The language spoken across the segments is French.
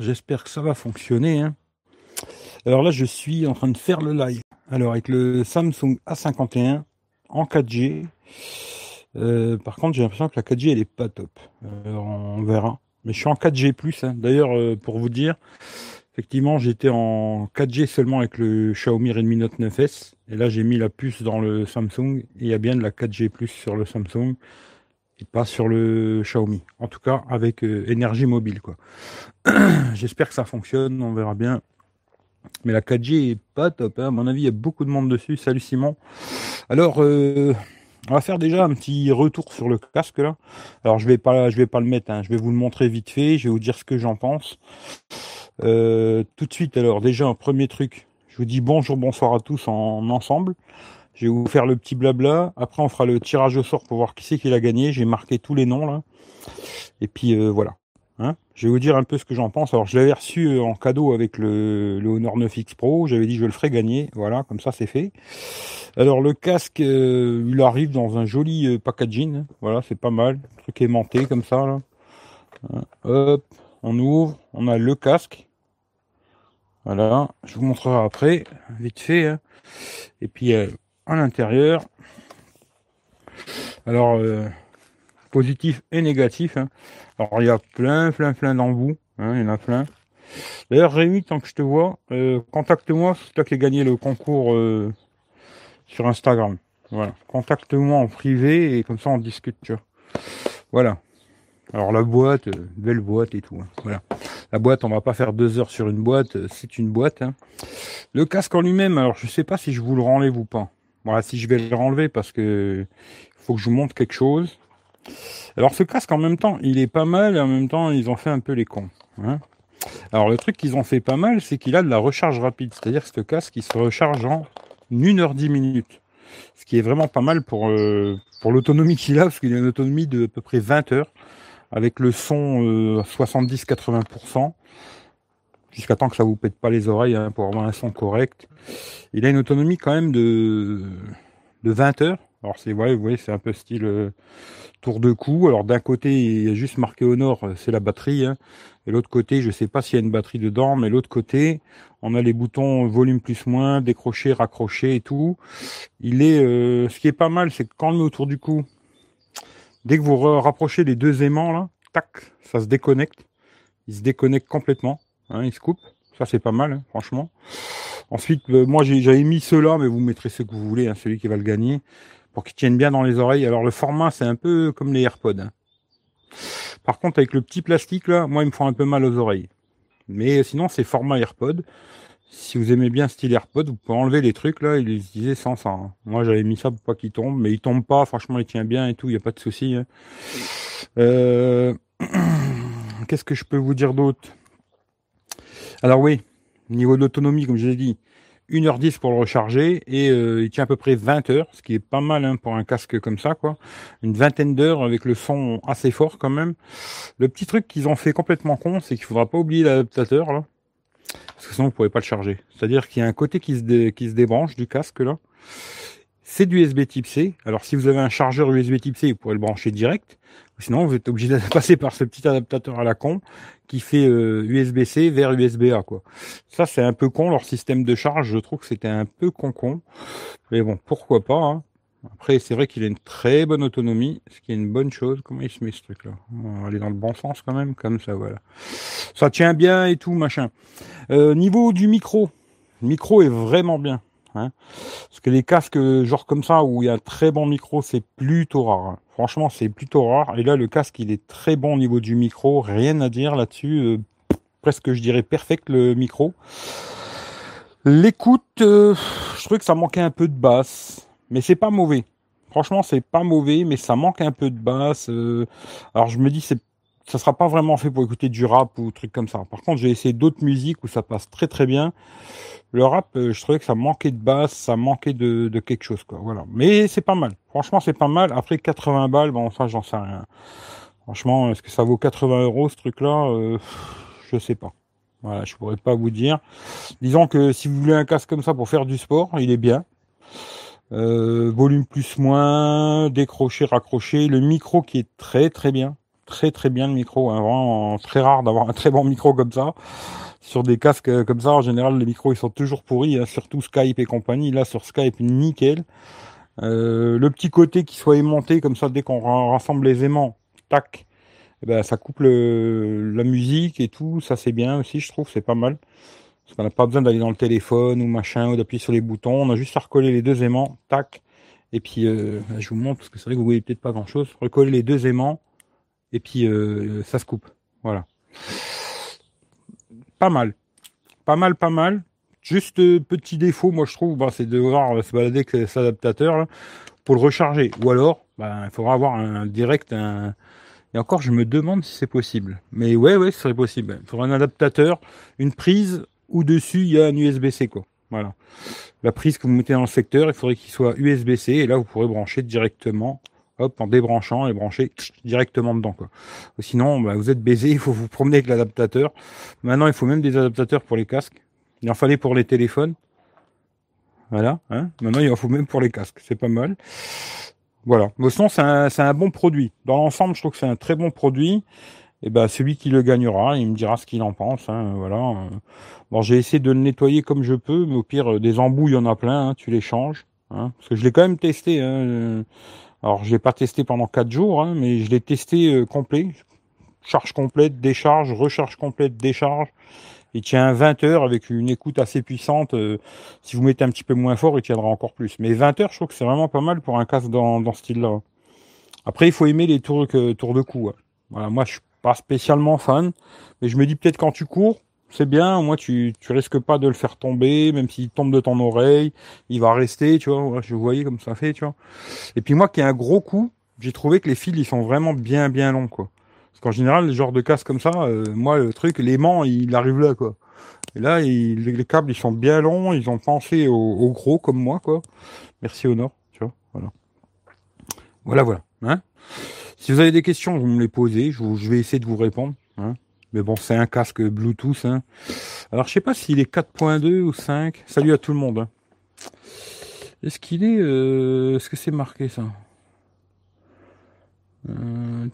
j'espère que ça va fonctionner. hein. Alors là, je suis en train de faire le live. Alors avec le Samsung A51 en 4G. Euh, par contre, j'ai l'impression que la 4G elle est pas top. Euh, on verra. Mais je suis en 4G hein. D'ailleurs, euh, pour vous dire, effectivement, j'étais en 4G seulement avec le Xiaomi Redmi Note 9S. Et là, j'ai mis la puce dans le Samsung. Et il y a bien de la 4G sur le Samsung et pas sur le Xiaomi. En tout cas, avec euh, énergie mobile, quoi. J'espère que ça fonctionne, on verra bien. Mais la 4G est pas top, hein. à mon avis, il y a beaucoup de monde dessus. Salut Simon. Alors, euh, on va faire déjà un petit retour sur le casque là. Alors, je vais pas, je vais pas le mettre, hein. je vais vous le montrer vite fait, je vais vous dire ce que j'en pense. Euh, tout de suite, alors déjà un premier truc, je vous dis bonjour, bonsoir à tous en ensemble. Je vais vous faire le petit blabla. Après, on fera le tirage au sort pour voir qui c'est qui l'a gagné. J'ai marqué tous les noms là. Et puis euh, voilà. Hein? Je vais vous dire un peu ce que j'en pense. Alors, je l'avais reçu euh, en cadeau avec le, le Honor 9X Pro. J'avais dit je le ferai gagner. Voilà, comme ça c'est fait. Alors le casque, euh, il arrive dans un joli packaging. Voilà, c'est pas mal. truc aimanté comme ça là. Hein, hop, on ouvre. On a le casque. Voilà, je vous montrerai après, vite fait. Hein. Et puis à l'intérieur. Alors, euh, positif et négatif. Hein. Alors, il y a plein, plein, plein d'embouts. Hein, il y en a plein. D'ailleurs, Rémi, tant que je te vois, euh, contacte-moi, c'est toi qui as gagné le concours euh, sur Instagram. Voilà. Contacte-moi en privé et comme ça on discute, tu vois. Voilà. Alors la boîte, belle boîte et tout. Hein. Voilà. La boîte, on va pas faire deux heures sur une boîte, c'est une boîte. Hein. Le casque en lui-même, alors je sais pas si je vous le renlève ou pas. Voilà, si je vais le renlever parce que faut que je vous montre quelque chose. Alors ce casque en même temps, il est pas mal et en même temps ils ont fait un peu les cons. Hein. Alors le truc qu'ils ont fait pas mal, c'est qu'il a de la recharge rapide. C'est-à-dire que ce casque, il se recharge en 1h10 minutes. Ce qui est vraiment pas mal pour, euh, pour l'autonomie qu'il a, parce qu'il a une autonomie de à peu près 20 heures, avec le son euh, 70-80% jusqu'à temps que ça vous pète pas les oreilles hein, pour avoir un son correct. Il a une autonomie quand même de, de 20 heures. Alors c'est ouais, vous voyez, c'est un peu style euh, tour de cou. Alors d'un côté, il y a juste marqué au nord, euh, c'est la batterie. Hein. Et l'autre côté, je sais pas s'il y a une batterie dedans, mais l'autre côté, on a les boutons volume plus moins, décrocher, raccrocher et tout. Il est, euh, ce qui est pas mal, c'est que quand on le met autour du cou, dès que vous rapprochez les deux aimants là, tac, ça se déconnecte. Il se déconnecte complètement. Hein, il se coupe. Ça, c'est pas mal, hein, franchement. Ensuite, euh, moi, j'avais mis ceux-là, mais vous mettrez ce que vous voulez, hein, celui qui va le gagner, pour qu'il tienne bien dans les oreilles. Alors, le format, c'est un peu comme les AirPods. Hein. Par contre, avec le petit plastique, là, moi, il me font un peu mal aux oreilles. Mais sinon, c'est format AirPod. Si vous aimez bien style AirPod, vous pouvez enlever les trucs, là, et les utiliser sans ça. Hein. Moi, j'avais mis ça pour pas qu'il tombe, mais il tombe pas. Franchement, il tient bien et tout, il n'y a pas de souci. Euh... Qu'est-ce que je peux vous dire d'autre? Alors oui, niveau de l'autonomie, comme je l'ai dit, 1h10 pour le recharger et euh, il tient à peu près 20 heures, ce qui est pas mal hein, pour un casque comme ça, quoi. Une vingtaine d'heures avec le son assez fort quand même. Le petit truc qu'ils ont fait complètement con, c'est qu'il faudra pas oublier l'adaptateur parce que sinon vous pourrez pas le charger. C'est-à-dire qu'il y a un côté qui se, qui se débranche du casque là. C'est du USB Type C. Alors si vous avez un chargeur USB Type C, vous pourrez le brancher direct. Sinon, vous êtes obligé de passer par ce petit adaptateur à la con qui fait USB-C euh, vers USB-A. quoi. Ça, c'est un peu con. Leur système de charge, je trouve que c'était un peu con-con. Mais bon, pourquoi pas. Hein. Après, c'est vrai qu'il a une très bonne autonomie, ce qui est une bonne chose. Comment il se met ce truc-là? On va aller dans le bon sens quand même, comme ça, voilà. Ça tient bien et tout, machin. Euh, niveau du micro, le micro est vraiment bien. Hein. Parce que les casques genre comme ça où il y a un très bon micro, c'est plutôt rare. Hein. Franchement, c'est plutôt rare. Et là, le casque, il est très bon au niveau du micro. Rien à dire là-dessus. Euh, presque, je dirais, perfect le micro. L'écoute, euh, je trouve que ça manquait un peu de basse. Mais c'est pas mauvais. Franchement, c'est pas mauvais, mais ça manque un peu de basse. Euh. alors je me dis, c'est ça sera pas vraiment fait pour écouter du rap ou trucs comme ça. Par contre, j'ai essayé d'autres musiques où ça passe très très bien. Le rap, euh, je trouvais que ça manquait de basse, ça manquait de, de quelque chose, quoi. Voilà. Mais c'est pas mal. Franchement, c'est pas mal. Après 80 balles, bon, ça, j'en sais rien. Franchement, est-ce que ça vaut 80 euros ce truc-là? Euh, Je sais pas. Voilà, je pourrais pas vous dire. Disons que si vous voulez un casque comme ça pour faire du sport, il est bien. Euh, volume plus moins, décrocher, raccrocher, le micro qui est très très bien très très bien le micro. Hein. Vraiment très rare d'avoir un très bon micro comme ça. Sur des casques euh, comme ça, en général, les micros ils sont toujours pourris, hein, surtout Skype et compagnie. Là, sur Skype, nickel. Euh, le petit côté qui soit aimanté comme ça, dès qu'on rassemble les aimants, tac, eh ben, ça coupe le, la musique et tout. Ça, c'est bien aussi, je trouve, c'est pas mal. Parce qu'on n'a pas besoin d'aller dans le téléphone ou machin, ou d'appuyer sur les boutons. On a juste à recoller les deux aimants, tac. Et puis, euh, je vous montre, parce que c'est vrai que vous voyez peut-être pas grand-chose. Recoller les deux aimants, et puis euh, ça se coupe. Voilà. Pas mal. Pas mal, pas mal. Juste euh, petit défaut, moi je trouve, bah, c'est de devoir se balader avec cet adaptateur pour le recharger. Ou alors, bah, il faudra avoir un direct, et encore, je me demande si c'est possible. Mais ouais, ouais, ce serait possible. Il faudra un adaptateur, une prise, ou dessus, il y a un USB-C, quoi. Voilà. La prise que vous mettez dans le secteur, il faudrait qu'il soit USB-C, et là, vous pourrez brancher directement, hop, en débranchant, et brancher directement dedans, quoi. Sinon, bah, vous êtes baisé, il faut vous promener avec l'adaptateur. Maintenant, il faut même des adaptateurs pour les casques. Il en fallait pour les téléphones. Voilà. Hein Maintenant, il en faut même pour les casques. C'est pas mal. Voilà. Mais sinon, c'est un, un, bon produit. Dans l'ensemble, je trouve que c'est un très bon produit. Et ben, celui qui le gagnera, il me dira ce qu'il en pense. Hein, voilà. Bon, j'ai essayé de le nettoyer comme je peux, mais au pire, des embouts, il y en a plein. Hein, tu les changes. Hein, parce que je l'ai quand même testé. Hein, alors, je l'ai pas testé pendant quatre jours, hein, mais je l'ai testé euh, complet. Charge complète, décharge, recharge complète, décharge. Il tient 20 heures avec une écoute assez puissante. Euh, si vous mettez un petit peu moins fort, il tiendra encore plus. Mais 20 heures, je trouve que c'est vraiment pas mal pour un casque dans, dans ce style-là. Après, il faut aimer les tours, tours de cou. Voilà, moi, je suis pas spécialement fan, mais je me dis peut-être quand tu cours, c'est bien. Moi, tu, tu risques pas de le faire tomber, même s'il tombe de ton oreille, il va rester, tu vois. Je voyais comme ça fait, tu vois. Et puis moi, qui ai un gros coup, j'ai trouvé que les fils, ils sont vraiment bien, bien longs, quoi. Parce qu'en général, le genre de casque comme ça, euh, moi, le truc, l'aimant, il arrive là, quoi. Et là, il, les câbles, ils sont bien longs, ils ont pensé au, gros, comme moi, quoi. Merci au nord, tu vois, voilà. Voilà, voilà. Hein si vous avez des questions, vous me les posez, je, je vais essayer de vous répondre. Hein Mais bon, c'est un casque Bluetooth. Hein. Alors, je sais pas s'il est 4.2 ou 5. Salut à tout le monde. Hein. Est-ce qu'il est... Euh... Est-ce que c'est marqué, ça? Euh,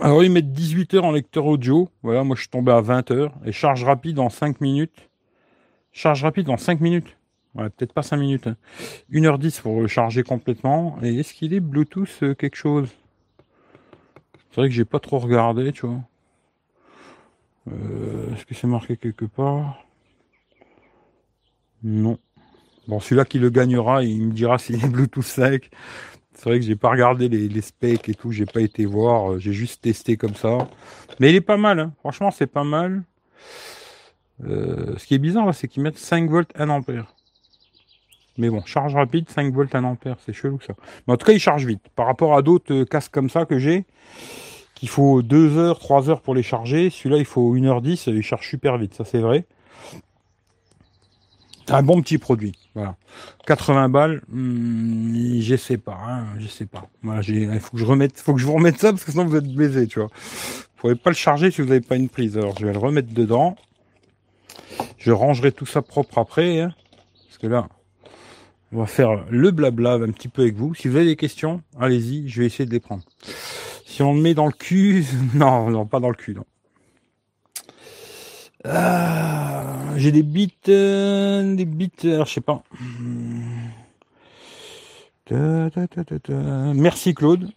Alors ils mettent 18 heures en lecteur audio. Voilà, moi je suis tombé à 20 heures. Et charge rapide en 5 minutes. Charge rapide en 5 minutes. Ouais, peut-être pas 5 minutes. 1h10 pour recharger complètement. Et est-ce qu'il est Bluetooth euh, quelque chose? C'est vrai que j'ai pas trop regardé, tu vois. Euh, est-ce que c'est marqué quelque part? Non. Bon, celui-là qui le gagnera, il me dira s'il est Bluetooth 5. C'est vrai que j'ai pas regardé les, specs et tout, j'ai pas été voir, euh, j'ai juste testé comme ça. Mais il est pas mal, hein. franchement c'est pas mal. Euh, ce qui est bizarre c'est qu'ils mettent 5 volts 1 ampère. Mais bon, charge rapide, 5 volts 1 ampère, c'est chelou ça. Mais en tout cas, il charge vite. Par rapport à d'autres euh, casques comme ça que j'ai, qu'il faut 2 heures, 3 heures pour les charger, celui-là il faut 1h10, il charge super vite, ça c'est vrai un bon petit produit. Voilà. 80 balles, hmm, je sais pas, hein, je sais pas. Voilà, il faut que je remette, faut que je vous remette ça parce que sinon vous êtes baisé, tu vois. Vous pouvez pas le charger si vous n'avez pas une prise. Alors je vais le remettre dedans. Je rangerai tout ça propre après, hein, parce que là, on va faire le blabla un petit peu avec vous. Si vous avez des questions, allez-y, je vais essayer de les prendre. Si on le met dans le cul, non, non, pas dans le cul, non. Ah, j'ai des bits, euh, des bits, alors je sais pas. Merci Claude.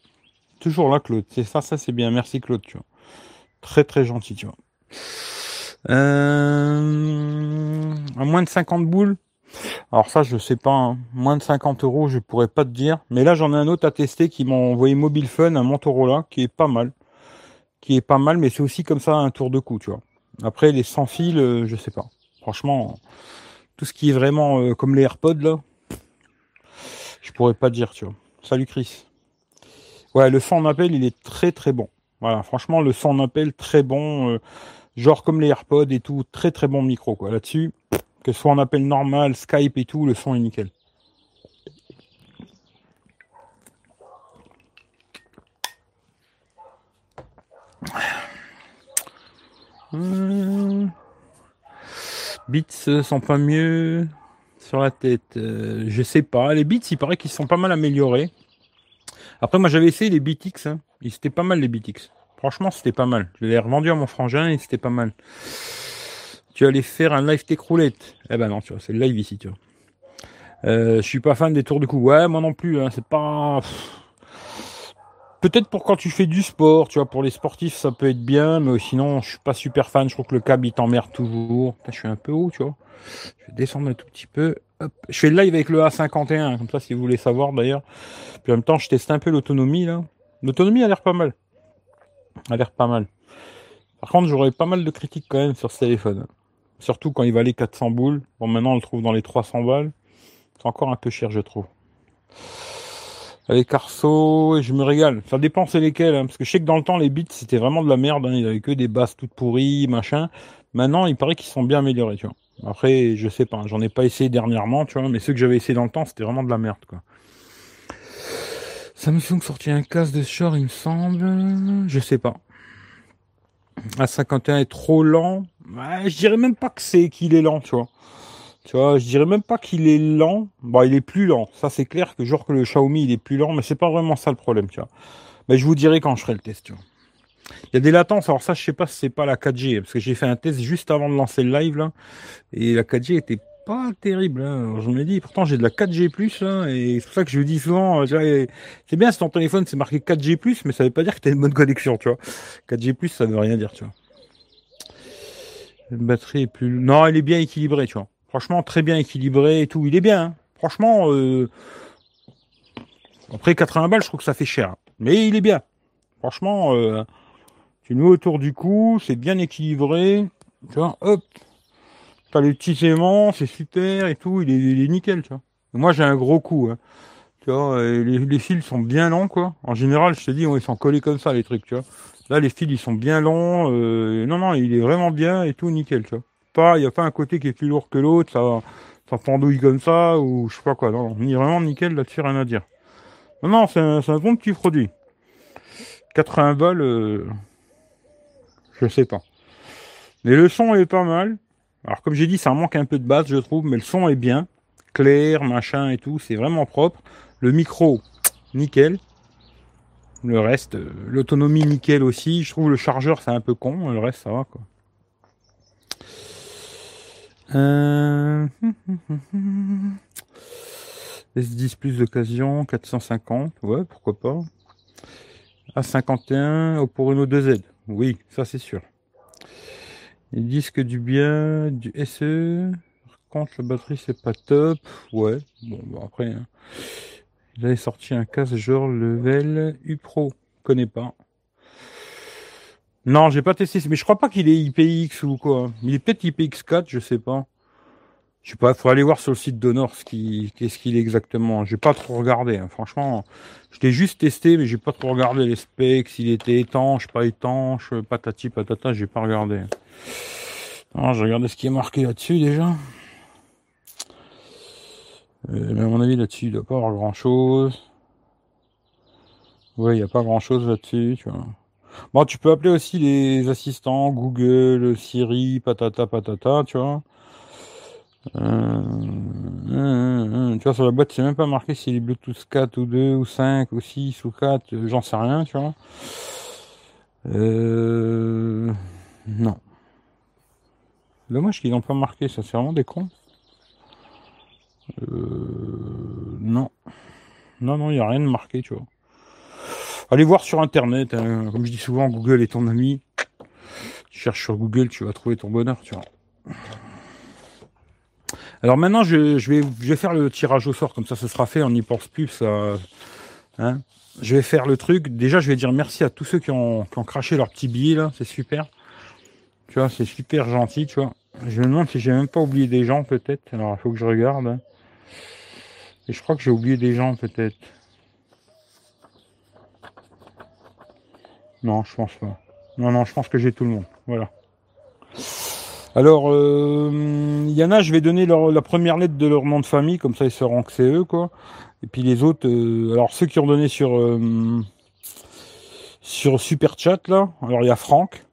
Toujours là Claude. C'est ça, ça c'est bien. Merci Claude, tu vois. Très très gentil, tu vois. Euh, moins de 50 boules. Alors ça, je sais pas. Hein. Moins de 50 euros, je pourrais pas te dire. Mais là, j'en ai un autre à tester qui m'a envoyé Mobile Fun, un Motorola, qui est pas mal. Qui est pas mal, mais c'est aussi comme ça un tour de cou, tu vois. Après, les sans fil, euh, je sais pas. Franchement, tout ce qui est vraiment euh, comme les AirPods, là, je pourrais pas dire, tu vois. Salut Chris. Ouais, le son en appel, il est très très bon. Voilà, franchement, le son appel, très bon. Euh, genre comme les AirPods et tout, très très bon micro, quoi. Là-dessus, que ce soit en appel normal, Skype et tout, le son est nickel. Hmm. Beats sont pas mieux sur la tête. Euh, je sais pas. Les beats, il paraît qu'ils sont pas mal améliorés. Après, moi, j'avais essayé les BTX. Hein. C'était pas mal, les BTX. Franchement, c'était pas mal. Je l'ai revendu à mon frangin et c'était pas mal. Tu allais faire un live tech roulette. Eh ben non, tu vois, c'est le live ici, tu vois. Euh, je suis pas fan des tours de cou. Ouais, moi non plus. Hein. C'est pas. Peut-être pour quand tu fais du sport, tu vois, pour les sportifs, ça peut être bien, mais sinon, je suis pas super fan. Je trouve que le câble, il t'emmerde toujours. je suis un peu haut, tu vois. Je vais descendre un tout petit peu. Je fais le live avec le A51, comme ça, si vous voulez savoir d'ailleurs. Puis en même temps, je teste un peu l'autonomie, là. L'autonomie a l'air pas mal. A l'air pas mal. Par contre, j'aurais pas mal de critiques quand même sur ce téléphone. Surtout quand il valait 400 boules. Bon, maintenant, on le trouve dans les 300 balles. C'est encore un peu cher, je trouve. Avec Arceau, je me régale. Ça dépend c'est lesquels, hein, parce que je sais que dans le temps, les bits, c'était vraiment de la merde. Hein. Il n'y avait que des basses toutes pourries, machin. Maintenant, il paraît qu'ils sont bien améliorés. Après, je sais pas, j'en ai pas essayé dernièrement, tu vois, mais ceux que j'avais essayé dans le temps, c'était vraiment de la merde, quoi. Samsung sorti un casque de short, il me semble. Je sais pas. A51 est trop lent. Je dirais même pas que c'est qu'il est lent, tu vois. Tu vois, je dirais même pas qu'il est lent. Bon, il est plus lent. Ça, c'est clair que genre que le Xiaomi, il est plus lent, mais c'est pas vraiment ça le problème, tu vois. Mais je vous dirai quand je ferai le test, tu vois. Il y a des latences. Alors ça, je sais pas si c'est pas la 4G, parce que j'ai fait un test juste avant de lancer le live là, et la 4G était pas terrible. Hein. Je me dis, pourtant j'ai de la 4G plus là, et c'est pour ça que je dis souvent, c'est bien si ton téléphone c'est marqué 4G plus, mais ça veut pas dire que tu as une bonne connexion, tu vois. 4G plus, ça veut rien dire, tu vois. La batterie est plus, non, elle est bien équilibrée, tu vois. Franchement, très bien équilibré et tout. Il est bien. Hein. Franchement, euh... après 80 balles, je trouve que ça fait cher. Mais il est bien. Franchement, euh... tu le mets autour du cou, c'est bien équilibré. Tu vois, hop. T'as les petits aimants, c'est super et tout. Il est, nickel, tu vois. Moi, j'ai un gros coup. Hein. Tu vois, les, les, fils sont bien longs, quoi. En général, je te dis, ils sont collés comme ça, les trucs, tu vois. Là, les fils, ils sont bien longs. Euh... Non, non, il est vraiment bien et tout, nickel, tu vois il n'y a pas un côté qui est plus lourd que l'autre, ça, ça pendouille comme ça, ou je sais pas quoi. Non, on est vraiment nickel là-dessus, rien à dire. Non, non, c'est un, bon petit produit. 80 balles, euh, je sais pas. Mais le son est pas mal. Alors comme j'ai dit, ça manque un peu de base, je trouve, mais le son est bien. Clair, machin et tout, c'est vraiment propre. Le micro, nickel. Le reste, euh, l'autonomie nickel aussi. Je trouve le chargeur c'est un peu con, le reste ça va quoi. Euh... S10 plus d'occasion, 450, ouais, pourquoi pas. A51 pour une 2Z, oui, ça c'est sûr. Les disques du bien, du SE, par contre la batterie c'est pas top, ouais, bon, bon après, hein. Il sorti un casque genre level U Pro, connais pas. Non, j'ai pas testé, mais je crois pas qu'il est IPX ou quoi. Il est peut-être IPX4, je sais pas. Je sais pas, faut aller voir sur le site d'Honor ce qui, qu'est-ce qu'il est exactement. J'ai pas trop regardé, hein. franchement. Je l'ai juste testé, mais j'ai pas trop regardé les specs, s'il était étanche, pas étanche, patati patata, j'ai pas regardé. Non, j'ai regardé ce qui est marqué là-dessus déjà. Euh, mais à mon avis, là-dessus, il doit pas avoir grand chose. Ouais, il n'y a pas grand chose là-dessus, tu vois. Bon, tu peux appeler aussi les assistants, Google, Siri, patata, patata, tu vois. Euh, tu vois, sur la boîte, c'est même pas marqué si est Bluetooth 4 ou 2 ou 5 ou 6 ou 4, euh, j'en sais rien, tu vois. Euh, non. Dommage qu'ils n'ont pas marqué, ça c'est vraiment des cons. Euh, non. Non, non, il n'y a rien de marqué, tu vois. Allez voir sur internet, hein. comme je dis souvent, Google est ton ami. Tu cherches sur Google, tu vas trouver ton bonheur, tu vois. Alors maintenant, je, vais, faire le tirage au sort, comme ça, ce sera fait, on n'y pense plus, ça. Hein je vais faire le truc. Déjà, je vais dire merci à tous ceux qui ont, craché leur petit billet, là, c'est super. Tu vois, c'est super gentil, tu vois. Je me demande si j'ai même pas oublié des gens, peut-être. Alors, il faut que je regarde. Et je crois que j'ai oublié des gens, peut-être. Non, je pense pas. Non, non, je pense que j'ai tout le monde. Voilà. Alors, euh, il y en a, je vais donner la première lettre de leur nom de famille, comme ça ils sauront que c'est eux, quoi. Et puis les autres, euh, alors ceux qui ont donné sur euh, sur Super Chat là, alors il y a Franck,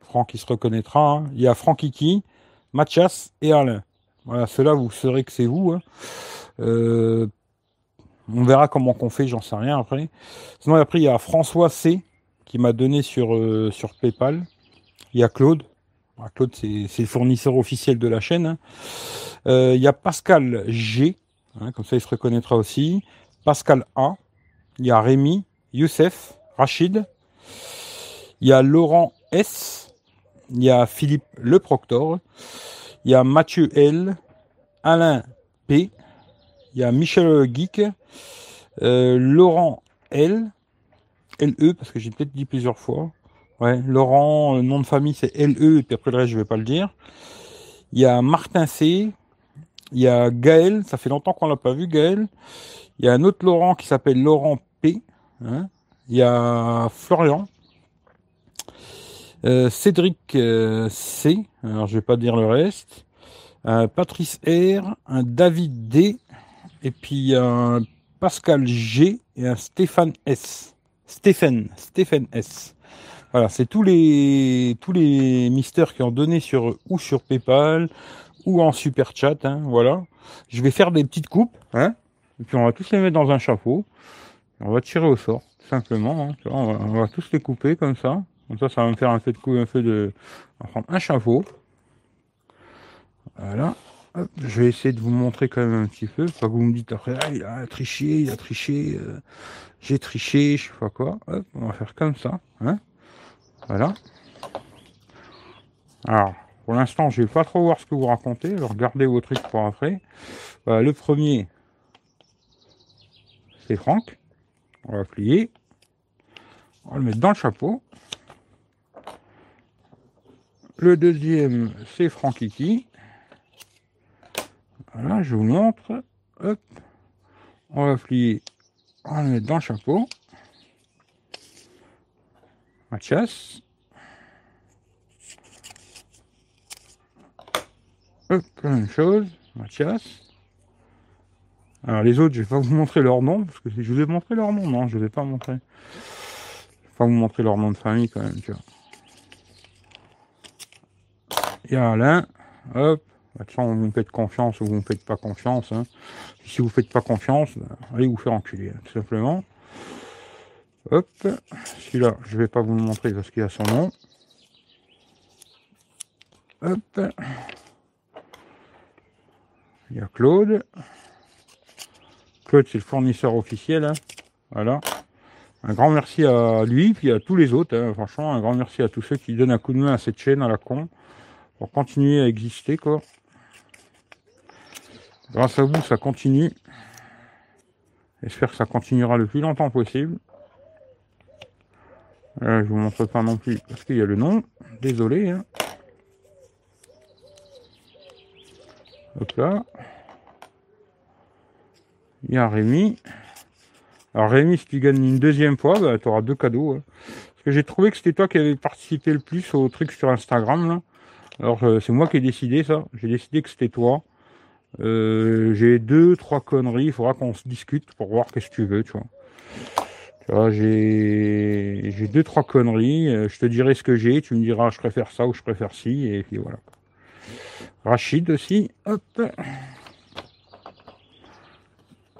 Franck il se reconnaîtra. Hein. Il y a Franckiki, Mathias et Alain. Voilà, ceux-là vous saurez que c'est vous. Hein. On verra comment qu'on fait, j'en sais rien après. Sinon, après, il y a François C qui m'a donné sur, euh, sur PayPal. Il y a Claude. Ah, Claude, c'est le fournisseur officiel de la chaîne. Hein. Euh, il y a Pascal G, hein, comme ça il se reconnaîtra aussi. Pascal A. Il y a Rémi, Youssef, Rachid. Il y a Laurent S. Il y a Philippe Le Proctor. Il y a Mathieu L. Alain P. Il y a Michel Geek. Euh, Laurent L. LE, parce que j'ai peut-être dit plusieurs fois. Ouais, Laurent, nom de famille c'est LE, et puis après le reste je vais pas le dire. Il y a Martin C. Il y a Gaël, ça fait longtemps qu'on l'a pas vu, Gaël. Il y a un autre Laurent qui s'appelle Laurent P. Hein. Il y a Florian. Euh, Cédric euh, C. Alors je vais pas dire le reste. Un Patrice R. Un David D. Et puis un Pascal G. Et un Stéphane S. Stéphane. Stéphane S. Voilà, c'est tous les tous les mystères qui ont donné sur ou sur PayPal ou en super chat. Hein, voilà. Je vais faire des petites coupes, hein, et puis on va tous les mettre dans un chapeau. On va tirer au sort, simplement. Hein, on, va, tous les couper comme ça. Comme ça, ça va me faire un fait de coup, un fait de. On va prendre un chapeau. Voilà. je vais essayer de vous montrer quand même un petit peu. Pas que vous me dites après, ah, il a triché, il a triché, euh, j'ai triché, je sais pas quoi. on va faire comme ça. Hein. Voilà. Alors, pour l'instant, je vais pas trop voir ce que vous racontez. Alors, gardez vos trucs pour après. le premier, c'est Franck. On va plier. On va le mettre dans le chapeau. Le deuxième, c'est Franckiki. Voilà, je vous montre. Hop. On va plier. On va le mettre dans le chapeau. Mathias. Hop, la même chose. Mathias. Alors les autres, je vais pas vous montrer leur nom, parce que je vous ai montré leur nom, non, je ne vais pas montrer. Je vais pas vous montrer leur nom de famille quand même, tu vois. Il y a Alain, hop, Maintenant, vous me faites confiance ou vous me faites pas confiance. Hein. Si vous faites pas confiance, ben, allez vous faire enculer, hein, tout simplement. Hop, celui-là, je vais pas vous le montrer parce qu'il a son nom. Hop. Il y a Claude. Claude, c'est le fournisseur officiel. Hein. Voilà. Un grand merci à lui, puis à tous les autres. Franchement, un grand merci à tous ceux qui donnent un coup de main à cette chaîne, à la con, pour continuer à exister, quoi. Grâce à vous, ça continue. J'espère que ça continuera le plus longtemps possible. Euh, je vous montre pas non plus parce qu'il y a le nom. Désolé. Hein. Hop là. Il y a Rémi. Alors Rémi, si tu gagnes une deuxième fois, bah, tu auras deux cadeaux. Hein. Parce que j'ai trouvé que c'était toi qui avais participé le plus au truc sur Instagram. Là. Alors euh, c'est moi qui ai décidé ça. J'ai décidé que c'était toi. Euh, j'ai deux, trois conneries. Il faudra qu'on se discute pour voir qu'est-ce que tu veux, tu vois j'ai deux, trois conneries. Euh, je te dirai ce que j'ai. Tu me diras, je préfère ça ou je préfère ci. Et puis voilà. Rachid aussi. Hop.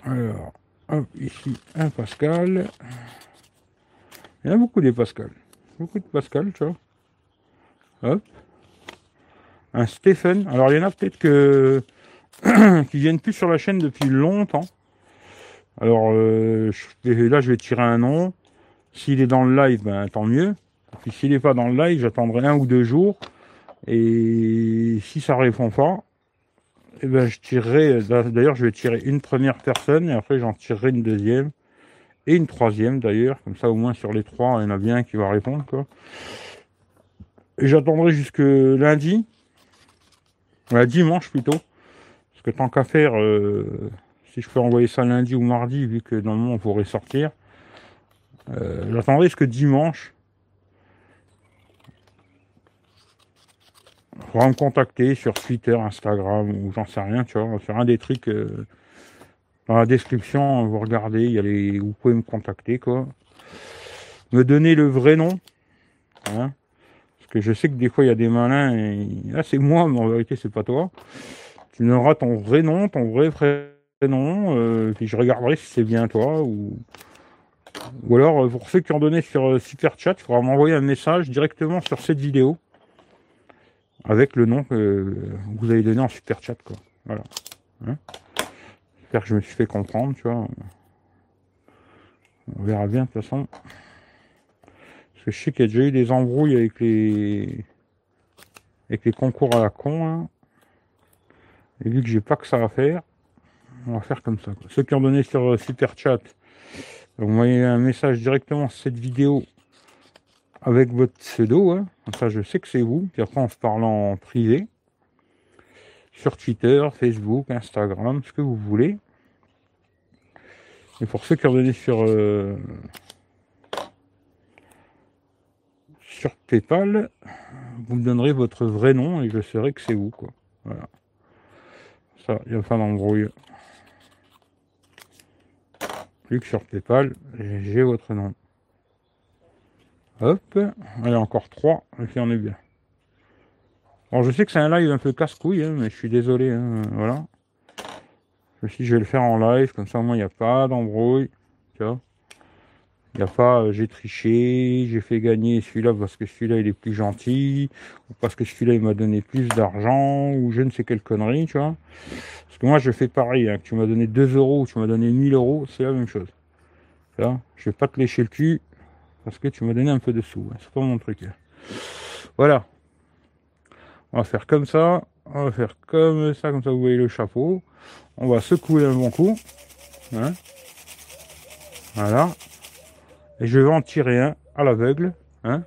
Alors, hop, ici, un Pascal. Il y a beaucoup des Pascal. Beaucoup de Pascal, tu vois. Hop. Un Stephen. Alors, il y en a peut-être que qui viennent plus sur la chaîne depuis longtemps. Alors euh, là, je vais tirer un nom. S'il est dans le live, ben, tant mieux. Puis s'il n'est pas dans le live, j'attendrai un ou deux jours. Et si ça répond pas, eh ben, je tirerai. D'ailleurs, je vais tirer une première personne et après j'en tirerai une deuxième et une troisième d'ailleurs. Comme ça, au moins sur les trois, il y en a bien qui va répondre. Quoi. Et j'attendrai jusque lundi. Dimanche plutôt. Parce que tant qu'à faire, euh, si je peux envoyer ça lundi ou mardi, vu que normalement on pourrait sortir, euh, j'attendrai jusque dimanche. On va me contacter sur Twitter, Instagram ou j'en sais rien, tu vois. Faire un des trucs euh, dans la description. Vous regardez, y a les, vous pouvez me contacter, quoi. Me donner le vrai nom. Hein, que je sais que des fois il y a des malins et là c'est moi, mais en vérité c'est pas toi. Tu donneras ton vrai nom, ton vrai prénom, euh, puis je regarderai si c'est bien toi ou. Ou alors, pour ceux qui ont donné sur Super Chat, il faudra m'envoyer un message directement sur cette vidéo avec le nom que vous avez donné en Super Chat. Quoi. Voilà. Hein? J'espère que je me suis fait comprendre, tu vois. On verra bien de toute façon. Je sais qu'il y a déjà eu des embrouilles avec les avec les concours à la con. Hein. Et vu que j'ai pas que ça à faire, on va faire comme ça. Ceux qui ont donné sur euh, Super Chat, vous m'envoyez un message directement sur cette vidéo avec votre pseudo. Hein. Ça, je sais que c'est vous. Puis après, on se parle en privé. Sur Twitter, Facebook, Instagram, ce que vous voulez. Et pour ceux qui ont donné sur, euh, sur PayPal, vous me donnerez votre vrai nom et je saurai que c'est vous. Quoi. Voilà. Ça, il n'y a pas d'embrouille. Vu que sur PayPal, j'ai votre nom. Hop, allez, encore trois, et puis on est bien. Alors je sais que c'est un live un peu casse-couille, hein, mais je suis désolé, hein, voilà. Si je vais le faire en live, comme ça au moins il n'y a pas d'embrouille. Tu vois Il n'y a pas euh, j'ai triché, j'ai fait gagner celui-là parce que celui-là il est plus gentil, ou parce que celui-là il m'a donné plus d'argent, ou je ne sais quelle connerie, tu vois. Parce que moi je fais pareil, hein, que tu m'as donné 2 euros ou tu m'as donné 1000 euros, c'est la même chose. Vois je vais pas te lécher le cul parce que tu m'as donné un peu de sous. Hein. C'est pas mon truc. Hein. Voilà. On va faire comme ça. On va faire comme ça, comme ça vous voyez le chapeau. On va secouer un bon coup. Hein. voilà. Et je vais en tirer un à l'aveugle. Hein.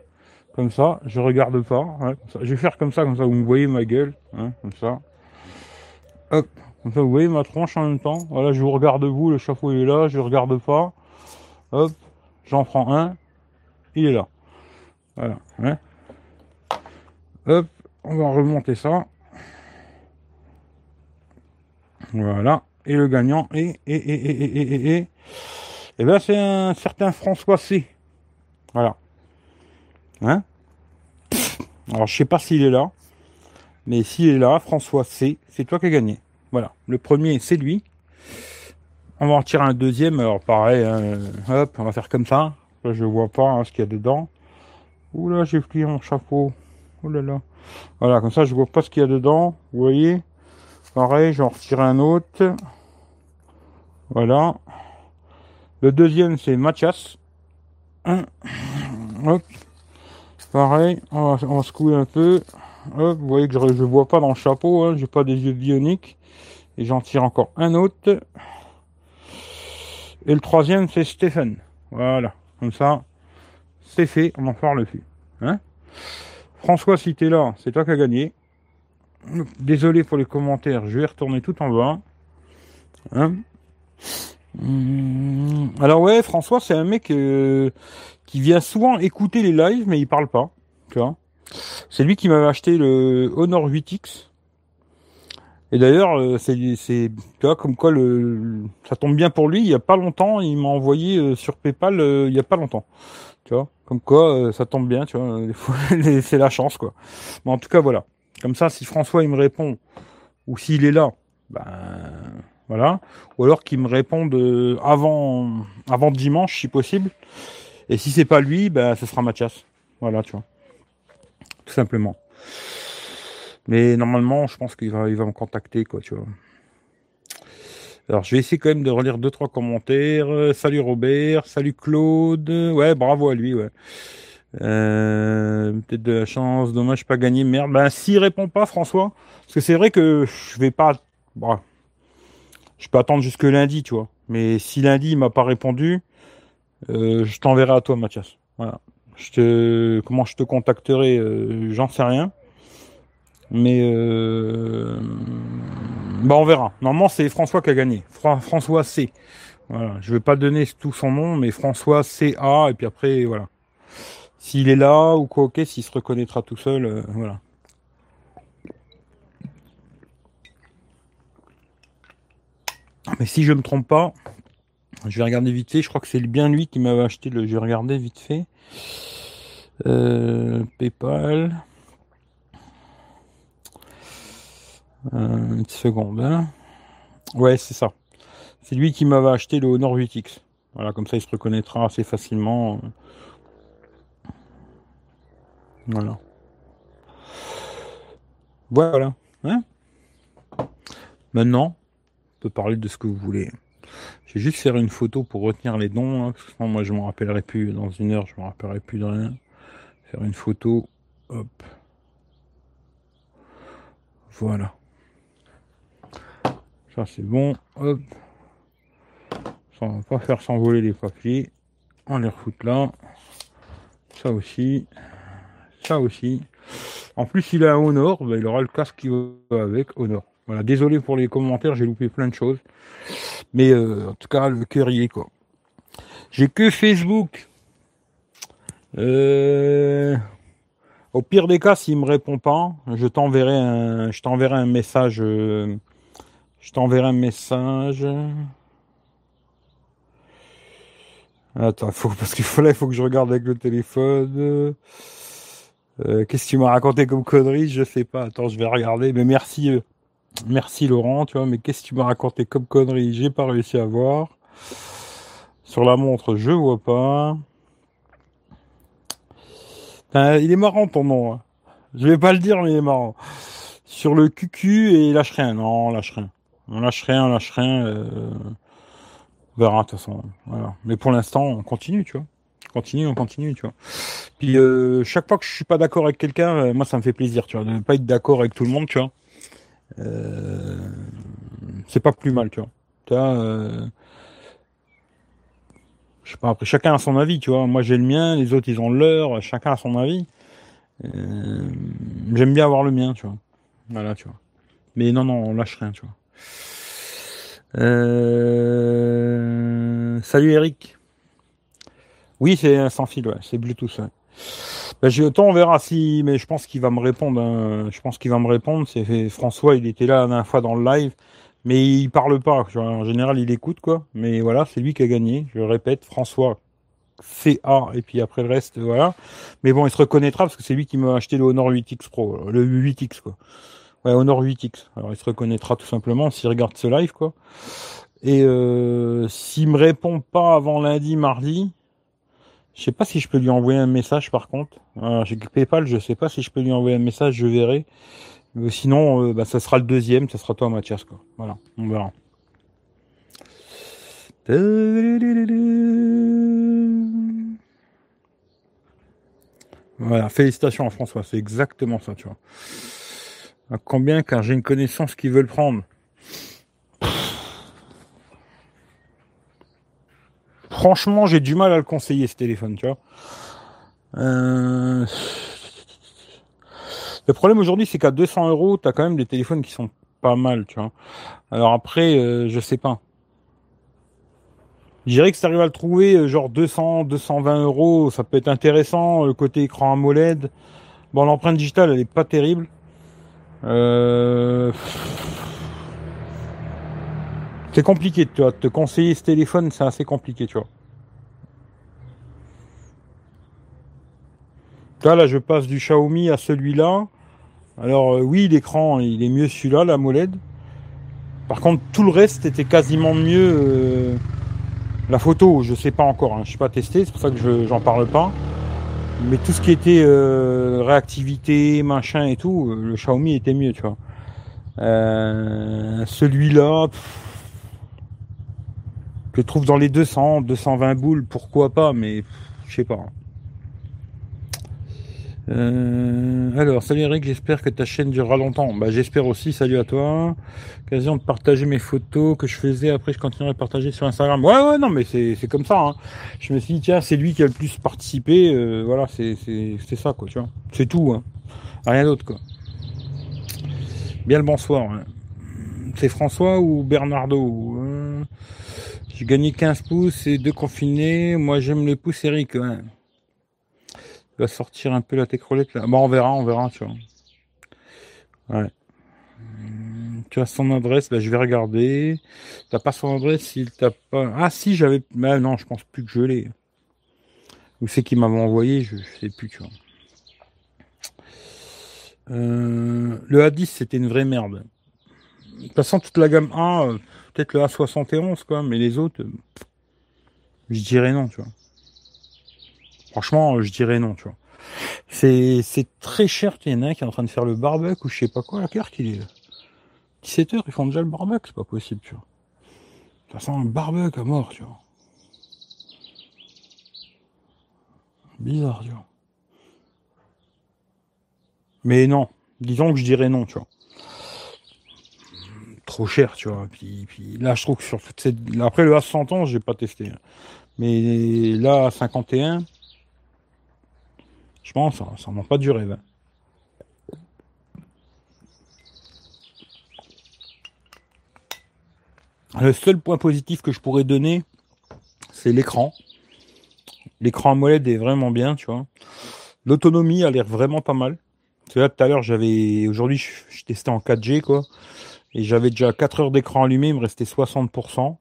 Comme ça, je regarde pas. Hein, je vais faire comme ça, comme ça, vous voyez ma gueule. Hein, comme ça. Hop. Comme ça, vous voyez ma tronche en même temps. Voilà, je vous regarde vous, le chapeau est là, je regarde pas. Hop. J'en prends un. Il est là. Voilà. Hein. Hop. On va remonter ça. Voilà. Et le gagnant est, et, et, et, et ben c'est un certain François C. Voilà. Hein? Alors je sais pas s'il est là. Mais s'il est là, François C, c'est toi qui as gagné. Voilà. Le premier, c'est lui. On va en tirer un deuxième. Alors pareil, hein, hop, on va faire comme ça. Là, je vois pas hein, ce qu'il y a dedans. Ouh là, j'ai plié mon chapeau. Ouh là là. Voilà, comme ça, je vois pas ce qu'il y a dedans. Vous voyez Pareil, j'en retire un autre. Voilà. Le deuxième, c'est Mathias. Hop. Pareil, on va, secouer un peu. Vous voyez que je ne vois pas dans le chapeau, hein, j'ai pas des yeux bioniques. Et j'en tire encore un autre. Et le troisième, c'est Stéphane. Voilà, comme ça, c'est fait, on n'en parle plus. Hein François, si es là, c'est toi qui as gagné. Désolé pour les commentaires, je vais retourner tout en bas. Hein hum, Alors ouais, François, c'est un mec euh, qui vient souvent écouter les lives, mais il parle pas. Tu vois C'est lui qui m'avait acheté le Honor 8X. Et d'ailleurs, euh, c'est, tu vois, comme quoi le, ça tombe bien pour lui. Il y a pas longtemps, il m'a envoyé euh, sur PayPal. il y a pas longtemps, tu vois. Comme quoi, ça tombe bien, tu vois. c'est la chance, quoi. Mais en tout cas, voilà. Comme ça, si François il me répond, ou s'il est là, ben voilà. Ou alors qu'il me réponde euh, avant, avant dimanche, si possible. Et si c'est pas lui, ben ce sera Mathias. Voilà, tu vois. Tout simplement. Mais normalement, je pense qu'il va, il va me contacter, quoi, tu vois. Alors, je vais essayer quand même de relire deux, trois commentaires. Euh, salut Robert, salut Claude. Ouais, bravo à lui, ouais. Euh, peut-être de la chance, dommage pas gagné, merde. Ben s'il répond pas, François, parce que c'est vrai que je vais pas, bon, je peux attendre jusque lundi, tu vois. Mais si lundi il m'a pas répondu, euh, je t'enverrai à toi, Mathias. Voilà. Je te, comment je te contacterai, euh, j'en sais rien. Mais euh, bah on verra. Normalement c'est François qui a gagné. François C. Voilà. Je vais pas donner tout son nom, mais François C A et puis après voilà. S'il est là ou quoi, ok, s'il se reconnaîtra tout seul, euh, voilà. Mais si je me trompe pas, je vais regarder vite fait. Je crois que c'est bien lui qui m'avait acheté le. Je vais regarder vite fait. Euh, PayPal. Euh, une seconde. Hein. Ouais, c'est ça. C'est lui qui m'avait acheté le Honor 8X. Voilà, comme ça il se reconnaîtra assez facilement. Voilà. Voilà. Hein Maintenant, parler de ce que vous voulez. Je vais juste faire une photo pour retenir les dons. Hein, moi, je ne me rappellerai plus. Dans une heure, je ne me rappellerai plus de rien. Faire une photo. Hop. Voilà. Ça, c'est bon. Hop. Ça, va pas faire s'envoler les papiers. On les refoute là. Ça aussi. Ça aussi. En plus, il a un Honor. Ben, il aura le casque qui va avec Honor. Voilà, désolé pour les commentaires, j'ai loupé plein de choses. Mais euh, en tout cas, le cœur y est, quoi. J'ai que Facebook. Euh, au pire des cas, s'il me répond pas, je t'enverrai un, je t'enverrai un message. Euh, je t'enverrai un message. Attends, faut, parce qu'il faut faut que je regarde avec le téléphone. Qu'est-ce que tu m'as raconté comme connerie Je sais pas. Attends, je vais regarder. Mais merci. Merci Laurent, tu vois, mais qu'est-ce que tu m'as raconté comme connerie J'ai pas réussi à voir. Sur la montre, je vois pas. il est marrant ton nom. Hein. Je vais pas le dire, mais il est marrant. Sur le QQ et lâche rien. Non, lâche rien. On lâche rien, on lâche rien. Euh... On verra de toute façon. Voilà. Mais pour l'instant, on continue, tu vois. On continue, on continue, tu vois. Puis euh, chaque fois que je suis pas d'accord avec quelqu'un, euh, moi ça me fait plaisir, tu vois, de ne pas être d'accord avec tout le monde, tu vois. Euh, c'est pas plus mal, tu vois. Tu euh, je sais pas, après chacun a son avis, tu vois. Moi j'ai le mien, les autres ils ont leur, chacun a son avis. Euh, j'aime bien avoir le mien, tu vois. Voilà, tu vois. Mais non, non, on lâche rien, tu vois. Salut Eric. Oui, c'est sans fil, ouais. C'est Bluetooth, ouais. Ben, j'ai autant on verra si, mais je pense qu'il va me répondre. Hein. Je pense qu'il va me répondre. C'est François, il était là la dernière fois dans le live, mais il parle pas. En général, il écoute quoi. Mais voilà, c'est lui qui a gagné. Je répète, François CA et puis après le reste, voilà. Mais bon, il se reconnaîtra parce que c'est lui qui m'a acheté le Honor 8X Pro, le 8X quoi. Ouais, Honor 8X. Alors il se reconnaîtra tout simplement s'il regarde ce live quoi. Et euh, s'il me répond pas avant lundi, mardi, je sais pas si je peux lui envoyer un message par contre. Euh, J'ai PayPal, je sais pas si je peux lui envoyer un message, je verrai. Sinon, euh, bah, ça sera le deuxième, ça sera toi Mathias quoi. Voilà, on verra. Voilà, félicitations à François, c'est exactement ça, tu vois. À combien car j'ai une connaissance qui veut le prendre franchement, j'ai du mal à le conseiller ce téléphone, tu vois. Euh, le problème aujourd'hui, c'est qu'à 200 euros, tu as quand même des téléphones qui sont pas mal, tu vois. Alors après, euh, je sais pas. Je dirais que si tu arrives à le trouver, euh, genre 200, 220 euros, ça peut être intéressant. Le côté écran AMOLED. Bon, l'empreinte digitale, elle est pas terrible. C'est compliqué, tu vois. Te conseiller ce téléphone, c'est assez compliqué, tu vois. Là, là, je passe du Xiaomi à celui-là. Alors euh, oui, l'écran, il est mieux celui-là, la MOLED. Par contre, tout le reste était quasiment mieux. Euh, la photo, je sais pas encore, hein, je suis pas testé, c'est pour ça que je j'en parle pas. Mais tout ce qui était euh, réactivité, machin et tout, le Xiaomi était mieux, tu vois. celui-là, je trouve dans les 200, 220 boules, pourquoi pas, mais je sais pas. Euh, alors, salut Eric, j'espère que ta chaîne durera longtemps. Bah, j'espère aussi, salut à toi. Occasion de partager mes photos que je faisais, après je continuerai à partager sur Instagram. Ouais, ouais, non, mais c'est comme ça. Hein. Je me suis dit, tiens, c'est lui qui a le plus participé. Euh, voilà, c'est ça, quoi, tu vois. C'est tout, hein. Rien d'autre, quoi. Bien le bonsoir. Hein. C'est François ou Bernardo hein? J'ai gagné 15 pouces et deux confinés. Moi, j'aime les pouces Eric. Ouais. Il va sortir un peu la técrolette là. Bon, on verra, on verra, tu vois. Ouais. Hum, tu as son adresse, bah, je vais regarder. T'as pas son adresse s'il t'a pas. Ah si, j'avais. Mais non, je pense plus que je l'ai. Où c'est qu'il m'avait envoyé, je, sais plus, tu vois. Euh, le A10, c'était une vraie merde. toute façon, toute la gamme A, euh, peut-être le A71, quoi, mais les autres, euh, je dirais non, tu vois. Franchement, je dirais non, tu vois. C'est, très cher, il y en a un qui est en train de faire le barbecue ou je sais pas quoi, la carte qu'il est 17h, ils font déjà le barbecue, c'est pas possible, tu vois. Toute façon, un barbecue à mort, tu vois. Bizarre, tu vois. Mais non, disons que je dirais non, tu vois. Trop cher, tu vois. Puis, puis là, je trouve que sur cette... Après, le A100 ans, j'ai pas testé. Mais là, 51, je pense, ça, ça pas du rêve. Le seul point positif que je pourrais donner, c'est l'écran. L'écran AMOLED est vraiment bien, tu vois. L'autonomie a l'air vraiment pas mal. C'est là tout à l'heure, j'avais aujourd'hui, je, testais en 4G quoi, et j'avais déjà 4 heures d'écran allumé, il me restait 60%.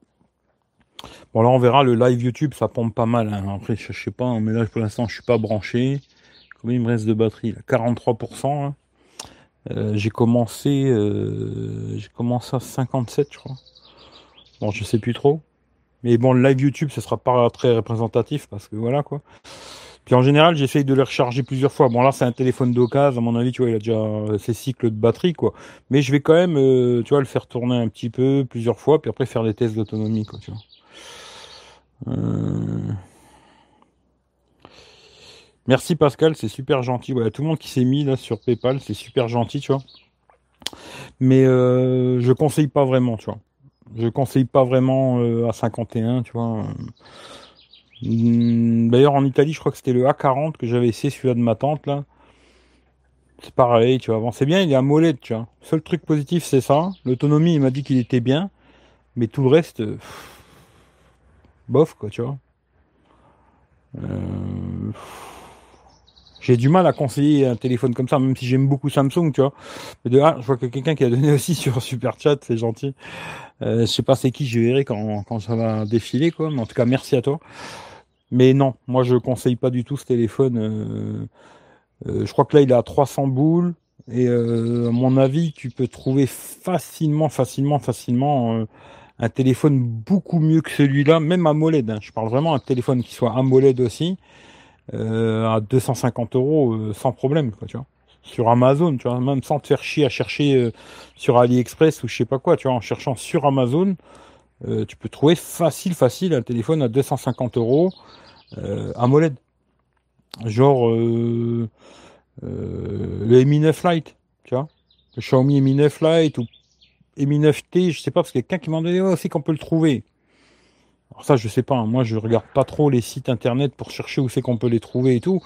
Bon là, on verra le live YouTube, ça pompe pas mal. Hein. Après, je, sais pas, mais là pour l'instant, je suis pas branché. Combien il me reste de batterie 43%. Hein. Euh, j'ai commencé, euh, commencé à 57, je crois. Bon, je sais plus trop. Mais bon, le live YouTube, ce sera pas très représentatif parce que voilà quoi. Puis en général, j'essaye de le recharger plusieurs fois. Bon là, c'est un téléphone d'occasion, à mon avis, tu vois, il a déjà ses cycles de batterie quoi. Mais je vais quand même, euh, tu vois, le faire tourner un petit peu plusieurs fois, puis après faire des tests d'autonomie quoi, tu vois. Euh... Merci Pascal, c'est super gentil. Voilà, tout le monde qui s'est mis là sur PayPal, c'est super gentil, tu vois. Mais euh, je conseille pas vraiment, tu vois. Je conseille pas vraiment euh, à 51, tu vois. Hmm, d'ailleurs, en Italie, je crois que c'était le A40 que j'avais essayé, celui-là de ma tante, là. C'est pareil, tu vois. Bon, c'est bien, il est à molette, tu vois. Seul truc positif, c'est ça. L'autonomie, il m'a dit qu'il était bien. Mais tout le reste, euh, bof, quoi, tu vois. Euh, j'ai du mal à conseiller un téléphone comme ça, même si j'aime beaucoup Samsung, tu vois. Mais de je vois que quelqu'un qui a donné aussi sur Super Chat, c'est gentil. Euh, je sais pas c'est qui, je verrai quand, quand ça va défiler, quoi. Mais en tout cas, merci à toi. Mais non, moi je conseille pas du tout ce téléphone. Euh, euh, je crois que là il à 300 boules. Et euh, à mon avis, tu peux trouver facilement, facilement, facilement un téléphone beaucoup mieux que celui-là, même AMOLED. Hein. Je parle vraiment d'un téléphone qui soit AMOLED aussi. À 250 euros sans problème, quoi, tu vois. Sur Amazon, tu vois, même sans te faire chier à chercher sur AliExpress ou je sais pas quoi, tu vois, en cherchant sur Amazon, tu peux trouver facile, facile un téléphone à 250 euros AMOLED. Genre le Mi 9 Lite, tu vois, le Xiaomi Mi 9 Lite ou Mi 9T, je sais pas, parce qu'il y a quelqu'un qui m'a demandé aussi qu'on peut le trouver. Alors ça, je sais pas. Hein. Moi, je regarde pas trop les sites internet pour chercher où c'est qu'on peut les trouver et tout.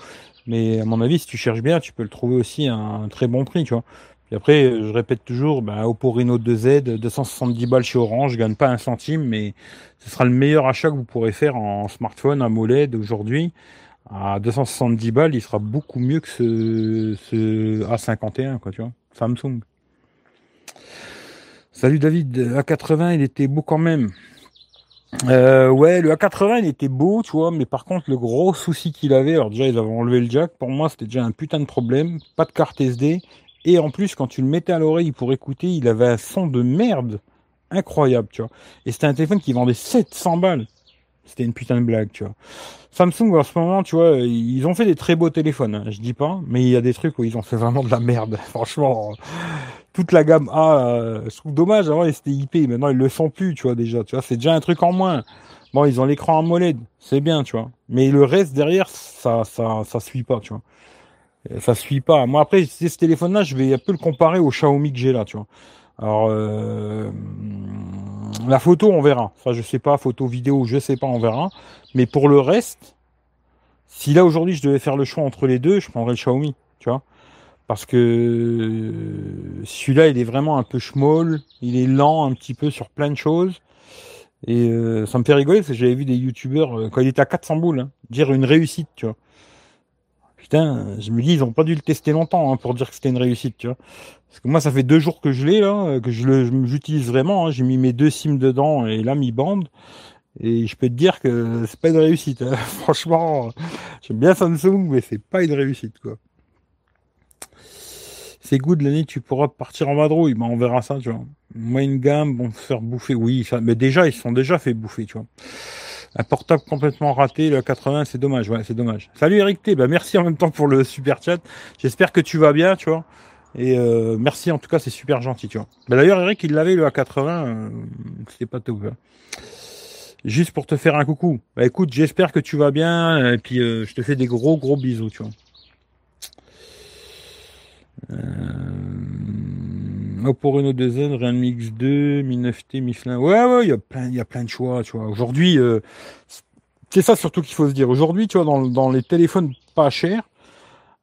Mais à mon avis, si tu cherches bien, tu peux le trouver aussi à un très bon prix, tu vois. Et après, je répète toujours, Oppo Reno 2Z, 270 balles chez Orange, je gagne pas un centime, mais ce sera le meilleur achat que vous pourrez faire en smartphone AMOLED aujourd'hui. À 270 balles, il sera beaucoup mieux que ce, ce A51, quoi, tu vois. Samsung. Salut David, A80, il était beau quand même. Euh, ouais, le A80 il était beau, tu vois, mais par contre le gros souci qu'il avait, alors déjà ils avaient enlevé le jack, pour moi c'était déjà un putain de problème, pas de carte SD, et en plus quand tu le mettais à l'oreille pour écouter, il avait un son de merde incroyable, tu vois. Et c'était un téléphone qui vendait 700 balles. C'était une putain de blague, tu vois. Samsung en ce moment, tu vois, ils ont fait des très beaux téléphones, hein, je dis pas, mais il y a des trucs où ils ont fait vraiment de la merde, franchement toute la gamme A, euh, je trouve dommage, avant c'était IP, maintenant ils le font plus, tu vois, déjà, tu vois, c'est déjà un truc en moins. Bon, ils ont l'écran AMOLED, c'est bien, tu vois. Mais le reste derrière, ça, ça, ça suit pas, tu vois. Ça suit pas. Moi, après, ce téléphone-là, je vais un peu le comparer au Xiaomi que j'ai là, tu vois. Alors, euh, la photo, on verra. Enfin, je sais pas, photo, vidéo, je sais pas, on verra. Mais pour le reste, si là aujourd'hui je devais faire le choix entre les deux, je prendrais le Xiaomi, tu vois parce que celui-là, il est vraiment un peu schmoll, il est lent un petit peu sur plein de choses. Et euh, ça me fait rigoler parce que j'avais vu des youtubeurs, euh, quand il était à 400 boules, hein, dire une réussite, tu vois. Putain, je me dis, ils ont pas dû le tester longtemps hein, pour dire que c'était une réussite, tu vois. Parce que moi, ça fait deux jours que je l'ai, là, que je j'utilise vraiment. Hein. J'ai mis mes deux sims dedans et là, mi bande. Et je peux te dire que c'est pas une réussite. Hein. Franchement, j'aime bien Samsung, mais c'est pas une réussite, quoi c'est good l'année tu pourras partir en vadrouille. Ben, on verra ça, tu vois. Moyenne gamme, bon, se faire bouffer, oui, ça, mais déjà, ils se sont déjà fait bouffer, tu vois. Un portable complètement raté, le 80, c'est dommage, ouais, c'est dommage. Salut Eric T, bah merci en même temps pour le super chat. J'espère que tu vas bien, tu vois. Et euh, merci en tout cas, c'est super gentil, tu vois. Bah, D'ailleurs, Eric, il l'avait le A80, euh, c'était pas tout. Hein. Juste pour te faire un coucou. Bah écoute, j'espère que tu vas bien, et puis euh, je te fais des gros gros bisous, tu vois. Euh... Oppo Reno 2N, Realme X2, Mi 9T, Mi Flin. Ouais, ouais, il y a plein, il y a plein de choix, tu vois. Aujourd'hui, euh, c'est ça surtout qu'il faut se dire. Aujourd'hui, tu vois, dans, dans les téléphones pas chers,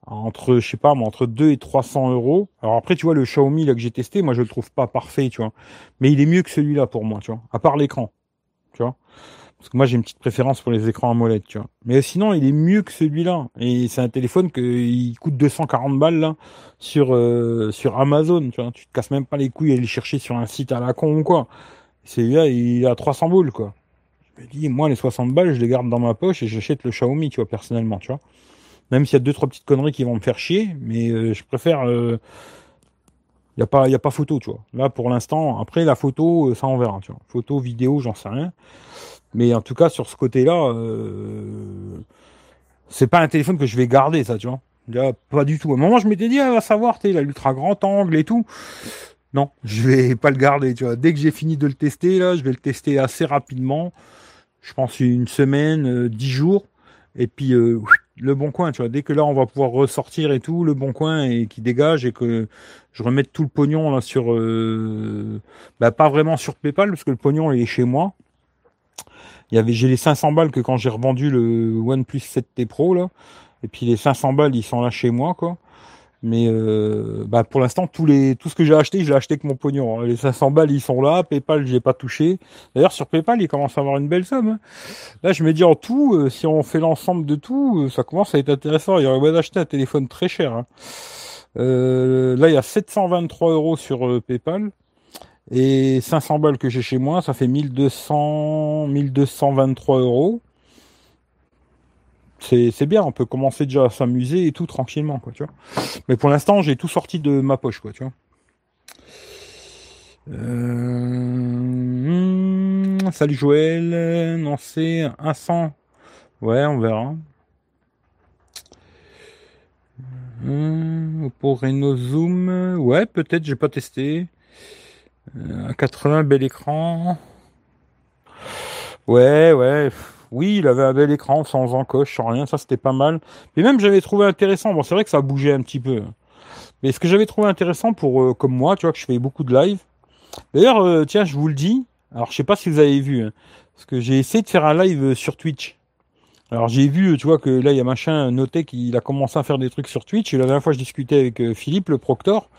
entre, je sais pas, entre 2 et 300 euros. Alors après, tu vois, le Xiaomi là que j'ai testé, moi je le trouve pas parfait, tu vois. Mais il est mieux que celui-là pour moi, tu vois. À part l'écran, tu vois. Parce que moi j'ai une petite préférence pour les écrans AMOLED, tu vois. Mais sinon, il est mieux que celui-là. Et c'est un téléphone qui coûte 240 balles là sur euh, sur Amazon, tu vois. Tu te casses même pas les couilles à aller chercher sur un site à la con ou quoi. Celui-là, il a 300 boules, quoi. Je me dis, moi les 60 balles, je les garde dans ma poche et j'achète le Xiaomi, tu vois, personnellement, tu vois. Même s'il y a deux trois petites conneries qui vont me faire chier, mais euh, je préfère. Il euh, n'y a pas, a pas photo, tu vois. Là, pour l'instant, après la photo, ça on verra, tu vois. Photo, vidéo, j'en sais rien. Mais en tout cas, sur ce côté-là, euh, c'est pas un téléphone que je vais garder, ça, tu vois. Pas du tout. À un moment, je m'étais dit, ah, va savoir, tu l'ultra grand angle et tout. Non, je vais pas le garder, tu vois. Dès que j'ai fini de le tester, là, je vais le tester assez rapidement. Je pense une semaine, euh, dix jours. Et puis, euh, le bon coin, tu vois. Dès que là, on va pouvoir ressortir et tout, le bon coin et qui dégage et que je remette tout le pognon là sur, euh, bah, pas vraiment sur PayPal parce que le pognon il est chez moi. Il y avait, j'ai les 500 balles que quand j'ai revendu le OnePlus 7T Pro, là. Et puis les 500 balles, ils sont là chez moi, quoi. Mais euh, bah pour l'instant, tous les, tout ce que j'ai acheté, je l'ai acheté avec mon pognon. Les 500 balles, ils sont là. PayPal, j'ai pas touché. D'ailleurs, sur PayPal, il commence à avoir une belle somme. Hein. Là, je me dis en tout, euh, si on fait l'ensemble de tout, euh, ça commence à être intéressant. Il y aurait moyen d'acheter un téléphone très cher. Hein. là, il y a 723 euros sur PayPal. Et 500 balles que j'ai chez moi, ça fait 1200, 1223 euros. C'est bien, on peut commencer déjà à s'amuser et tout tranquillement, quoi, tu vois. Mais pour l'instant, j'ai tout sorti de ma poche, quoi, tu vois. Euh, salut Joël, non c'est 100. Ouais, on verra. pour Reno Zoom, ouais, peut-être, j'ai pas testé. Un 80, bel écran. Ouais, ouais. Oui, il avait un bel écran sans encoche, sans rien. Ça, c'était pas mal. Mais même, j'avais trouvé intéressant. Bon, c'est vrai que ça bougé un petit peu. Mais ce que j'avais trouvé intéressant pour, euh, comme moi, tu vois, que je fais beaucoup de live. D'ailleurs, euh, tiens, je vous le dis. Alors, je sais pas si vous avez vu. Hein, parce que j'ai essayé de faire un live euh, sur Twitch. Alors j'ai vu, tu vois, que là, il y a machin noté qu'il a commencé à faire des trucs sur Twitch. Et la dernière fois, je discutais avec euh, Philippe, le proctor.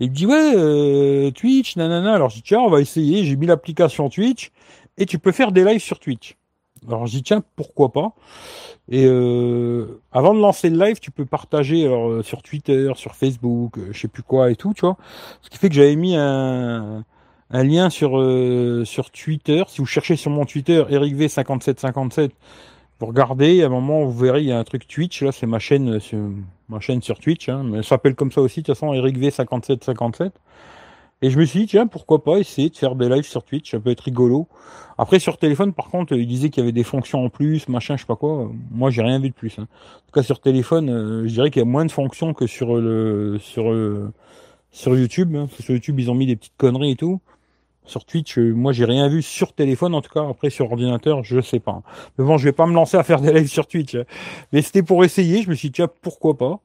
il me dit, ouais, euh, Twitch, nanana. Alors je dis, tiens, on va essayer. J'ai mis l'application Twitch. Et tu peux faire des lives sur Twitch. Alors je dis, tiens, pourquoi pas? Et euh, avant de lancer le live, tu peux partager alors, sur Twitter, sur Facebook, je sais plus quoi et tout, tu vois. Ce qui fait que j'avais mis un, un lien sur, sur Twitter. Si vous cherchez sur mon Twitter, EricV5757, vous regardez, à un moment, vous verrez, il y a un truc Twitch, là, c'est ma chaîne, euh, ma chaîne sur Twitch, hein, mais elle s'appelle comme ça aussi, de toute façon, Eric V5757. Et je me suis dit, tiens, pourquoi pas essayer de faire des lives sur Twitch, ça peut être rigolo. Après, sur téléphone, par contre, il disait qu'il y avait des fonctions en plus, machin, je sais pas quoi. Moi, j'ai rien vu de plus. Hein. En tout cas, sur téléphone, euh, je dirais qu'il y a moins de fonctions que sur le, sur, sur YouTube. Hein, sur YouTube, ils ont mis des petites conneries et tout. Sur Twitch, euh, moi j'ai rien vu sur téléphone, en tout cas après sur ordinateur, je sais pas. Mais bon, je vais pas me lancer à faire des lives sur Twitch. Mais c'était pour essayer, je me suis dit tiens, pourquoi pas?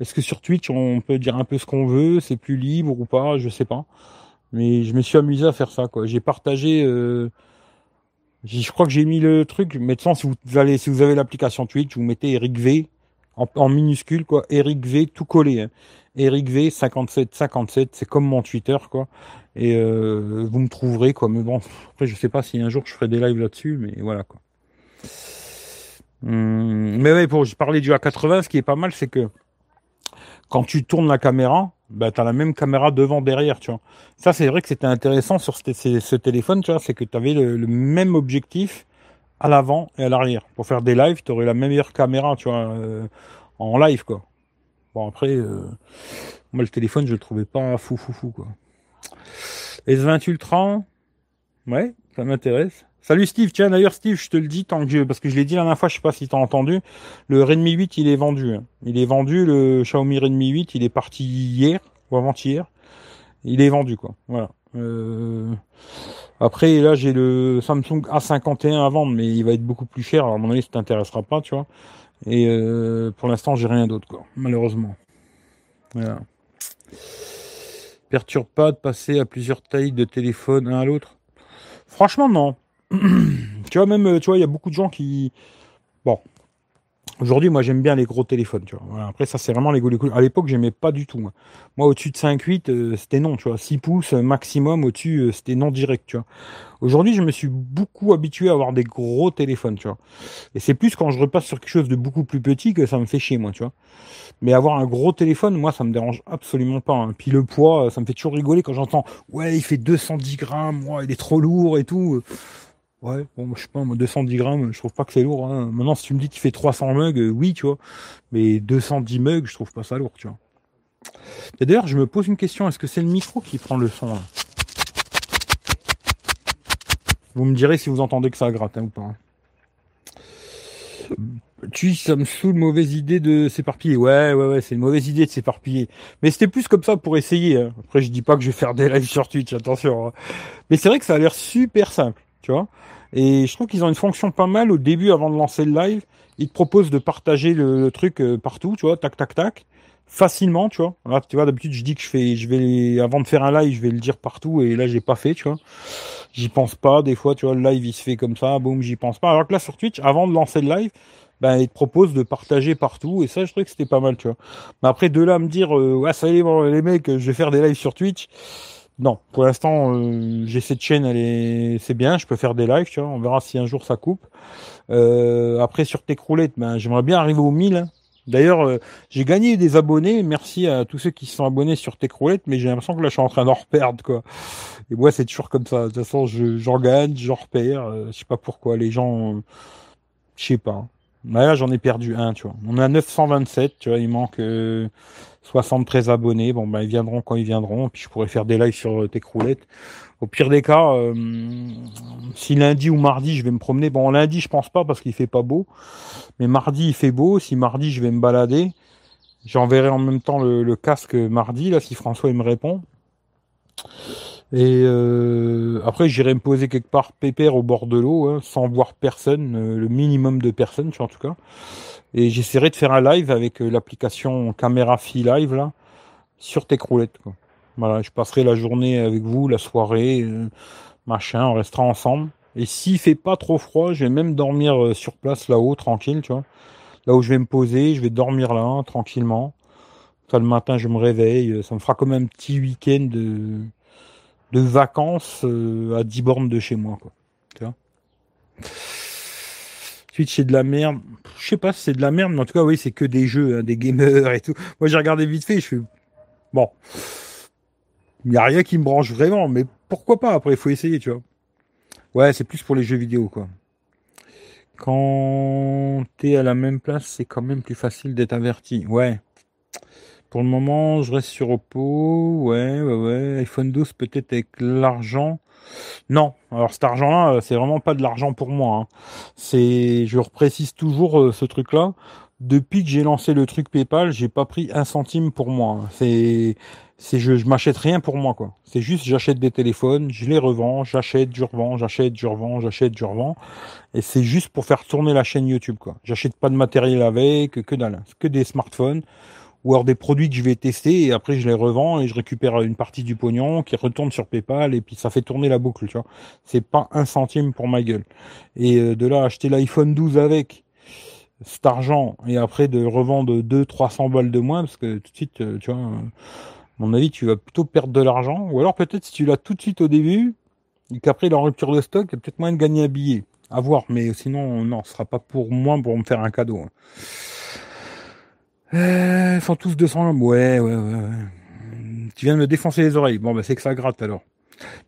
Est-ce que sur Twitch on peut dire un peu ce qu'on veut, c'est plus libre ou pas, je sais pas. Mais je me suis amusé à faire ça quoi. J'ai partagé euh... je crois que j'ai mis le truc, maintenant si vous allez si vous avez l'application Twitch, vous mettez Eric V en, en minuscule quoi, Eric V tout collé. Hein. Eric V 57 57, c'est comme mon Twitter quoi. Et euh, vous me trouverez quoi. Mais bon, après je sais pas si un jour je ferai des lives là-dessus, mais voilà quoi. Hum, mais ouais, pour parler du A80, ce qui est pas mal, c'est que quand tu tournes la caméra, bah, tu as la même caméra devant, derrière, tu vois. Ça, c'est vrai que c'était intéressant sur ce, ce, téléphone, tu vois, c'est que tu avais le, même objectif à l'avant et à l'arrière. Pour faire des lives, tu aurais la meilleure caméra, tu vois, euh, en live, quoi. Bon, après, euh, moi, le téléphone, je le trouvais pas fou, fou, fou, quoi. S20 Ultra, ouais, ça m'intéresse. Salut Steve, tiens d'ailleurs Steve, je te le dis tant que parce que je l'ai dit la dernière fois, je sais pas si tu as entendu, le Redmi 8 il est vendu. Hein. Il est vendu, le Xiaomi Redmi 8 il est parti hier ou avant-hier. Il est vendu quoi. Voilà. Euh... Après là j'ai le Samsung A51 à vendre, mais il va être beaucoup plus cher. Alors à mon avis ça t'intéressera pas, tu vois. Et euh, pour l'instant j'ai rien d'autre quoi, malheureusement. Voilà. Perturbe pas de passer à plusieurs tailles de téléphone un à l'autre? Franchement non. tu vois, même, tu vois, il y a beaucoup de gens qui. Bon. Aujourd'hui, moi, j'aime bien les gros téléphones, tu vois. après, ça, c'est vraiment les gros. À l'époque, j'aimais pas du tout. Moi, au-dessus de 5,8, euh, c'était non, tu vois. 6 pouces euh, maximum, au-dessus, euh, c'était non direct, tu vois. Aujourd'hui, je me suis beaucoup habitué à avoir des gros téléphones, tu vois. Et c'est plus quand je repasse sur quelque chose de beaucoup plus petit que ça me fait chier, moi, tu vois. Mais avoir un gros téléphone, moi, ça me dérange absolument pas. Hein. Puis le poids, ça me fait toujours rigoler quand j'entends, ouais, il fait 210 grammes, ouais, il est trop lourd et tout. Ouais, bon, je sais pas, 210 grammes, je trouve pas que c'est lourd. Hein. Maintenant, si tu me dis qu'il fait 300 mugs, euh, oui, tu vois. Mais 210 mugs, je trouve pas ça lourd, tu vois. Et d'ailleurs, je me pose une question, est-ce que c'est le micro qui prend le son Vous me direz si vous entendez que ça gratte hein, ou pas. Hein. Tu, ça me saoule, mauvaise idée de s'éparpiller. Ouais, ouais, ouais, c'est une mauvaise idée de s'éparpiller. Mais c'était plus comme ça pour essayer. Hein. Après, je dis pas que je vais faire des lives sur Twitch, attention. Mais c'est vrai que ça a l'air super simple, tu vois. Et je trouve qu'ils ont une fonction pas mal au début avant de lancer le live. Ils te proposent de partager le, truc euh, partout, tu vois, tac, tac, tac, facilement, tu vois. Là, tu vois, d'habitude, je dis que je fais, je vais, avant de faire un live, je vais le dire partout, et là, j'ai pas fait, tu vois. J'y pense pas, des fois, tu vois, le live, il se fait comme ça, boum, j'y pense pas. Alors que là, sur Twitch, avant de lancer le live, ben, ils te proposent de partager partout, et ça, je trouve que c'était pas mal, tu vois. Mais après, de là à me dire, euh, ouais, ça y est, les mecs, je vais faire des lives sur Twitch, non, pour l'instant, euh, j'ai cette chaîne, elle est, c'est bien, je peux faire des lives, tu vois. On verra si un jour ça coupe. Euh, après, sur tes ben, j'aimerais bien arriver aux 1000. Hein. D'ailleurs, euh, j'ai gagné des abonnés. Merci à tous ceux qui se sont abonnés sur tes mais j'ai l'impression que là, je suis en train d'en reperdre, quoi. Et moi, c'est toujours comme ça. De toute façon, j'en gagne, j'en repère. je sais pas pourquoi. Les gens, je sais pas. Mais là, j'en ai perdu un, tu vois. On a 927, tu vois. Il manque 73 abonnés. Bon, ben, ils viendront quand ils viendront. Puis je pourrais faire des lives sur euh, tes croulettes. Au pire des cas, euh, si lundi ou mardi je vais me promener, bon lundi je pense pas parce qu'il fait pas beau, mais mardi il fait beau. Si mardi je vais me balader, j'enverrai en même temps le, casque mardi là si François il me répond. Et euh, après j'irai me poser quelque part pépère au bord de l'eau, hein, sans voir personne, le minimum de personnes, en tout cas. Et j'essaierai de faire un live avec euh, l'application Caméra Fi Live là sur tes croulettes. Quoi. Voilà, je passerai la journée avec vous, la soirée, euh, machin, on restera ensemble. Et s'il fait pas trop froid, je vais même dormir euh, sur place là-haut, tranquille, tu vois. Là où je vais me poser, je vais dormir là, tranquillement. Ça, le matin, je me réveille. Ça me fera comme un petit week-end de, vacances à 10 bornes de chez moi, quoi. Tu vois Twitch c'est de la merde. Je sais pas si c'est de la merde, mais en tout cas oui c'est que des jeux, hein, des gamers et tout. Moi j'ai regardé vite fait, je fais bon, il n'y a rien qui me branche vraiment, mais pourquoi pas Après il faut essayer, tu vois. Ouais c'est plus pour les jeux vidéo quoi. Quand t'es à la même place, c'est quand même plus facile d'être averti. Ouais. Pour le moment, je reste sur Oppo. Ouais, ouais, ouais. iPhone 12 peut-être avec l'argent. Non, alors cet argent-là, euh, c'est vraiment pas de l'argent pour moi. Hein. C'est, je reprécise toujours euh, ce truc-là. Depuis que j'ai lancé le truc PayPal, j'ai pas pris un centime pour moi. Hein. C'est, c'est je, je m'achète rien pour moi quoi. C'est juste j'achète des téléphones, je les revends, j'achète, je revends, j'achète, je revends, j'achète, je revends. Et c'est juste pour faire tourner la chaîne YouTube quoi. J'achète pas de matériel avec, que dalle, que des smartphones ou alors des produits que je vais tester et après je les revends et je récupère une partie du pognon qui retourne sur PayPal et puis ça fait tourner la boucle, tu vois. C'est pas un centime pour ma gueule. Et euh, de là acheter l'iPhone 12 avec cet argent et après de revendre 2 300 balles de moins parce que tout de suite euh, tu vois à mon avis tu vas plutôt perdre de l'argent ou alors peut-être si tu l'as tout de suite au début et qu'après la rupture de stock, il y a peut-être moyen de gagner un billet. À voir, mais sinon non, ce sera pas pour moi pour me faire un cadeau. Euh, sont tous 200 Ouais, ouais, ouais, ouais. Tu viens de me défoncer les oreilles. Bon, bah, c'est que ça gratte alors.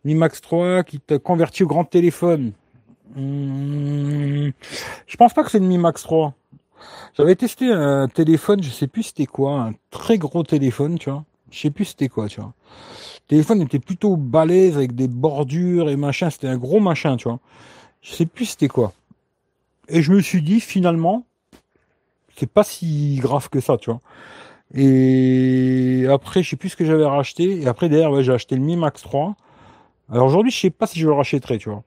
Mi Max 3 qui t'a converti au grand téléphone. Hmm, je pense pas que c'est le Mi Max 3. J'avais testé un téléphone, je sais plus c'était quoi, un très gros téléphone, tu vois. Je sais plus c'était quoi, tu vois. Le téléphone était plutôt balèze avec des bordures et machin. C'était un gros machin, tu vois. Je sais plus c'était quoi. Et je me suis dit, finalement, c'est pas si grave que ça, tu vois. Et après, je sais plus ce que j'avais racheté. Et après, derrière, j'ai acheté le Mi Max 3. Alors aujourd'hui, je sais pas si je le rachèterai, tu vois.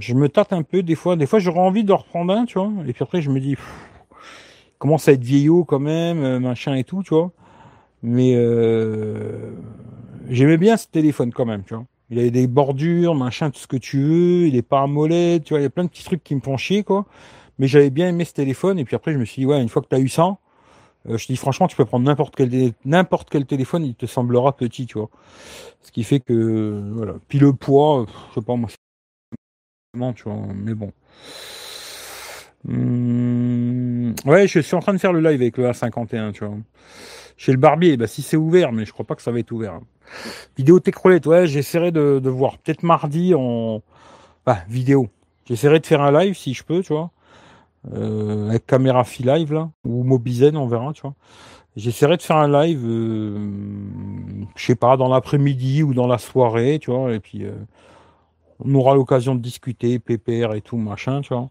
Je me tâte un peu des fois. Des fois, j'aurais envie de reprendre un, tu vois. Et puis après, je me dis, commence à être vieillot quand même, euh, machin et tout, tu vois. Mais euh, j'aimais bien ce téléphone quand même, tu vois. Il avait des bordures, machin, tout ce que tu veux. Il est pas à molette, tu vois. Il y a plein de petits trucs qui me font chier, quoi. Mais j'avais bien aimé ce téléphone. Et puis après, je me suis dit, ouais, une fois que tu as eu ça, euh, je dis franchement, tu peux prendre n'importe quel n'importe quel téléphone, il te semblera petit, tu vois. Ce qui fait que voilà. Puis le poids, je sais pas moi, tu vois. Mais bon. Hum, ouais, je suis en train de faire le live avec le A51, tu vois. Chez le barbier, bah si c'est ouvert, mais je crois pas que ça va être ouvert. Vidéo Techrolette, ouais, j'essaierai de, de voir. Peut-être mardi en. Bah, vidéo. J'essaierai de faire un live si je peux, tu vois. Euh, avec caméra fil live là, ou Mobizen, on verra, tu vois. J'essaierai de faire un live, euh, je sais pas, dans l'après-midi ou dans la soirée, tu vois, et puis euh, on aura l'occasion de discuter, PPR et tout, machin, tu vois.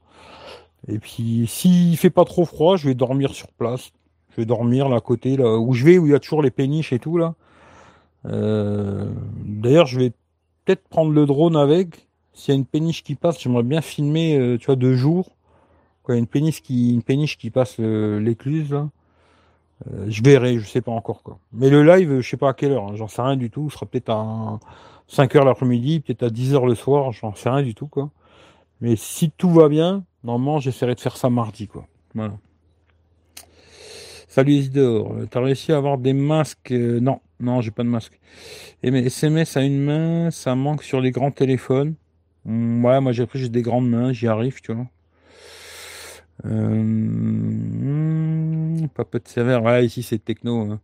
Et puis s'il fait pas trop froid, je vais dormir sur place. Je vais dormir là à côté, là où je vais, où il y a toujours les péniches et tout là. D'ailleurs, je vais peut-être prendre le drone avec. S'il y a une péniche qui passe, j'aimerais bien filmer, tu vois, deux une péniche qui, passe euh, l'écluse là. Euh, je verrai, je sais pas encore quoi. Mais le live, je sais pas à quelle heure, hein, j'en sais rien du tout. Ce sera peut-être à 5 h l'après-midi, peut-être à 10 h le soir, j'en sais rien du tout quoi. Mais si tout va bien, normalement j'essaierai de faire ça mardi quoi. Voilà. Salut Isidore, t'as réussi à avoir des masques euh, Non, non, j'ai pas de masque. Et mes SMS à une main, ça manque sur les grands téléphones. Hum, ouais, moi j'ai pris j'ai des grandes mains, j'y arrive, tu vois. Euh, hmm, pas peu de sévère. Ouais, ici c'est techno. Hein.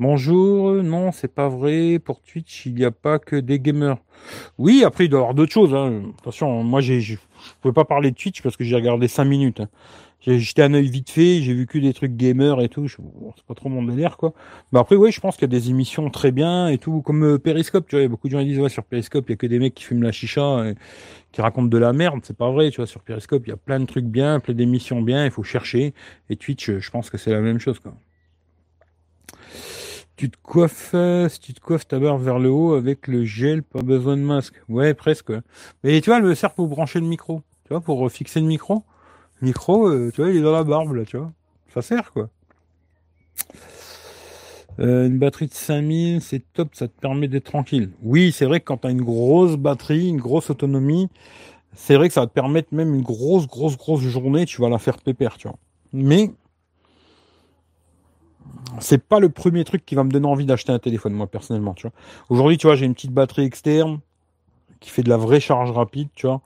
Bonjour, non, c'est pas vrai. Pour Twitch, il n'y a pas que des gamers. Oui, après, il doit y avoir d'autres choses. Hein. Attention, moi, je ne pouvais pas parler de Twitch parce que j'ai regardé 5 minutes. Hein. J'ai jeté un œil vite fait, j'ai vu que des trucs gamers et tout. c'est pas trop mon délire, quoi. Mais après, oui, je pense qu'il y a des émissions très bien et tout, comme euh, Periscope, tu vois. beaucoup de gens disent, ouais, sur Periscope, il y a que des mecs qui fument la chicha et qui racontent de la merde. C'est pas vrai, tu vois. Sur Periscope, il y a plein de trucs bien, plein d'émissions bien, il faut chercher. Et Twitch, je pense que c'est la même chose, quoi. Tu te coiffes, euh, tu te coiffes ta barbe vers le haut avec le gel, pas besoin de masque. Ouais, presque. Mais tu vois, elle me sert pour brancher le micro. Tu vois, pour fixer le micro micro, euh, tu vois, il est dans la barbe, là, tu vois. Ça sert, quoi. Euh, une batterie de 5000, c'est top, ça te permet d'être tranquille. Oui, c'est vrai que quand tu as une grosse batterie, une grosse autonomie, c'est vrai que ça va te permettre même une grosse, grosse, grosse journée, tu vas la faire pépère, tu vois. Mais c'est pas le premier truc qui va me donner envie d'acheter un téléphone, moi, personnellement, tu vois. Aujourd'hui, tu vois, j'ai une petite batterie externe qui fait de la vraie charge rapide, tu vois.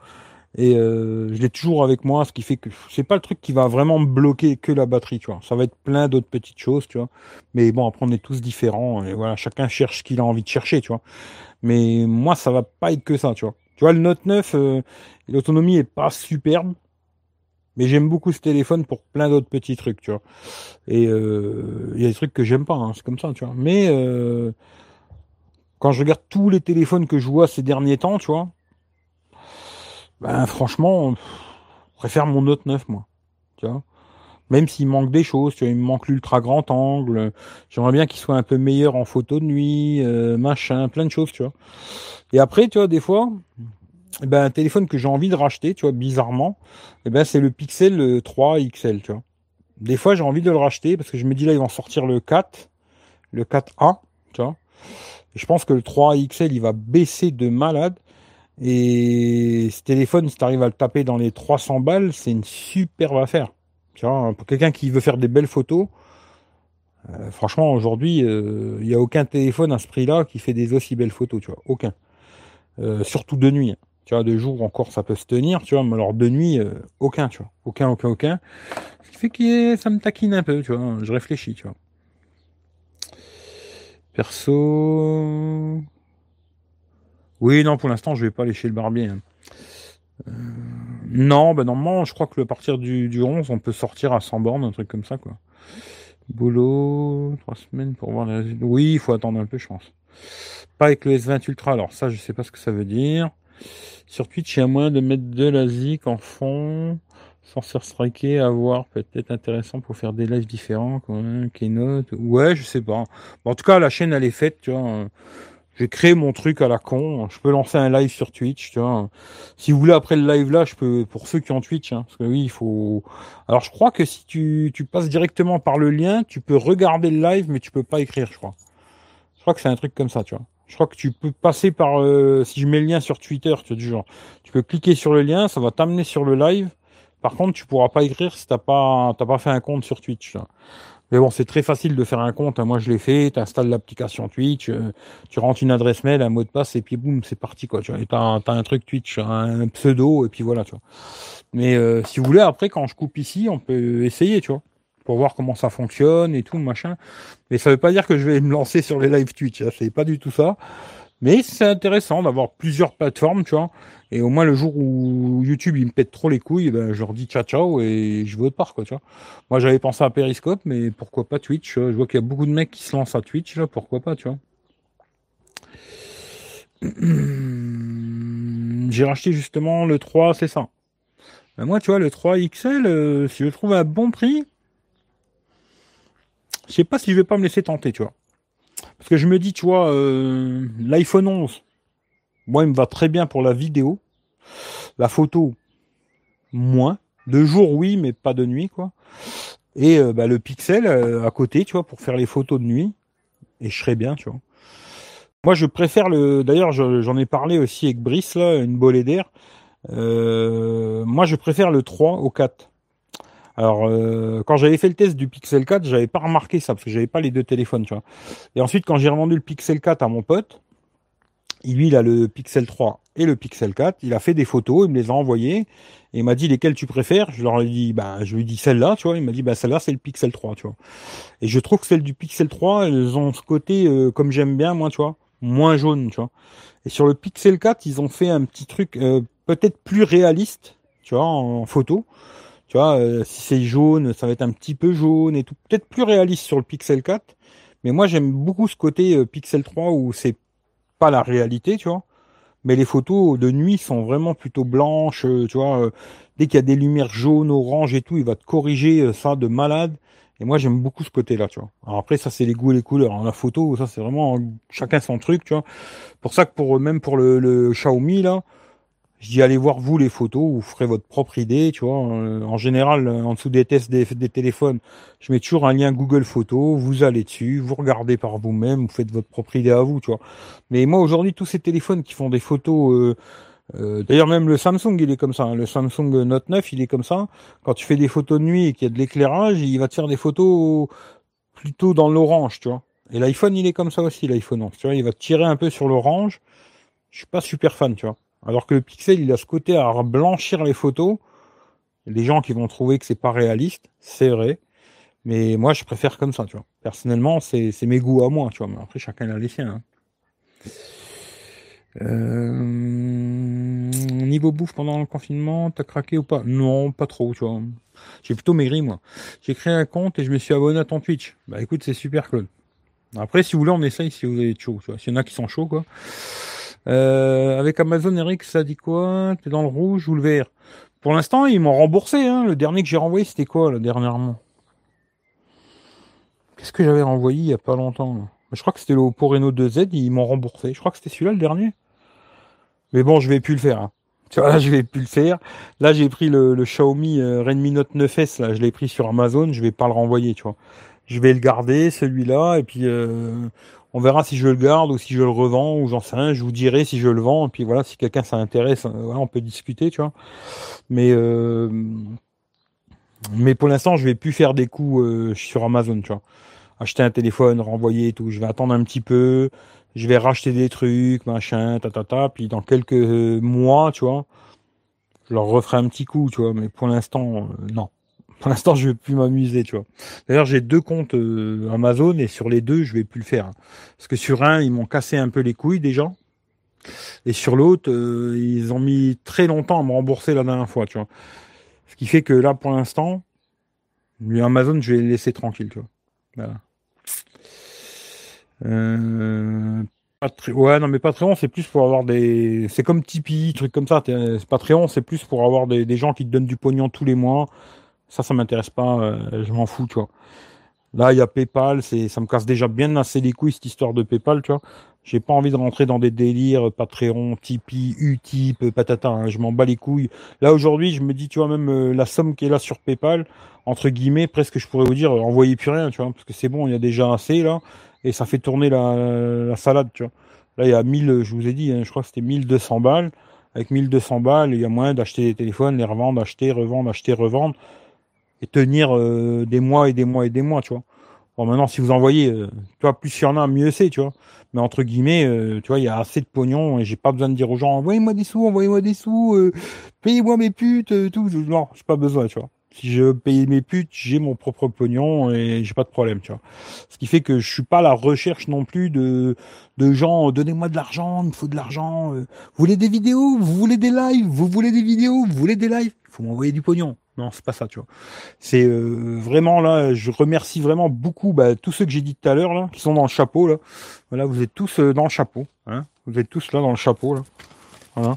Et euh, je l'ai toujours avec moi, ce qui fait que c'est pas le truc qui va vraiment me bloquer que la batterie, tu vois. Ça va être plein d'autres petites choses, tu vois. Mais bon, après on est tous différents et voilà, chacun cherche ce qu'il a envie de chercher, tu vois. Mais moi, ça va pas être que ça, tu vois. Tu vois, le Note 9, euh, l'autonomie est pas superbe, mais j'aime beaucoup ce téléphone pour plein d'autres petits trucs, tu vois. Et euh, il y a des trucs que j'aime pas, hein, c'est comme ça, tu vois. Mais quand je regarde tous les téléphones que je vois ces derniers temps, tu vois, ben, franchement, je préfère mon Note 9, moi. Tu vois? Même s'il manque des choses, tu vois, il me manque l'ultra grand angle. J'aimerais bien qu'il soit un peu meilleur en photo de nuit, euh, machin, plein de choses, tu vois. Et après, tu vois, des fois, ben, un téléphone que j'ai envie de racheter, tu vois, bizarrement, eh ben, c'est le Pixel 3 XL, tu vois. Des fois, j'ai envie de le racheter parce que je me dis là, ils vont sortir le 4, le 4A, tu vois. Je pense que le 3 XL, il va baisser de malade. Et ce téléphone, si tu arrives à le taper dans les 300 balles, c'est une superbe affaire. Tu vois, pour quelqu'un qui veut faire des belles photos, euh, franchement, aujourd'hui, euh, il n'y a aucun téléphone à ce prix-là qui fait des aussi belles photos, tu vois. Aucun. Euh, surtout de nuit. Tu vois, de jour encore, ça peut se tenir, tu vois, mais alors de nuit, aucun, tu vois. Aucun, aucun, aucun. Ce qui fait que ça me taquine un peu, tu vois. Je réfléchis, tu vois. Perso, oui, non, pour l'instant, je vais pas aller chez le barbier. Hein. Euh, non, ben normalement, je crois que à partir du, du 11, on peut sortir à 100 bornes, un truc comme ça, quoi. Boulot, trois semaines pour voir les résultats. Oui, il faut attendre un peu, je pense. Pas avec le S20 Ultra, alors ça, je sais pas ce que ça veut dire. Sur Twitch, il y a moyen de mettre de la ZIC en fond, sans se striker, avoir peut-être intéressant pour faire des lives différents, comme Keynote. Ouais, je sais pas. en tout cas, la chaîne, elle est faite, tu vois. J'ai créé mon truc à la con. Je peux lancer un live sur Twitch, tu vois. Si vous voulez après le live là, je peux pour ceux qui ont Twitch, hein, parce que oui, il faut. Alors je crois que si tu, tu passes directement par le lien, tu peux regarder le live, mais tu peux pas écrire, je crois. Je crois que c'est un truc comme ça, tu vois. Je crois que tu peux passer par euh, si je mets le lien sur Twitter, tu vois, du genre, tu peux cliquer sur le lien, ça va t'amener sur le live. Par contre, tu pourras pas écrire si t'as pas t'as pas fait un compte sur Twitch. Tu vois. Mais bon, c'est très facile de faire un compte. Moi, je l'ai fait. Tu installes l'application Twitch, euh, tu rentres une adresse mail, un mot de passe, et puis boum, c'est parti. quoi. Tu as, un truc Twitch, un pseudo, et puis voilà. Tu vois. Mais euh, si vous voulez, après, quand je coupe ici, on peut essayer, tu vois, pour voir comment ça fonctionne et tout, machin. Mais ça veut pas dire que je vais me lancer sur les live Twitch. Hein. C'est pas du tout ça. Mais c'est intéressant d'avoir plusieurs plateformes, tu vois. Et au moins le jour où YouTube il me pète trop les couilles, ben je leur dis ciao ciao et je vais autre part quoi, tu vois. Moi j'avais pensé à Periscope, mais pourquoi pas Twitch Je vois qu'il y a beaucoup de mecs qui se lancent à Twitch là, pourquoi pas, tu vois. J'ai racheté justement le 3, c'est ça. Ben moi, tu vois, le 3 XL, euh, si je le trouve à bon prix, je sais pas si je vais pas me laisser tenter, tu vois. Parce que je me dis, tu vois, euh, l'iPhone 11, moi, il me va très bien pour la vidéo. La photo, moins. De jour, oui, mais pas de nuit, quoi. Et euh, bah, le pixel euh, à côté, tu vois, pour faire les photos de nuit. Et je serais bien, tu vois. Moi, je préfère le. D'ailleurs, j'en ai parlé aussi avec Brice, là, une bolée d'air. Moi, je préfère le 3 au 4. Alors, quand j'avais fait le test du Pixel 4, j'avais pas remarqué ça parce que j'avais pas les deux téléphones, tu vois. Et ensuite, quand j'ai revendu le Pixel 4 à mon pote, lui, il a le Pixel 3 et le Pixel 4. Il a fait des photos, il me les a envoyées. Et il m'a dit lesquelles tu préfères? Je leur ai dit, bah, je lui dit celle-là, tu vois. Il m'a dit, bah, celle-là, c'est le Pixel 3, tu vois. Et je trouve que celle du Pixel 3, elles ont ce côté, euh, comme j'aime bien, moi, tu vois, moins jaune, tu vois. Et sur le Pixel 4, ils ont fait un petit truc euh, peut-être plus réaliste, tu vois, en, photo. Tu vois, euh, si c'est jaune, ça va être un petit peu jaune et tout. Peut-être plus réaliste sur le Pixel 4. Mais moi, j'aime beaucoup ce côté Pixel 3 où c'est pas la réalité, tu vois. Mais les photos de nuit sont vraiment plutôt blanches, euh, tu vois. Euh, dès qu'il y a des lumières jaunes, oranges et tout, il va te corriger euh, ça de malade. Et moi, j'aime beaucoup ce côté-là, tu vois. Alors après, ça, c'est les goûts et les couleurs. En la photo, ça, c'est vraiment chacun son truc, tu vois. Pour ça que pour même pour le, le Xiaomi, là, je dis allez voir vous les photos, vous ferez votre propre idée, tu vois. En général, en dessous des tests des, téléphones, je mets toujours un lien Google Photos, vous allez dessus, vous regardez par vous-même, vous faites votre propre idée à vous, tu vois. Mais moi aujourd'hui, tous ces téléphones qui font des photos, euh, euh, d'ailleurs même le Samsung, il est comme ça. Hein. Le Samsung Note 9, il est comme ça. Quand tu fais des photos de nuit et qu'il y a de l'éclairage, il va te faire des photos plutôt dans l'orange, tu vois. Et l'iPhone, il est comme ça aussi, l'iPhone tu vois. Il va te tirer un peu sur l'orange. Je suis pas super fan, tu vois. Alors que le pixel, il a ce côté à blanchir les photos. Les gens qui vont trouver que c'est pas réaliste, c'est vrai. Mais moi, je préfère comme ça, tu vois. Personnellement, c'est mes goûts à moi, tu vois. Mais après, chacun a les siens. Hein. Euh, niveau bouffe pendant le confinement, t'as craqué ou pas? Non, pas trop, tu vois. J'ai plutôt maigri, moi. J'ai créé un compte et je me suis abonné à ton Twitch. Bah écoute, c'est super, Claude. Après, si vous voulez, on essaye si vous êtes chaud. S'il y en a qui sont chauds, quoi. Euh, avec Amazon, Eric, ça dit quoi? T'es dans le rouge ou le vert? Pour l'instant, ils m'ont remboursé. Hein. Le dernier que j'ai renvoyé, c'était quoi, là, dernièrement? Qu'est-ce que j'avais renvoyé il y a pas longtemps Je crois que c'était le Oppo Reno 2Z, ils m'ont remboursé. Je crois que c'était celui-là, le dernier. Mais bon, je vais plus le faire. Hein. Tu là, je vais plus le faire. Là, j'ai pris le, Xiaomi euh, Redmi Note 9S, là, je l'ai pris sur Amazon, je vais pas le renvoyer, tu vois. Je vais le garder, celui-là, et puis euh, on verra si je le garde ou si je le revends ou j'en sais rien. Je vous dirai si je le vends. Et puis voilà, si quelqu'un s'intéresse, euh, voilà, on peut discuter, tu vois. Mais euh, mais pour l'instant, je vais plus faire des coups euh, sur Amazon, tu vois. Acheter un téléphone, renvoyer et tout. Je vais attendre un petit peu. Je vais racheter des trucs, machin, ta ta ta. Puis dans quelques mois, tu vois, je leur referai un petit coup, tu vois. Mais pour l'instant, non. Pour l'instant, je vais plus m'amuser, tu vois. D'ailleurs, j'ai deux comptes euh, Amazon et sur les deux, je vais plus le faire. Parce que sur un, ils m'ont cassé un peu les couilles déjà. Et sur l'autre, euh, ils ont mis très longtemps à me rembourser la dernière fois, tu vois. Ce qui fait que là, pour l'instant, Amazon, je vais les laisser tranquille. Voilà. Euh, Ouais, non, mais Patreon, c'est plus pour avoir des. C'est comme Tipeee, trucs comme ça. Patreon, c'est plus pour avoir des, gens qui te donnent du pognon tous les mois. Ça, ça m'intéresse pas. Euh, je m'en fous, tu vois. Là, il y a PayPal. C'est, ça me casse déjà bien assez les couilles cette histoire de PayPal, tu vois. J'ai pas envie de rentrer dans des délires Patreon, Tipeee, Utip, patata. Hein, je m'en bats les couilles. Là aujourd'hui, je me dis, tu vois, même euh, la somme qui est là sur PayPal, entre guillemets, presque je pourrais vous dire, envoyez plus rien, tu vois, parce que c'est bon, il y a déjà assez là et ça fait tourner la, salade, tu vois. Là, il y a 1000, je vous ai dit, hein, je crois que c'était 1200 balles. Avec 1200 balles, il y a moyen d'acheter des téléphones, les revendre, acheter, revendre, acheter, revendre, et tenir euh, des mois et des mois et des mois, tu vois. Bon, maintenant, si vous envoyez, euh, plus il y en a, mieux c'est, tu vois. Mais entre guillemets, euh, tu vois, il y a assez de pognon et j'ai pas besoin de dire aux gens, envoyez-moi des sous, envoyez-moi des sous, payez-moi mes putes, tout. Non, j'ai pas besoin, tu vois. Si je paye mes putes, j'ai mon propre pognon et j'ai pas de problème, tu vois. Ce qui fait que je suis pas à la recherche non plus de, de gens, donnez-moi de l'argent, il me faut de l'argent. Euh. Vous voulez des vidéos, vous voulez des lives, vous voulez des vidéos, vous voulez des lives? Il faut m'envoyer du pognon. Non, c'est pas ça, tu vois. C'est euh, vraiment là, je remercie vraiment beaucoup bah, tous ceux que j'ai dit tout à l'heure là, qui sont dans le chapeau là. Voilà, vous êtes tous euh, dans le chapeau. Hein vous êtes tous là dans le chapeau là. Voilà.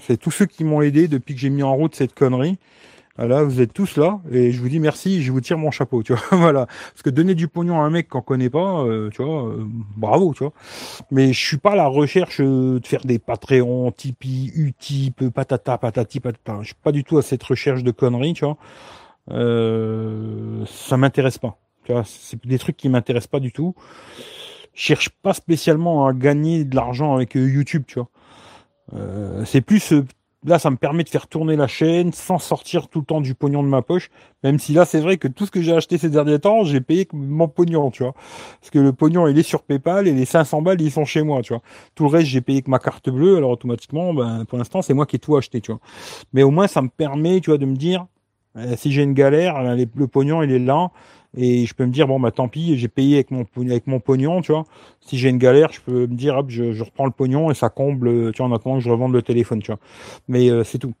C'est tous ceux qui m'ont aidé depuis que j'ai mis en route cette connerie. Voilà, vous êtes tous là et je vous dis merci, je vous tire mon chapeau, tu vois. voilà, parce que donner du pognon à un mec qu'on connaît pas, euh, tu vois, euh, bravo, tu vois. Mais je suis pas à la recherche euh, de faire des Patreon, Tipeee, Utip, patata, patati, patata. Je suis pas du tout à cette recherche de conneries, tu vois. Euh, ça m'intéresse pas. Tu vois, c'est des trucs qui m'intéressent pas du tout. Je cherche pas spécialement à gagner de l'argent avec YouTube, tu vois. Euh, c'est plus Là, ça me permet de faire tourner la chaîne sans sortir tout le temps du pognon de ma poche. Même si là, c'est vrai que tout ce que j'ai acheté ces derniers temps, j'ai payé mon pognon, tu vois. Parce que le pognon, il est sur PayPal et les 500 balles, ils sont chez moi, tu vois. Tout le reste, j'ai payé que ma carte bleue. Alors automatiquement, ben, pour l'instant, c'est moi qui ai tout acheté, tu vois. Mais au moins, ça me permet, tu vois, de me dire, euh, si j'ai une galère, le pognon, il est là et je peux me dire bon bah tant pis j'ai payé avec mon avec mon pognon tu vois. Si j'ai une galère je peux me dire hop je, je, reprends le pognon et ça comble tu vois en attendant que je revende le téléphone tu vois. Mais euh, c'est tout.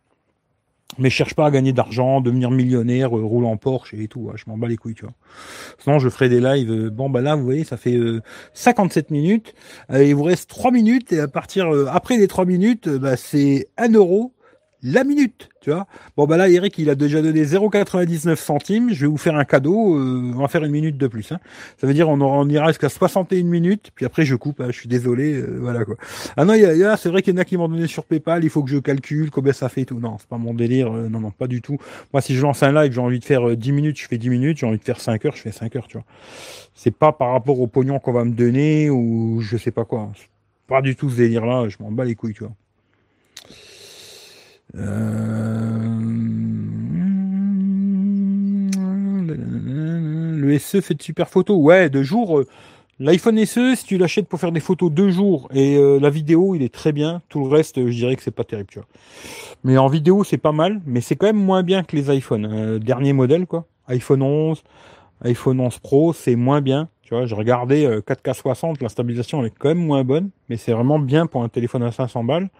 Mais je cherche pas à gagner d'argent devenir millionnaire euh, rouler en Porsche et tout je m'en bats les couilles tu vois. Sinon je ferai des lives euh, bon bah là vous voyez ça fait 57 minutes il vous reste 3 minutes et à partir après les 3 minutes bah, c'est 1 euro la minute, tu vois. Bon, bah là, Eric, il a déjà donné 0,99 centimes. Je vais vous faire un cadeau. Euh, on va faire une minute de plus. Hein. Ça veut dire on, on ira jusqu'à 61 minutes. Puis après, je coupe. Hein, je suis désolé. Euh, voilà quoi. Ah non, il y a, c'est vrai qu'il y en a qui m'ont donné sur PayPal. Il faut que je calcule combien ça fait et tout. Non, c'est pas mon délire. Euh, non, non, pas du tout. Moi, si je lance un live, j'ai envie de faire 10 minutes, je fais 10 minutes. J'ai envie de faire 5 heures, je fais 5 heures, tu vois. C'est pas par rapport au pognon qu'on va me donner ou je sais pas quoi. Pas du tout ce délire-là. Je m'en bats les couilles, tu vois. Euh, le SE fait de super photos. Ouais, de jour. Euh, L'iPhone SE, si tu l'achètes pour faire des photos deux jours et euh, la vidéo, il est très bien. Tout le reste, je dirais que c'est pas terrible, tu vois. Mais en vidéo, c'est pas mal, mais c'est quand même moins bien que les iPhones. dernier modèle, quoi. iPhone 11, iPhone 11 Pro, c'est moins bien. Tu vois, j'ai regardé 4K 60, la stabilisation elle est quand même moins bonne, mais c'est vraiment bien pour un téléphone à 500 balles.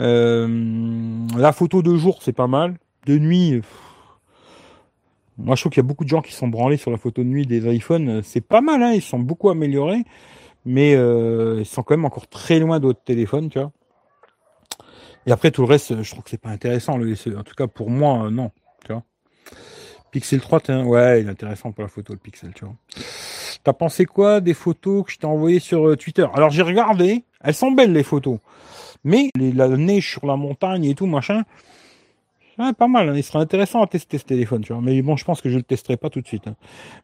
Euh, la photo de jour, c'est pas mal. De nuit, moi je trouve qu'il y a beaucoup de gens qui sont branlés sur la photo de nuit des iPhones. C'est pas mal, hein, ils sont beaucoup améliorés, mais euh, ils sont quand même encore très loin d'autres téléphones, tu vois. Et après tout le reste, je trouve que c'est pas intéressant le SE. En tout cas pour moi, euh, non. Pixel 3, ouais, il est intéressant pour la photo le Pixel, tu vois. T'as pensé quoi des photos que je t'ai envoyées sur Twitter? Alors j'ai regardé, elles sont belles les photos. Mais la neige sur la montagne et tout, machin, pas mal. Hein. Il serait intéressant à tester ce téléphone, tu vois. Mais bon, je pense que je le testerai pas tout de suite. Hein.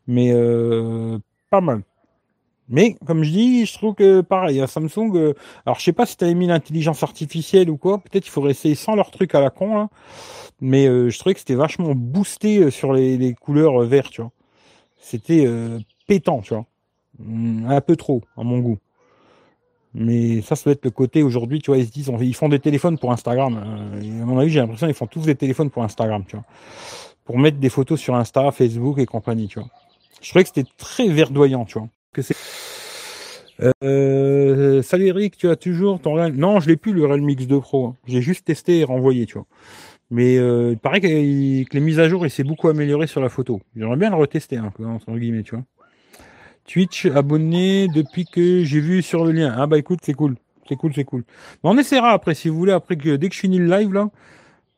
Mais euh, pas mal. Mais comme je dis, je trouve que pareil, à Samsung, euh, alors je sais pas si tu mis l'intelligence artificielle ou quoi, peut-être il faudrait essayer sans leur truc à la con, mais euh, je trouvais que c'était vachement boosté sur les, les couleurs vertes, tu vois. C'était pétant, tu vois. Un peu trop, à mon goût. Mais ça, ça doit être le côté aujourd'hui, tu vois, ils se disent, ils font des téléphones pour Instagram. Euh, à mon avis, j'ai l'impression qu'ils font tous des téléphones pour Instagram, tu vois. Pour mettre des photos sur Insta, Facebook et compagnie, tu vois. Je trouvais que c'était très verdoyant, tu vois. Que c'est... Euh, salut Eric, tu as toujours ton Realme... Non, je l'ai plus le Realme X2 Pro. Hein. J'ai juste testé et renvoyé, tu vois. Mais euh, il paraît que, les mises à jour, il s'est beaucoup amélioré sur la photo. J'aimerais bien le retester, hein, entre guillemets, tu vois. Twitch abonné depuis que j'ai vu sur le lien. Ah bah écoute, c'est cool. C'est cool, c'est cool. on essaiera après, si vous voulez, après que dès que je finis le live là,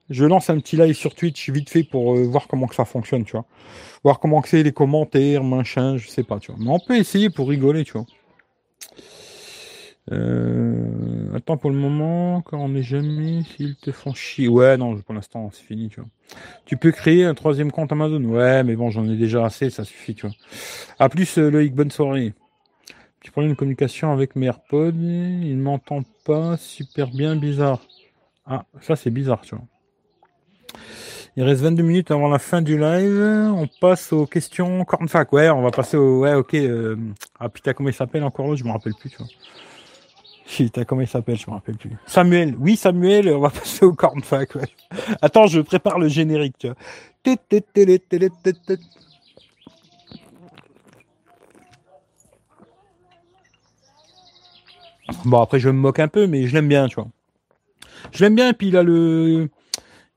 je lance un petit live sur Twitch vite fait pour euh, voir comment que ça fonctionne, tu vois. Voir comment que c'est les commentaires, machin, je sais pas, tu vois. Mais on peut essayer pour rigoler, tu vois. Euh, attends pour le moment, quand on n'est jamais, s'ils te font chier. Ouais, non, pour l'instant, c'est fini, tu vois. Tu peux créer un troisième compte Amazon. Ouais, mais bon, j'en ai déjà assez, ça suffit, tu vois. A plus, euh, Loïc, bonne soirée. Tu prends une communication avec mes AirPods, il ne m'entend pas super bien, bizarre. Ah, ça c'est bizarre, tu vois. Il reste 22 minutes avant la fin du live. On passe aux questions cornfac. Ouais, on va passer au. Ouais, ok. Euh... Ah putain, comment il s'appelle encore là Je me rappelle plus, tu vois. Putain, comment il s'appelle Je me rappelle plus. Samuel. Oui, Samuel, on va passer au cornfac. Attends, je prépare le générique, tu vois. Bon, après, je me moque un peu, mais je l'aime bien, tu vois. Je l'aime bien, puis il a le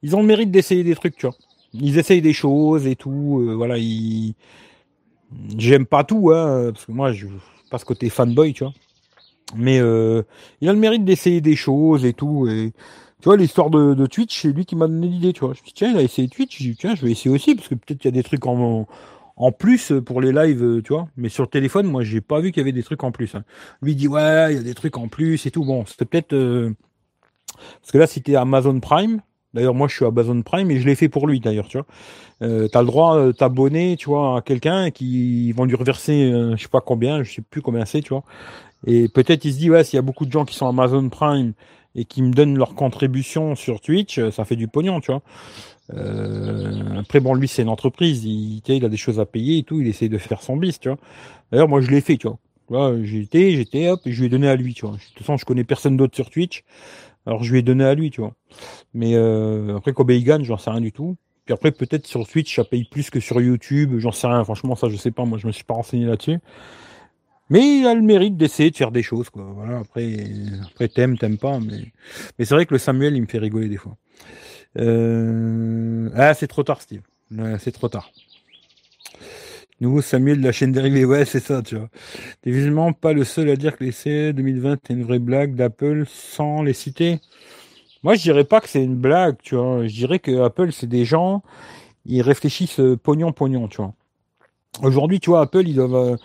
ils ont le mérite d'essayer des trucs, tu vois. Ils essayent des choses et tout. Euh, voilà, ils. J'aime pas tout, hein, parce que moi, je pas ce côté fanboy, tu vois. Mais euh, il a le mérite d'essayer des choses et tout. Et tu vois, l'histoire de, Twitch, c'est lui qui m'a donné l'idée, tu vois. Je me dis, tiens, il a essayé Twitch. Je dis, tiens, je vais essayer aussi, parce que peut-être qu'il y a des trucs en, en plus pour les lives, tu vois. Mais sur le téléphone, moi, j'ai pas vu qu'il y avait des trucs en plus. Hein. Lui dit, ouais, il y a des trucs en plus et tout. Bon, c'était peut-être. Euh, parce que là, c'était Amazon Prime. D'ailleurs, moi, je suis à Amazon Prime et je l'ai fait pour lui, d'ailleurs, tu vois. Euh, as le droit de t'abonner, tu vois, à quelqu'un qui vont lui reverser, euh, je sais pas combien, je sais plus combien c'est, tu vois. Et peut-être il se dit, ouais, s'il y a beaucoup de gens qui sont Amazon Prime et qui me donnent leur contribution sur Twitch, ça fait du pognon, tu vois. Euh, après, bon, lui, c'est une entreprise, il, il a des choses à payer et tout, il essaie de faire son bis, tu vois. D'ailleurs, moi, je l'ai fait, tu vois. J'étais, j'étais, hop, et je lui ai donné à lui, tu vois. De toute façon, je connais personne d'autre sur Twitch. Alors je lui ai donné à lui, tu vois. Mais euh, après Kobe gagne, j'en sais rien du tout. Puis après peut-être sur Twitch ça paye plus que sur YouTube, j'en sais rien. Franchement ça je sais pas, moi je me suis pas renseigné là-dessus. Mais il a le mérite d'essayer de faire des choses, quoi. Voilà. Après, après t'aimes, t'aimes pas, mais mais c'est vrai que le Samuel il me fait rigoler des fois. Euh... Ah c'est trop tard, Steve. C'est trop tard. Nouveau Samuel de la chaîne dérivée, ouais, c'est ça, tu vois. T'es visiblement pas le seul à dire que l'essai 2020 est une vraie blague d'Apple sans les citer. Moi, je dirais pas que c'est une blague, tu vois. Je dirais que Apple, c'est des gens, ils réfléchissent pognon, pognon, tu vois. Aujourd'hui, tu vois, Apple, ils doivent, euh,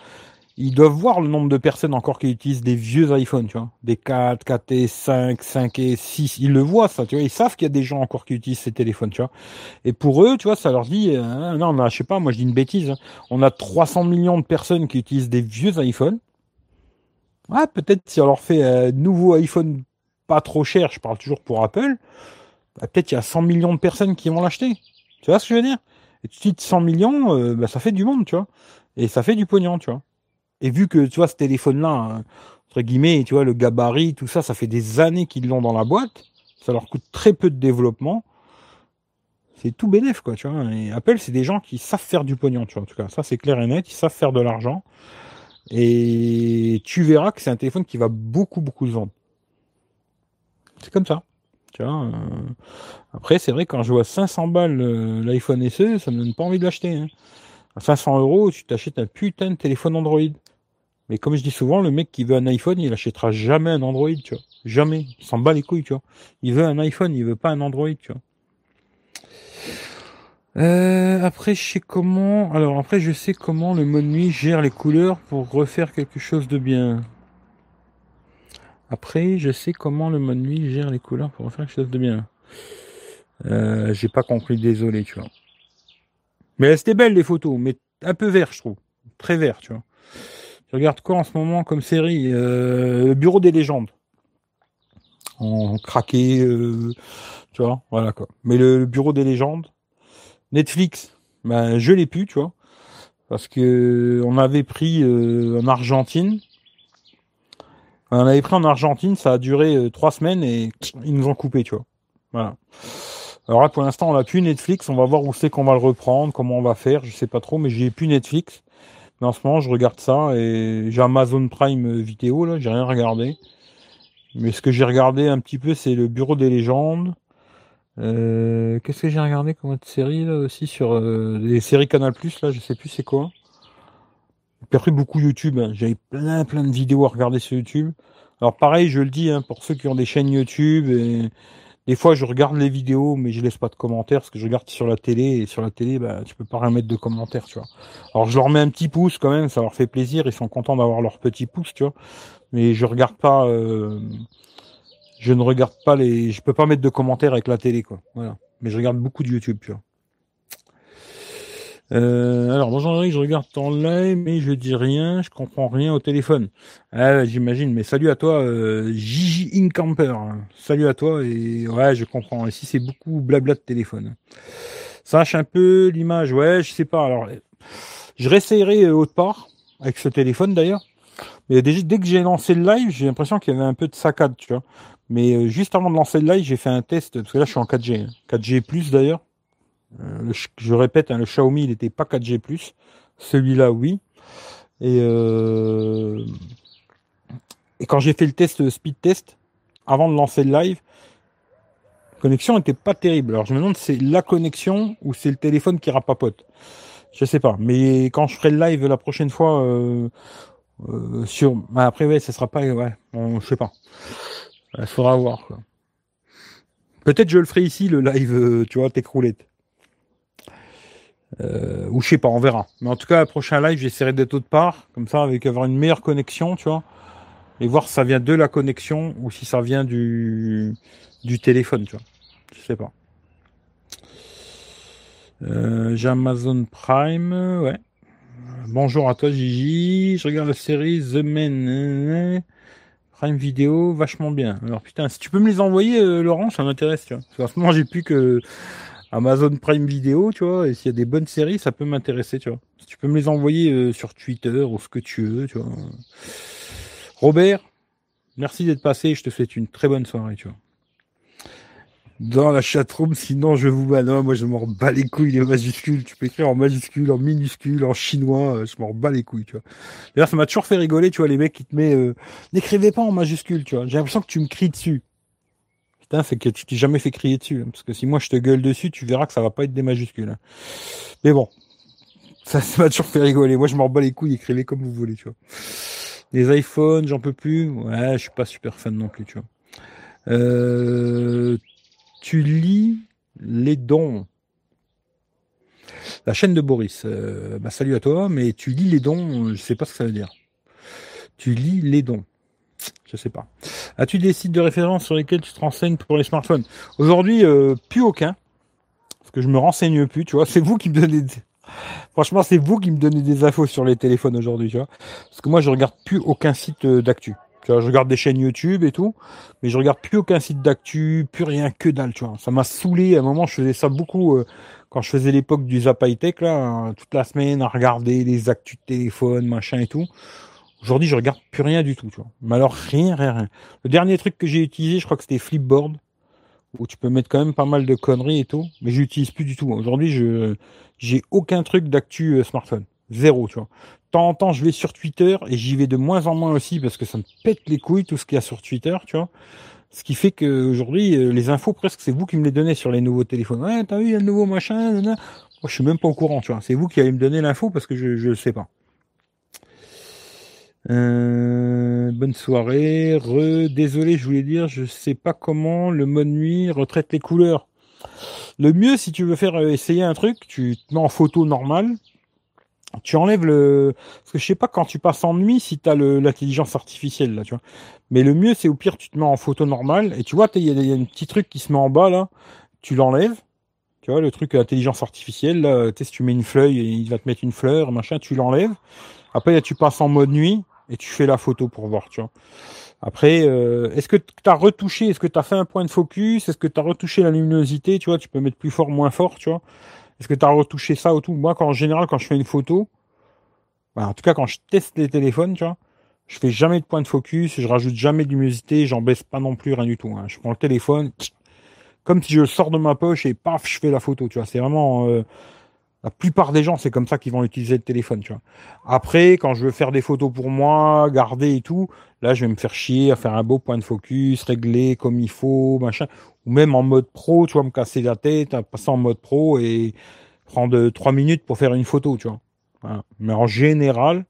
ils doivent voir le nombre de personnes encore qui utilisent des vieux iPhones, tu vois, des 4, 4S, 5, 5S, 6. Ils le voient ça, tu vois. Ils savent qu'il y a des gens encore qui utilisent ces téléphones, tu vois. Et pour eux, tu vois, ça leur dit, euh, non, on a, je sais pas, moi je dis une bêtise. Hein. On a 300 millions de personnes qui utilisent des vieux iPhones. Ah, peut-être si on leur fait un nouveau iPhone pas trop cher, je parle toujours pour Apple, bah, peut-être il y a 100 millions de personnes qui vont l'acheter. Tu vois ce que je veux dire? Et tu dis 100 millions, euh, bah, ça fait du monde, tu vois. Et ça fait du pognon, tu vois. Et vu que, tu vois, ce téléphone-là, entre guillemets, tu vois, le gabarit, tout ça, ça fait des années qu'ils l'ont dans la boîte. Ça leur coûte très peu de développement. C'est tout bénef, quoi, tu vois. Et Apple, c'est des gens qui savent faire du pognon, tu vois. En tout cas, ça, c'est clair et net. Ils savent faire de l'argent. Et tu verras que c'est un téléphone qui va beaucoup, beaucoup se vendre. C'est comme ça. Tu vois, euh, Après, c'est vrai, quand je vois 500 balles euh, l'iPhone SE, ça me donne pas envie de l'acheter. Hein. À 500 euros, tu t'achètes un putain de téléphone Android. Mais comme je dis souvent, le mec qui veut un iPhone, il achètera jamais un Android, tu vois. Jamais. Il s'en bat les couilles, tu vois. Il veut un iPhone, il veut pas un Android, tu vois. Euh, après, je sais comment. Alors après, je sais comment le mode nuit gère les couleurs pour refaire quelque chose de bien. Après, je sais comment le mode nuit gère les couleurs pour refaire quelque chose de bien. Euh, j'ai pas compris, désolé, tu vois. Mais c'était belle les photos, mais un peu vert, je trouve. Très vert, tu vois. Je regarde quoi en ce moment comme série euh, Le Bureau des légendes. En craqué, euh, tu vois, voilà quoi. Mais le, Bureau des légendes, Netflix, ben je l'ai pu, tu vois, parce que on avait pris euh, en Argentine. On avait pris en Argentine, ça a duré trois semaines et ils nous ont coupé, tu vois. Voilà. Alors là, pour l'instant, on n'a plus Netflix. On va voir où c'est qu'on va le reprendre, comment on va faire. Je sais pas trop, mais j'ai plus Netflix. En ce moment, je regarde ça et j'ai Amazon Prime vidéo, là, j'ai rien regardé. Mais ce que j'ai regardé un petit peu, c'est le Bureau des légendes. Euh, qu'est-ce que j'ai regardé comme autre série là aussi sur euh, les séries Canal Plus là, je sais plus c'est quoi. Puis après, beaucoup YouTube. Hein. J'avais plein, plein de vidéos à regarder sur YouTube. Alors pareil, je le dis, hein, pour ceux qui ont des chaînes YouTube, et des fois je regarde les vidéos, mais je laisse pas de commentaires parce que je regarde sur la télé et sur la télé, bah, tu peux pas rien mettre de commentaires, tu vois. Alors je leur mets un petit pouce quand même, ça leur fait plaisir, ils sont contents d'avoir leur petit pouce, tu vois. Mais je regarde pas, euh, je ne regarde pas les, je peux pas mettre de commentaires avec la télé, quoi. Voilà. Mais je regarde beaucoup de YouTube, tu vois. Euh, alors, bonjour Eric, je regarde ton live, mais je dis rien, je comprends rien au téléphone. Ah, j'imagine, mais salut à toi, euh, Gigi Incamper. Salut à toi, et ouais, je comprends. Ici, c'est beaucoup blabla de téléphone. Sache un peu l'image, ouais, je sais pas. Alors, je réessayerai euh, autre part, avec ce téléphone d'ailleurs. Mais déjà, dès que j'ai lancé le live, j'ai l'impression qu'il y avait un peu de saccade, tu vois. Mais euh, juste avant de lancer le live, j'ai fait un test, parce que là, je suis en 4G. 4G+, d'ailleurs. Euh, je répète, hein, le Xiaomi, il n'était pas 4G+. Celui-là, oui. Et, euh, et quand j'ai fait le test, speed test, avant de lancer le live, la connexion n'était pas terrible. Alors je me demande si c'est la connexion ou c'est le téléphone qui rapapote. Je sais pas. Mais quand je ferai le live la prochaine fois euh, sur, bah, après ouais, ça sera pas, ouais, je sais pas. Il faudra voir. Peut-être je le ferai ici le live, tu vois, tes roulettes. Euh, ou je sais pas, on verra. Mais en tout cas, prochain live, j'essaierai d'être autre part, comme ça, avec avoir une meilleure connexion, tu vois, et voir si ça vient de la connexion ou si ça vient du, du téléphone, tu vois. Je sais pas. Euh, j'ai Amazon Prime, ouais. Bonjour à toi Gigi, je regarde la série The Men Prime Vidéo, vachement bien. Alors putain, si tu peux me les envoyer, euh, Laurent, ça m'intéresse, tu vois. Parce ce moment, j'ai plus que Amazon Prime Vidéo, tu vois, et s'il y a des bonnes séries, ça peut m'intéresser, tu vois. Tu peux me les envoyer euh, sur Twitter ou ce que tu veux, tu vois. Robert, merci d'être passé, je te souhaite une très bonne soirée, tu vois. Dans la chatroom, sinon je vous bats. Non, moi je m'en bats les couilles les majuscules. Tu peux écrire en majuscule, en minuscule, en chinois, euh, je m'en bats les couilles, tu vois. D'ailleurs, ça m'a toujours fait rigoler, tu vois, les mecs qui te mettent euh, n'écrivez pas en majuscule, tu vois. J'ai l'impression que tu me cries dessus c'est que tu t'es jamais fait crier dessus. Hein, parce que si moi je te gueule dessus, tu verras que ça va pas être des majuscules. Hein. Mais bon, ça m'a toujours fait rigoler. Moi je m'en bats les couilles, écrivez comme vous voulez, tu vois. Les iPhones, j'en peux plus. Ouais, je suis pas super fan non plus, tu vois. Euh, tu lis les dons. La chaîne de Boris. Euh, bah, salut à toi, mais tu lis les dons, je sais pas ce que ça veut dire. Tu lis les dons. Je sais pas. As-tu des sites de référence sur lesquels tu te renseignes pour les smartphones? Aujourd'hui, euh, plus aucun. Parce que je me renseigne plus, tu vois. C'est vous qui me donnez. Des... Franchement, c'est vous qui me donnez des infos sur les téléphones aujourd'hui, tu vois. Parce que moi, je regarde plus aucun site euh, d'actu. Tu vois, je regarde des chaînes YouTube et tout, mais je regarde plus aucun site d'actu, plus rien que dalle, tu vois. Ça m'a saoulé. À un moment, je faisais ça beaucoup euh, quand je faisais l'époque du Zap Tech, là, hein, toute la semaine à regarder les actus de téléphone, machin et tout. Aujourd'hui, je regarde plus rien du tout, tu vois. Mais alors, rien, rien, rien. Le dernier truc que j'ai utilisé, je crois que c'était Flipboard, où tu peux mettre quand même pas mal de conneries et tout, mais j'utilise plus du tout. Aujourd'hui, je j'ai aucun truc d'actu euh, smartphone. Zéro, tu vois. De temps en temps, je vais sur Twitter et j'y vais de moins en moins aussi parce que ça me pète les couilles tout ce qu'il y a sur Twitter, tu vois. Ce qui fait qu'aujourd'hui, euh, les infos, presque, c'est vous qui me les donnez sur les nouveaux téléphones. Ouais, t'as vu, il y a le nouveau machin, Moi, je suis même pas au courant, tu vois. C'est vous qui allez me donner l'info parce que je, je sais pas. Euh, bonne soirée. Re, désolé, je voulais dire, je sais pas comment le mode nuit retraite les couleurs. Le mieux, si tu veux faire euh, essayer un truc, tu te mets en photo normale. Tu enlèves le, parce que je sais pas quand tu passes en nuit si t'as l'intelligence artificielle là, tu vois. Mais le mieux, c'est au pire, tu te mets en photo normale et tu vois, il y, a un petit truc qui se met en bas là. Tu l'enlèves. Tu vois, le truc intelligence artificielle, là, si tu mets une feuille, il va te mettre une fleur, machin, tu l'enlèves. Après, tu passes en mode nuit et tu fais la photo pour voir, tu vois. Après, euh, est-ce que tu as retouché, est-ce que tu as fait un point de focus, est-ce que tu as retouché la luminosité, tu vois, tu peux mettre plus fort, moins fort, tu vois. Est-ce que tu as retouché ça ou tout? Moi, quand, en général, quand je fais une photo, bah, en tout cas, quand je teste les téléphones, tu vois, je fais jamais de point de focus, je rajoute jamais de luminosité, j'en baisse pas non plus, rien du tout. Hein. Je prends le téléphone, comme si je le sors de ma poche et paf, je fais la photo, tu vois. C'est vraiment... Euh, la plupart des gens, c'est comme ça qu'ils vont utiliser le téléphone, tu vois. Après, quand je veux faire des photos pour moi, garder et tout, là, je vais me faire chier à faire un beau point de focus, régler comme il faut, machin. Ou même en mode pro, tu vois, me casser la tête, passer en mode pro et prendre trois minutes pour faire une photo, tu vois. Mais en général,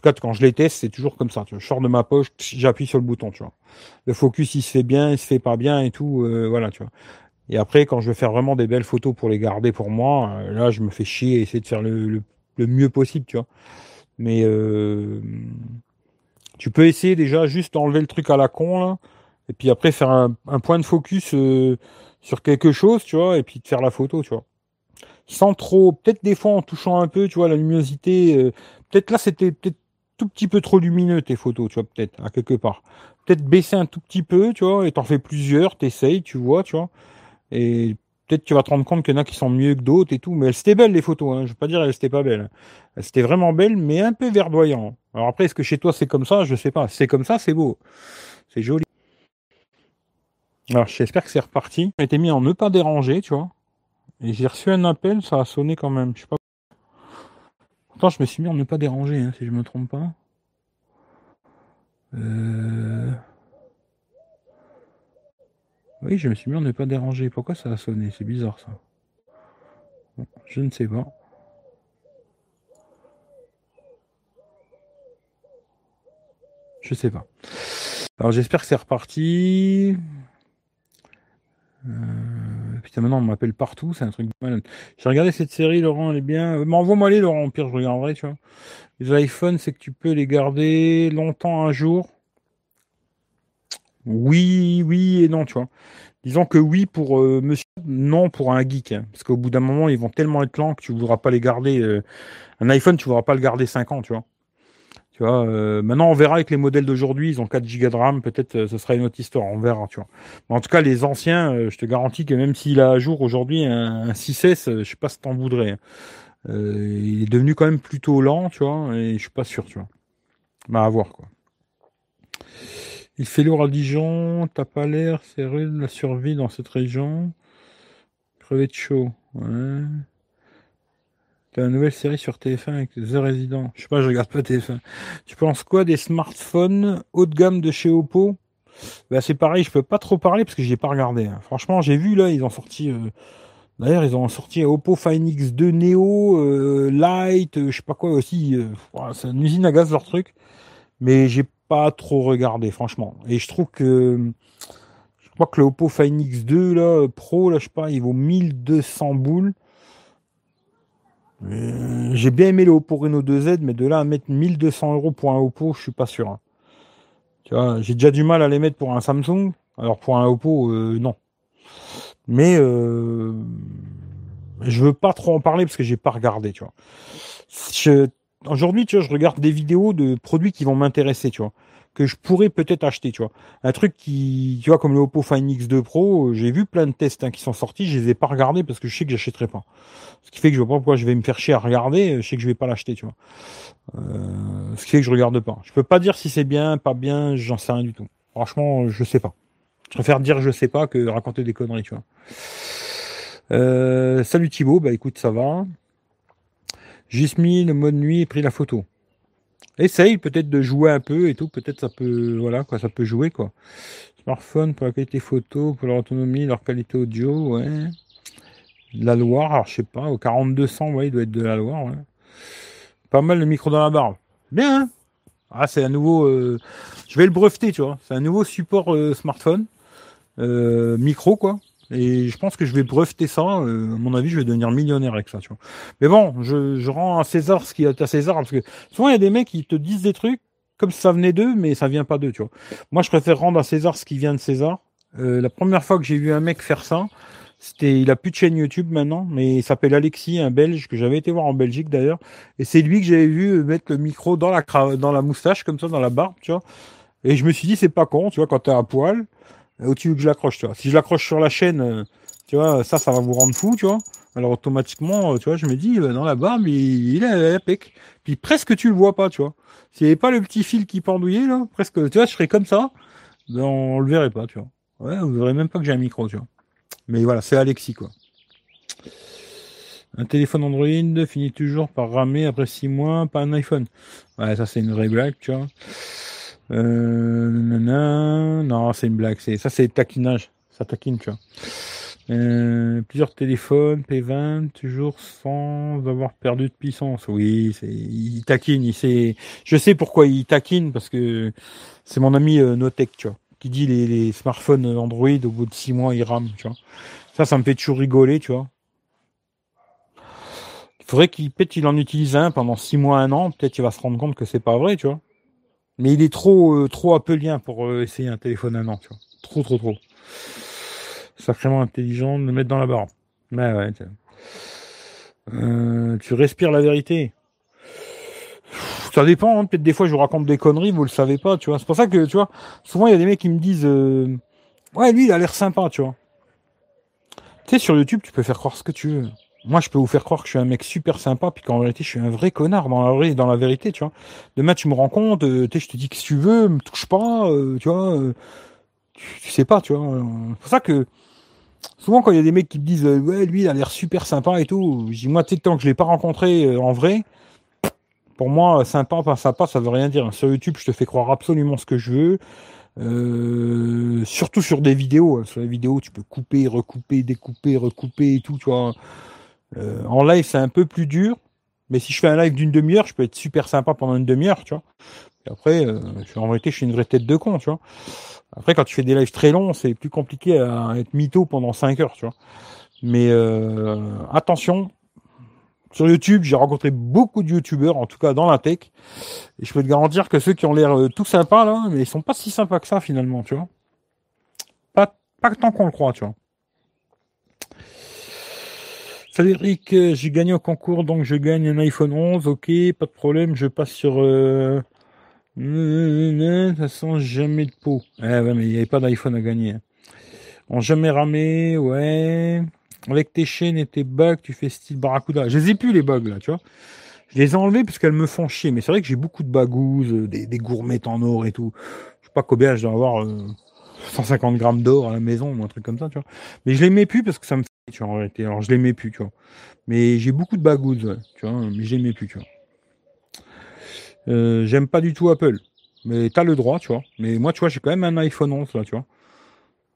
tout cas, quand je les teste, c'est toujours comme ça. Tu vois, je sors de ma poche, j'appuie sur le bouton, tu vois. Le focus, il se fait bien, il se fait pas bien et tout, euh, voilà, tu vois. Et après, quand je veux faire vraiment des belles photos pour les garder pour moi, euh, là, je me fais chier et essayer de faire le, mieux possible, tu vois. Mais euh, tu peux essayer déjà juste d'enlever le truc à la con, là, et puis après faire un, point de focus sur quelque chose, tu vois, et puis de faire la photo, tu vois. Sans trop, peut-être des fois en touchant un peu, tu vois, la luminosité, peut-être là, c'était peut-être tout petit peu trop lumineux tes photos, tu vois, peut-être, à quelque part. Peut-être baisser un tout petit peu, tu vois, et t'en fais plusieurs, t'essayes, tu vois, tu vois. Et peut-être tu vas te rendre compte qu'il y en a qui sont mieux que d'autres et tout. Mais elles étaient belles les photos, hein. je veux pas dire elles étaient pas belles. Elles étaient vraiment belles, mais un peu verdoyant. Alors après, est-ce que chez toi c'est comme ça? Je sais pas. c'est comme ça, c'est beau. C'est joli. Alors j'espère que c'est reparti. a été mis en ne pas déranger, tu vois. Et j'ai reçu un appel, ça a sonné quand même. Je sais pas je me suis mis en ne pas déranger, hein, si je me trompe pas. Euh, oui, je me suis mis en ne pas déranger. Pourquoi ça a sonné? C'est bizarre ça. je ne sais pas. Je sais pas. Alors j'espère que c'est reparti. Euh, putain, maintenant on m'appelle partout, c'est un truc de malade. J'ai regardé cette série, Laurent, elle est bien. Euh, mais envoie-moi les, Laurent, au pire, je regarderai, tu vois. Les iPhones, c'est que tu peux les garder longtemps un jour. Oui, oui et non, tu vois. Disons que oui pour euh, monsieur, non pour un geek. Hein. parce qu'au bout d'un moment, ils vont tellement être lents que tu ne voudras pas les garder. un iPhone, tu ne voudras pas le garder 5 ans, tu vois. Euh, maintenant, on verra avec les modèles d'aujourd'hui, ils ont 4 Go de RAM, peut-être euh, ce sera une autre histoire, on verra, tu vois. En tout cas, les anciens, euh, je te garantis que même s'il a à jour aujourd'hui un, 6S, je sais pas si t'en voudrais. Hein. il est devenu quand même plutôt lent, tu vois, et je suis pas sûr, tu vois. Bah, à voir, quoi. Il fait lourd à Dijon, t'as pas l'air, c'est rude la survie dans cette région. Crevé de chaud, ouais. T'as une nouvelle série sur TF1 avec The Resident. Je sais pas, je regarde pas TF1. Tu penses quoi des smartphones haut de gamme de chez Oppo? Bah, c'est pareil, je peux pas trop parler parce que j'ai pas regardé. Hein. Franchement, j'ai vu là, ils ont sorti. Euh, d'ailleurs, ils ont sorti Oppo Find X2 Neo, euh, Lite, euh, je sais pas quoi aussi. c'est une usine à gaz leur truc. Mais j'ai pas trop regardé, franchement. Et je trouve que je crois que le Oppo Find X2 là, Pro, là, je sais pas, il vaut 1200 boules. Euh, j'ai bien aimé le Oppo Reno 2Z, mais de là à mettre 1200 euros pour un Oppo, je suis pas sûr. Hein. Tu vois, j'ai déjà du mal à les mettre pour un Samsung. Alors pour un Oppo, euh, non. Mais euh, je veux pas trop en parler parce que j'ai pas regardé, tu vois. Aujourd'hui, tu vois, je regarde des vidéos de produits qui vont m'intéresser, tu vois que je pourrais peut-être acheter, tu vois. Un truc qui, tu vois, comme le Oppo Find X2 Pro, j'ai vu plein de tests hein, qui sont sortis, je les ai pas regardés parce que je sais que j'achèterai pas. Ce qui fait que je vois pas pourquoi je vais me faire chier à regarder, je sais que je vais pas l'acheter, tu vois. Euh, ce qui fait que je regarde pas. Je peux pas dire si c'est bien, pas bien, j'en sais rien du tout. Franchement, je sais pas. Je préfère dire je sais pas que raconter des conneries, tu vois. Euh, salut Thibaut, bah écoute, ça va. J'ai mis le mode nuit et pris la photo. Essaye peut-être de jouer un peu et tout, peut-être ça peut, voilà, quoi, ça peut jouer, quoi. Smartphone pour la qualité photo, pour leur autonomie, leur qualité audio, la Loire, alors je sais pas, au 4200, ouais, il doit être de la Loire. Pas mal de micro dans la barre. Bien, hein Ah, c'est un nouveau, euh, je vais le breveter, tu vois. C'est un nouveau support euh, smartphone, euh, micro, quoi. Et je pense que je vais breveter ça. Euh, à mon avis, je vais devenir millionnaire avec ça, tu vois. Mais bon, je, je rends à César ce qui est à César, parce que souvent, il y a des mecs qui te disent des trucs comme si ça venait d'eux, mais ça vient pas d'eux, tu vois. Moi, je préfère rendre à César ce qui vient de César. Euh, la première fois que j'ai vu un mec faire ça, c'était, il a plus de chaîne YouTube maintenant, mais il s'appelle Alexis, un Belge que j'avais été voir en Belgique d'ailleurs. Et c'est lui que j'avais vu mettre le micro dans la dans la moustache comme ça, dans la barbe, tu vois. Et je me suis dit, c'est pas con, tu vois, quand t'es à poil où tu veux que je l'accroche, tu vois. Si je l'accroche sur la chaîne, euh, tu vois, ça, ça va vous rendre fou, tu vois. Alors automatiquement, euh, tu vois, je me dis, euh, dans la barbe, il, est pec. Puis presque tu le vois pas, tu vois. S'il n'y avait pas le petit fil qui pendouillait, là, presque, tu vois, je serais comme ça, ben, on le verrait pas, tu vois. Ouais, vous verrez même pas que j'ai un micro, tu vois. Mais voilà, c'est Alexis, quoi. Un téléphone Android finit toujours par ramer après six mois, pas un iPhone. Ouais, ça c'est une vraie blague, tu vois. Euh, non, c'est une blague. C'est, ça, c'est taquinage. Ça taquine, tu vois. Euh, plusieurs téléphones, P20, toujours sans avoir perdu de puissance. Oui, c'est, il taquine, il sait, je sais pourquoi il taquine, parce que c'est mon ami euh, Notech, tu vois, qui dit les, les smartphones Android, au bout de six mois, ils rament, tu vois. Ça, ça me fait toujours rigoler, tu vois. Il faudrait qu'il, peut-être il en utilise un pendant six mois, un an, peut-être il va se rendre compte que c'est pas vrai, tu vois. Mais il est trop, euh, trop appelien pour euh, essayer un téléphone un an, tu vois. Trop, trop, trop sacrément intelligent de le mettre dans la barre. Ouais, ouais. Euh, tu respires la vérité. Ça dépend, hein. peut-être des fois je vous raconte des conneries, vous le savez pas, tu vois. C'est pour ça que, tu vois, souvent il y a des mecs qui me disent euh, Ouais, lui il a l'air sympa, tu vois. Tu sais, sur YouTube, tu peux faire croire ce que tu veux. Moi, je peux vous faire croire que je suis un mec super sympa, puis qu'en vérité, je suis un vrai connard dans la, vraie, dans la vérité, tu vois. Demain, tu me rends compte, euh, je te dis que si tu veux, me touche pas, tu vois. Tu, tu, sais pas, tu vois. C'est pour ça que souvent quand il y a des mecs qui me disent euh, ouais lui il a l'air super sympa et tout, je dis moi tu sais tant que je l'ai pas rencontré euh, en vrai, pour moi sympa pas sympa ça veut rien dire. Sur YouTube je te fais croire absolument ce que je veux. Euh, surtout sur des vidéos. Hein. Sur les vidéos, tu peux couper, recouper, découper, recouper et tout. Tu vois. En live, c'est un peu plus dur. Mais si je fais un live d'une demi-heure, je peux être super sympa pendant une demi-heure, tu vois. Et après, en vérité, je suis une vraie tête de con, tu vois. Après, quand tu fais des lives très longs, c'est plus compliqué à être mytho pendant 5 heures, tu vois. Mais euh, attention, sur YouTube, j'ai rencontré beaucoup de YouTubeurs, en tout cas dans la tech, et je peux te garantir que ceux qui ont l'air euh, tout sympas là, mais ils sont pas si sympas que ça finalement, tu vois. Pas, pas tant qu'on le croit, tu vois. Eric, euh, j'ai gagné au concours, donc je gagne un iPhone 11, ok, pas de problème, je passe sur de toute façon, jamais de peau. Eh ouais, mais il n'y avait pas d'iPhone à gagner. Hein. On jamais ramé, ouais. Avec tes chaînes et tes bugs, tu fais style Barracuda. Je les ai plus les bugs là, tu vois. Je les ai enlevés parce qu'elles me font chier. Mais c'est vrai que j'ai beaucoup de bagouses, euh, des, gourmettes en or et tout. Je sais pas combien je dois avoir 150 euh, grammes d'or à la maison ou un truc comme ça, tu vois. Mais je les mets plus parce que ça me tu vois, réalité. Alors je les mets plus, tu vois. Mais j'ai beaucoup de bagouses, tu vois. Mais je les mets plus, tu vois. Euh, j'aime pas du tout Apple. Mais t'as le droit, tu vois. Mais moi, tu vois, j'ai quand même un iPhone 11, là, tu vois.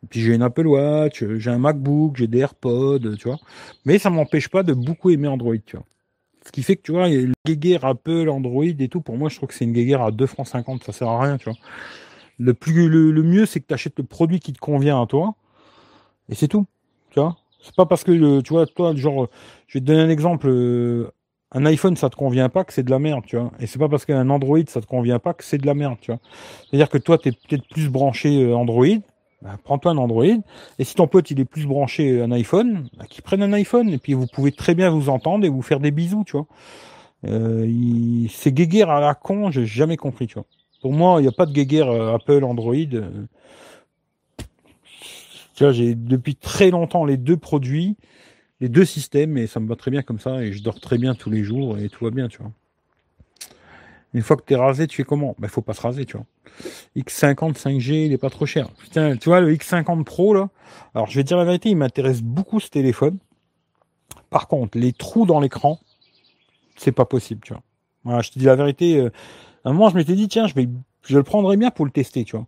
Et puis j'ai une Apple Watch, j'ai un MacBook, j'ai des AirPods, tu vois. Mais ça m'empêche pas de beaucoup aimer Android, tu vois. Ce qui fait que, tu vois, il y a le guéguerre Apple, Android et tout. Pour moi, je trouve que c'est une guéguerre à 2 francs 50. Ça sert à rien, tu vois. Le, plus, le, mieux, c'est que tu achètes le produit qui te convient à toi. Et c'est tout, tu vois. C'est pas parce que, tu vois, toi, genre, je vais te donner un exemple. Euh, un iPhone ça te convient pas que c'est de la merde, tu vois. Et c'est pas parce qu'un Android ça te convient pas que c'est de la merde, tu vois. C'est-à-dire que toi tu es peut-être plus branché euh, Android, bah, prends-toi un Android. Et si ton pote il est plus branché un iPhone, bah, qu'il prenne un iPhone et puis vous pouvez très bien vous entendre et vous faire des bisous, tu vois. Euh, il... C'est guéguerre à la con, j'ai jamais compris, tu vois. Pour moi, il n'y a pas de guéguerre euh, Apple, Android. Tu vois, j'ai depuis très longtemps les deux produits les deux systèmes et ça me va très bien comme ça et je dors très bien tous les jours et tout va bien, tu vois. Une fois que tu es rasé, tu fais comment? Ben, faut pas se raser, tu vois. X50 5G, il est pas trop cher. Putain, tu vois, le X50 Pro, là. Alors, je vais dire la vérité, il m'intéresse beaucoup ce téléphone. Par contre, les trous dans l'écran, c'est pas possible, tu vois. Voilà, je te dis la vérité. Euh, à un moment, je m'étais dit, tiens, je vais, je le prendrais bien pour le tester, tu vois.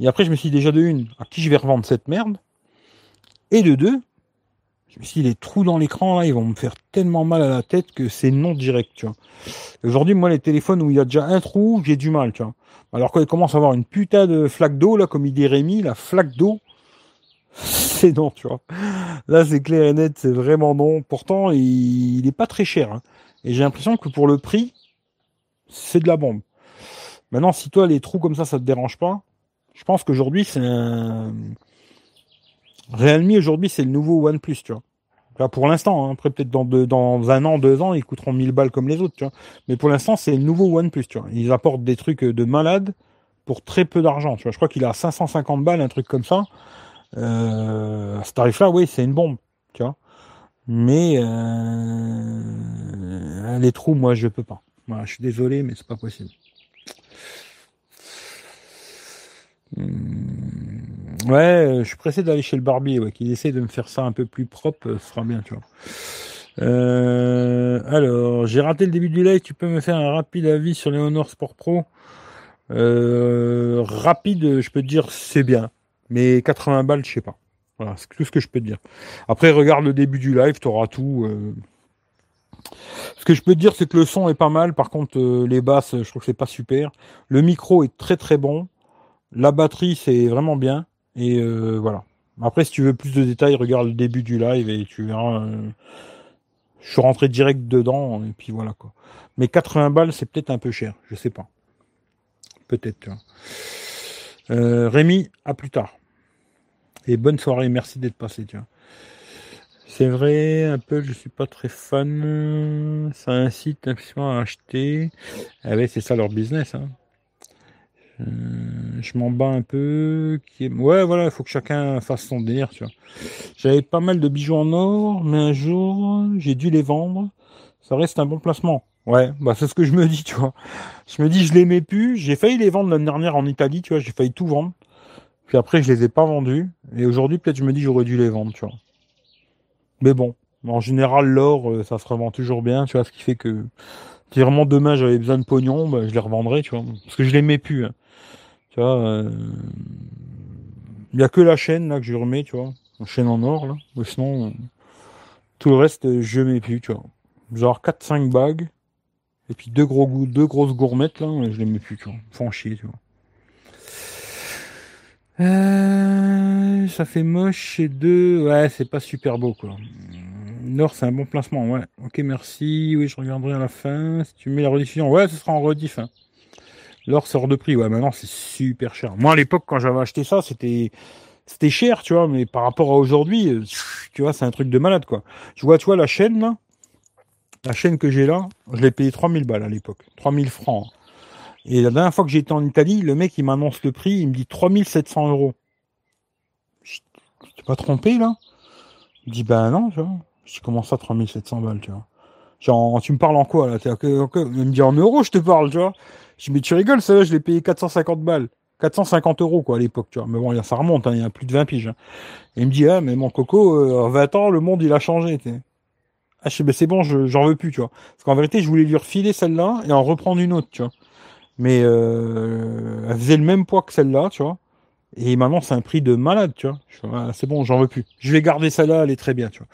Et après, je me suis dit déjà de une, à qui je vais revendre cette merde? Et de deux, je me suis dit, les trous dans l'écran, là, ils vont me faire tellement mal à la tête que c'est non direct, tu vois. Aujourd'hui, moi, les téléphones où il y a déjà un trou, j'ai du mal, tu vois. Alors quand il commence à avoir une putain de flaque d'eau, là, comme il dit Rémi, la flaque d'eau, c'est non, tu vois. Là, c'est clair et net, c'est vraiment non. Pourtant, il, n'est est pas très cher. Hein. Et j'ai l'impression que pour le prix, c'est de la bombe. Maintenant, si toi, les trous comme ça, ça te dérange pas, je pense qu'aujourd'hui, c'est un Realme aujourd'hui, c'est le nouveau OnePlus, tu vois. pour l'instant, hein. après peut-être dans, dans un an, deux ans, ils coûteront 1000 balles comme les autres, tu vois. Mais pour l'instant, c'est le nouveau OnePlus, tu vois. Ils apportent des trucs de malade pour très peu d'argent, tu vois. Je crois qu'il a 550 balles, un truc comme ça. Euh, à ce tarif-là, oui, c'est une bombe, tu vois. Mais euh, les trous, moi, je peux pas. Voilà, je suis désolé, mais c'est pas possible. Hmm. Ouais, euh, je suis pressé d'aller chez le barbier, ouais, qu'il essaie de me faire ça un peu plus propre, euh, ce sera bien, tu vois. Euh, alors, j'ai raté le début du live, tu peux me faire un rapide avis sur les Honor Sport Pro? Rapide, je peux te dire, c'est bien. Mais 80 balles, je sais pas. Voilà, c'est tout ce que je peux te dire. Après, regarde le début du live, tu auras tout. Ce que je peux te dire, c'est que le son est pas mal. Par contre, les basses, je trouve que c'est pas super. Le micro est très très bon. La batterie, c'est vraiment bien. Et voilà. Après, si tu veux plus de détails, regarde le début du live et tu verras. je suis rentré direct dedans et puis voilà quoi. Mais 80 balles, c'est peut-être un peu cher. Je sais pas. Peut-être. Euh, Rémi, à plus tard. Et bonne soirée, merci d'être passé, tu vois. C'est vrai, Apple, je suis pas très fan. Ça incite à acheter. Ah ouais, c'est ça leur business. Hein. Euh, je m'en bats un peu. Ouais, voilà, il faut que chacun fasse son délire, tu vois. J'avais pas mal de bijoux en or, mais un jour, j'ai dû les vendre. Ça reste un bon placement. Ouais, bah c'est ce que je me dis, tu vois. Je me dis, je les mets plus. J'ai failli les vendre l'année dernière en Italie, tu vois. J'ai failli tout vendre. Puis après, je les ai pas vendus. Et aujourd'hui, peut-être, je me dis, j'aurais dû les vendre, tu vois. Mais bon, en général, l'or, euh, ça se revend toujours bien, tu vois. Ce qui fait que si vraiment demain j'avais besoin de pognon, bah, je les revendrai, tu vois. Parce que je les mets plus. Hein. Tu vois. Euh, il y a que la chaîne là que je remets, tu vois. La chaîne en or, là. sinon, tout le reste, je mets plus, tu vois. Genre 4-5 bagues. Et puis deux, gros, deux grosses gourmettes, là, je les mets plus, tu vois. Font chier, tu vois. Euh, ça fait moche et deux. Ouais, c'est pas super beau, quoi. Nord, c'est un bon placement, ouais. Ok, merci. Oui, je regarderai à la fin. Si tu mets la rediffusion, ouais, ce sera en rediff. Hein. L'or sort de prix, ouais, maintenant c'est super cher. Moi, à l'époque, quand j'avais acheté ça, c'était c'était cher, tu vois, mais par rapport à aujourd'hui, euh, tu vois, c'est un truc de malade, quoi. Tu vois, tu vois, la chaîne, là, la chaîne que j'ai là, je l'ai payé 3000 balles à l'époque. 3000 francs. Et la dernière fois que j'étais en Italie, le mec, il m'annonce le prix, il me dit 3700 euros. Je t'ai pas trompé, là? Il dit, ben non, tu vois. Je commence à 3700 balles, tu vois. Genre, tu me parles en quoi, là? Il me dit en euros, je te parle, tu vois. Je dis, mais tu rigoles, ça, là, je l'ai payé 450 balles. 450 euros, quoi, à l'époque, tu vois. Mais bon, ça remonte, hein, il y a plus de 20 piges. Hein. Et il me dit, ah, mais mon coco, euh, en 20 ans, le monde, il a changé, tu ah, je c'est bon, j'en veux plus, tu vois. Parce qu'en vérité, je voulais lui refiler celle-là et en reprendre une autre, tu vois. Mais euh, elle faisait le même poids que celle-là, tu vois. Et maintenant, c'est un prix de malade, tu vois. Ah, c'est bon, j'en veux plus. Je vais garder celle-là, elle est très bien, tu vois.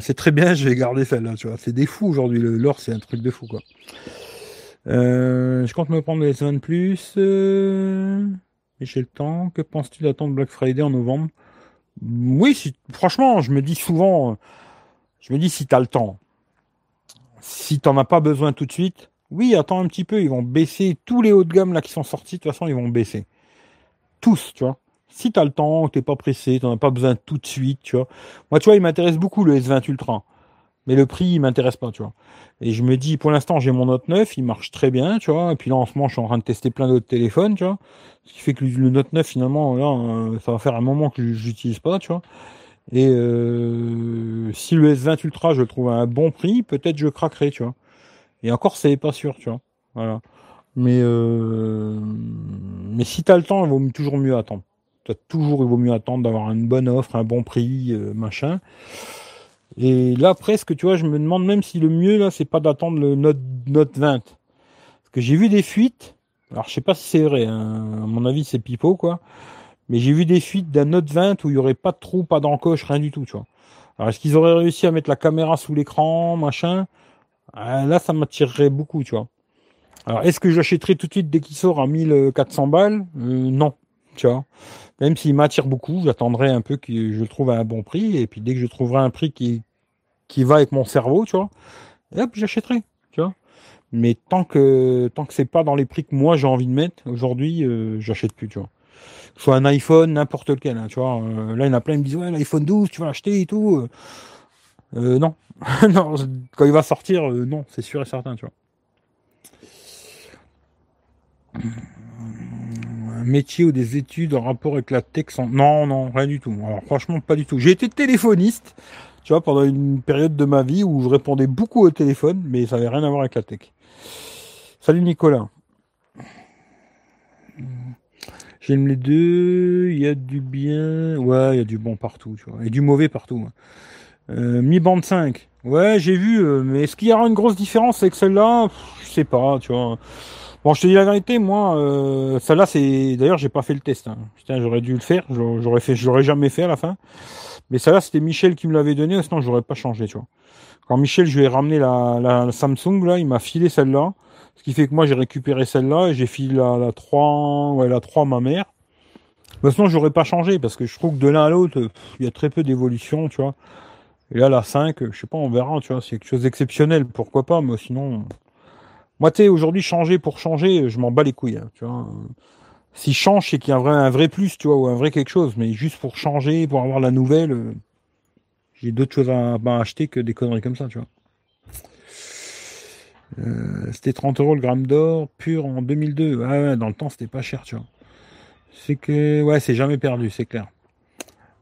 C'est très bien, je vais garder celle-là, tu vois. C'est des fous aujourd'hui. L'or, c'est un truc de fou, quoi. Euh, je compte me prendre les s plus. Euh... Et j'ai le temps. Que penses-tu d'attendre Black Friday en novembre? Oui, franchement, je me dis souvent je me dis, si tu as le temps, si tu n'en as pas besoin tout de suite, oui, attends un petit peu, ils vont baisser. Tous les hauts de gamme là qui sont sortis, de toute façon, ils vont baisser. Tous, tu vois. Si tu as le temps, tu n'es pas pressé, tu n'en as pas besoin tout de suite, tu vois. Moi, tu vois, il m'intéresse beaucoup le S20 Ultra. Mais le prix, il m'intéresse pas, tu vois. Et je me dis, pour l'instant, j'ai mon Note 9, il marche très bien, tu vois. Et puis là, en ce moment, je suis en train de tester plein d'autres téléphones, tu vois. Ce qui fait que le Note 9, finalement, là, euh, ça va faire un moment que je n'utilise pas, tu vois. Et euh, si le S20 Ultra, je le trouve à un bon prix, peut-être je craquerai, tu vois. Et encore, c'est pas sûr, tu vois. Voilà. Mais euh, mais si t'as le temps, il vaut toujours mieux attendre. Toujours, il vaut mieux attendre d'avoir une bonne offre, un bon prix, euh, machin. Et là, presque, tu vois, je me demande même si le mieux là, c'est pas d'attendre le Note Note 20. Parce que j'ai vu des fuites. Alors, je sais pas si c'est vrai. Hein. À mon avis, c'est pipeau, quoi. Mais j'ai vu des fuites d'un Note 20 où il y aurait pas de trou, pas d'encoche, rien du tout, tu vois. Alors est-ce qu'ils auraient réussi à mettre la caméra sous l'écran, machin? Euh, Là, ça m'attirerait beaucoup, tu vois. Alors est-ce que j'achèterai tout de suite dès qu'il sort à 1400 balles? Euh, Non, tu vois. Même s'il m'attire beaucoup, j'attendrai un peu que je le trouve à un bon prix. Et puis dès que je trouverai un prix qui, qui va avec mon cerveau, tu vois, hop, j'achèterai, tu vois. Mais tant que tant que c'est pas dans les prix que moi j'ai envie de mettre, aujourd'hui, euh, j'achète plus, tu vois soit un iPhone, n'importe lequel. Hein, tu vois, euh, là, il y en a plein qui me disent ouais, l'iPhone 12, tu vas l'acheter et tout. Euh, non, non, quand il va sortir, non, c'est sûr et certain, tu vois. Métier ou des études en rapport avec la tech sans... Non, non, rien du tout. Alors franchement, pas du tout. J'ai été téléphoniste, tu vois, pendant une période de ma vie où je répondais beaucoup au téléphone, mais ça n'avait rien à voir avec la tech. Salut Nicolas. J'aime les deux. Il y a du bien. Ouais, il y a du bon partout, tu vois. Et du mauvais partout. Hein. Euh, Mi bande 5. Ouais, j'ai vu. Euh, mais est-ce qu'il y aura une grosse différence avec celle-là? Je sais pas, tu vois. Bon, je te dis la vérité, moi, euh, celle-là, c'est. D'ailleurs, j'ai pas fait le test. Hein. Putain, j'aurais dû le faire. J'aurais fait, j'aurais jamais fait à la fin. Mais celle-là, c'était Michel qui me l'avait donné, sinon j'aurais pas changé, tu vois. Quand Michel, je lui ai ramené la, la, Samsung, là, il m'a filé celle-là. Ce qui fait que moi, j'ai récupéré celle-là et j'ai filé la, la 3, ouais, la 3 à ma mère. Mais sinon, j'aurais pas changé parce que je trouve que de l'un à l'autre, il y a très peu d'évolution, tu vois. Et là, la 5, je sais pas, on verra, tu vois, c'est quelque chose d'exceptionnel, pourquoi pas, mais sinon. Moi, tu sais, aujourd'hui, changer pour changer, je m'en bats les couilles, hein, tu vois. Si je change, c'est qu'il y a un vrai, un vrai plus, tu vois, ou un vrai quelque chose, mais juste pour changer, pour avoir la nouvelle, euh, j'ai d'autres choses à, acheter que des conneries comme ça, tu vois. Euh, c'était 30 euros le gramme d'or pur en 2002. Ah ouais, dans le temps, c'était pas cher, tu vois. C'est que, ouais, c'est jamais perdu, c'est clair.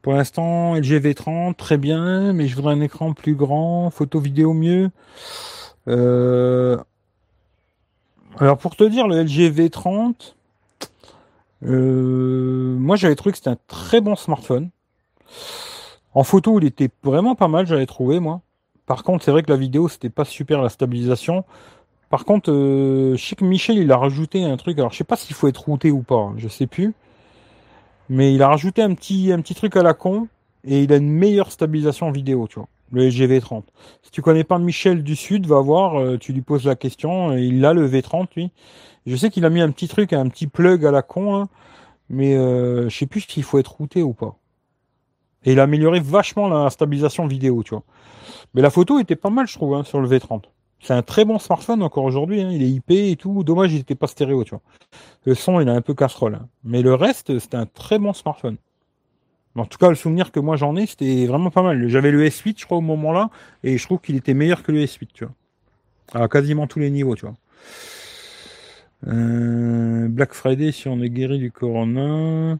Pour l'instant, LG V30, très bien, mais je voudrais un écran plus grand, photo vidéo mieux. Euh, alors pour te dire, le LG V30, euh, moi j'avais trouvé que c'était un très bon smartphone. En photo, il était vraiment pas mal, j'avais trouvé moi. Par contre, c'est vrai que la vidéo, c'était pas super la stabilisation. Par contre, euh, je sais que Michel, il a rajouté un truc. Alors, je sais pas s'il faut être routé ou pas, je sais plus. Mais il a rajouté un petit, un petit truc à la con et il a une meilleure stabilisation vidéo, tu vois. Le GV30. Si tu connais pas Michel du Sud, va voir, euh, tu lui poses la question, il a le V30, lui. Je sais qu'il a mis un petit truc, un petit plug à la con, hein, mais euh, je sais plus s'il faut être routé ou pas. Et il a amélioré vachement la stabilisation vidéo, tu vois. Mais la photo était pas mal, je trouve, hein, sur le V30. C'est un très bon smartphone encore aujourd'hui. Hein. Il est IP et tout. Dommage, il n'était pas stéréo, tu vois. Le son, il a un peu casserole. Mais le reste, c'était un très bon smartphone. En tout cas, le souvenir que moi j'en ai, c'était vraiment pas mal. J'avais le S8, je crois, au moment-là, et je trouve qu'il était meilleur que le S8, tu vois. À quasiment tous les niveaux, tu vois. Euh, Black Friday, si on est guéri du corona.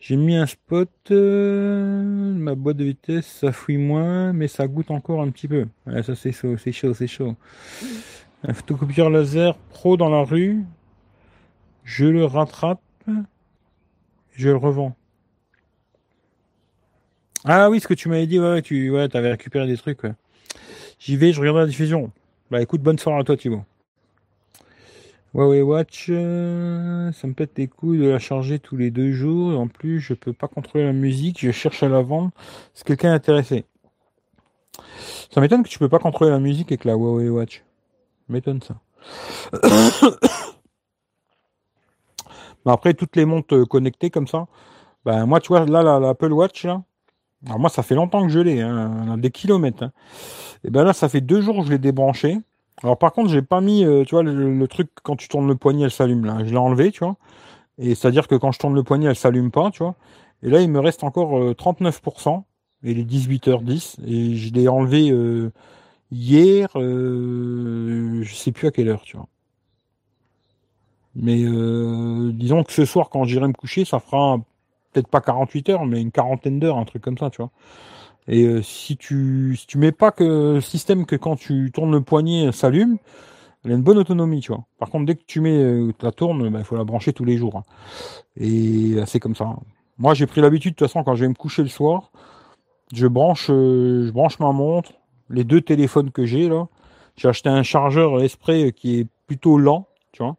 J'ai mis un spot, euh, ma boîte de vitesse, ça fouille moins, mais ça goûte encore un petit peu. ça c'est chaud, c'est chaud, c'est chaud. Un photocopieur laser pro dans la rue, je le rattrape, je le revends. Ah oui, ce que tu m'avais dit, ouais, tu ouais, avais récupéré des trucs. J'y vais, je regarde la diffusion. Bah écoute, bonne soirée à toi Thibaut. Huawei Watch, euh, ça me pète les couilles de la charger tous les deux jours. en plus, je peux pas contrôler la musique. Je cherche à la vendre. Est-ce quelqu'un est intéressé? Ça m'étonne que tu peux pas contrôler la musique avec la Huawei Watch. M'étonne ça. Mais après, toutes les montres euh, connectées comme ça. Ben, moi, tu vois, là, l'Apple Watch, là. Alors moi, ça fait longtemps que je l'ai, hein, des kilomètres. Hein. Et ben là, ça fait deux jours que je l'ai débranché. Alors par contre, j'ai pas mis, euh, tu vois, le, truc quand tu tournes le poignet, elle s'allume là. Je l'ai enlevé, tu vois. Et c'est-à-dire que quand je tourne le poignet, elle s'allume pas, tu vois. Et là, il me reste encore 39%. Euh, et il est 18h10. Et je l'ai enlevé euh, hier, je sais plus à quelle heure, tu vois. Mais disons que ce soir, quand j'irai me coucher, ça fera peut-être pas 48 heures, mais une quarantaine d'heures, un truc comme ça, tu vois. Et euh, si tu si tu mets pas que le système que quand tu tournes le poignet s'allume, elle a une bonne autonomie, tu vois. Par contre, dès que tu mets euh, la tourne, il bah, faut la brancher tous les jours. Hein. Et euh, c'est comme ça. Moi, j'ai pris l'habitude, de toute façon, quand je vais me coucher le soir, je branche, je branche ma montre, les deux téléphones que j'ai là. J'ai acheté un chargeur Esprit qui est plutôt lent, tu vois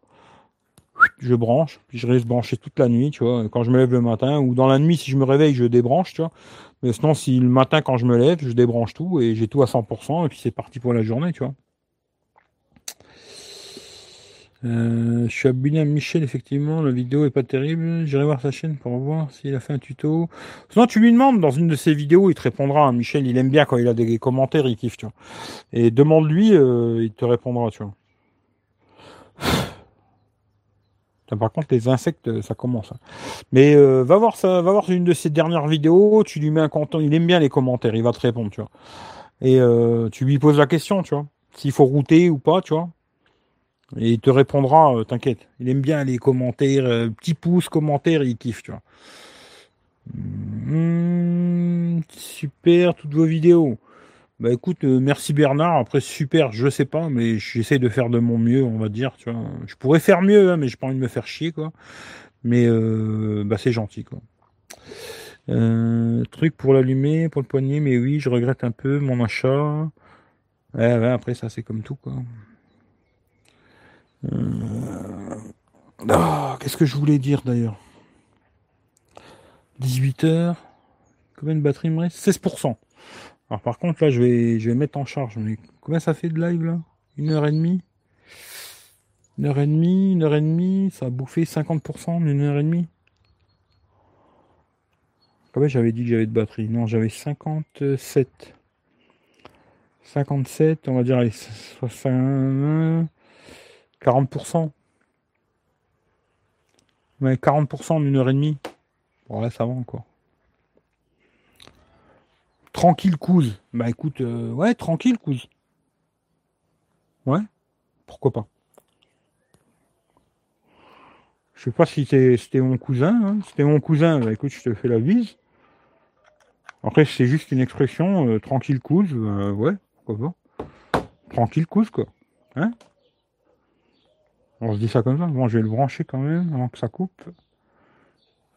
je branche, puis je reste branché toute la nuit, tu vois, quand je me lève le matin, ou dans la nuit, si je me réveille, je débranche, tu vois. Mais sinon, si le matin, quand je me lève, je débranche tout et j'ai tout à 100%, et puis c'est parti pour la journée, tu vois. Euh, je suis abonné à Michel, effectivement, la vidéo est pas terrible. J'irai voir sa chaîne pour voir s'il a fait un tuto. Sinon, tu lui demandes dans une de ses vidéos, il te répondra. Michel, il aime bien quand il a des commentaires, il kiffe, tu vois. Et demande-lui, euh, il te répondra, tu vois. Par contre, les insectes, euh, ça commence. Hein. Mais euh, va voir ça, va voir une de ses dernières vidéos. Tu lui mets un content. Il aime bien les commentaires. Il va te répondre, tu vois. Et euh, tu lui poses la question, tu vois, s'il faut router ou pas, tu vois. Et il te répondra. T'inquiète. Il aime bien les commentaires, petit pouce, commentaires, il kiffe, tu vois. Mmh, super, toutes vos vidéos. Bah écoute, euh, merci Bernard. Après super, je sais pas, mais j'essaie de faire de mon mieux, on va dire. Tu vois, je pourrais faire mieux, hein, mais j'ai pas envie de me faire chier, quoi. Mais euh, bah c'est gentil, quoi. Euh, truc pour l'allumer, pour le poignet, mais oui, je regrette un peu mon achat. Après ça c'est comme tout, quoi. Ah, qu'est-ce que je voulais dire d'ailleurs? 18 heures. Combien de batterie me reste? 16%. Alors par contre là je vais je vais mettre en charge. Mais combien ça fait de live là? Une heure et demie? Une heure et demie, une heure et demie, ça a bouffé 50% en une heure et demie? Combien j'avais dit que j'avais de batterie Non, j'avais 57. 57, on va dire allez, 40%. Mais 40% en une heure et demie. Bon là ça va encore. Tranquille couse. Bah écoute, euh, ouais, tranquille couse. Ouais, pourquoi pas. Je sais pas si c'était mon cousin. Hein. C'était mon cousin, bah écoute, je te fais la bise. Après, c'est juste une expression, euh, tranquille couse, euh, ouais, pourquoi pas. Tranquille couse, quoi. Hein On se dit ça comme ça. Bon, je vais le brancher quand même avant que ça coupe.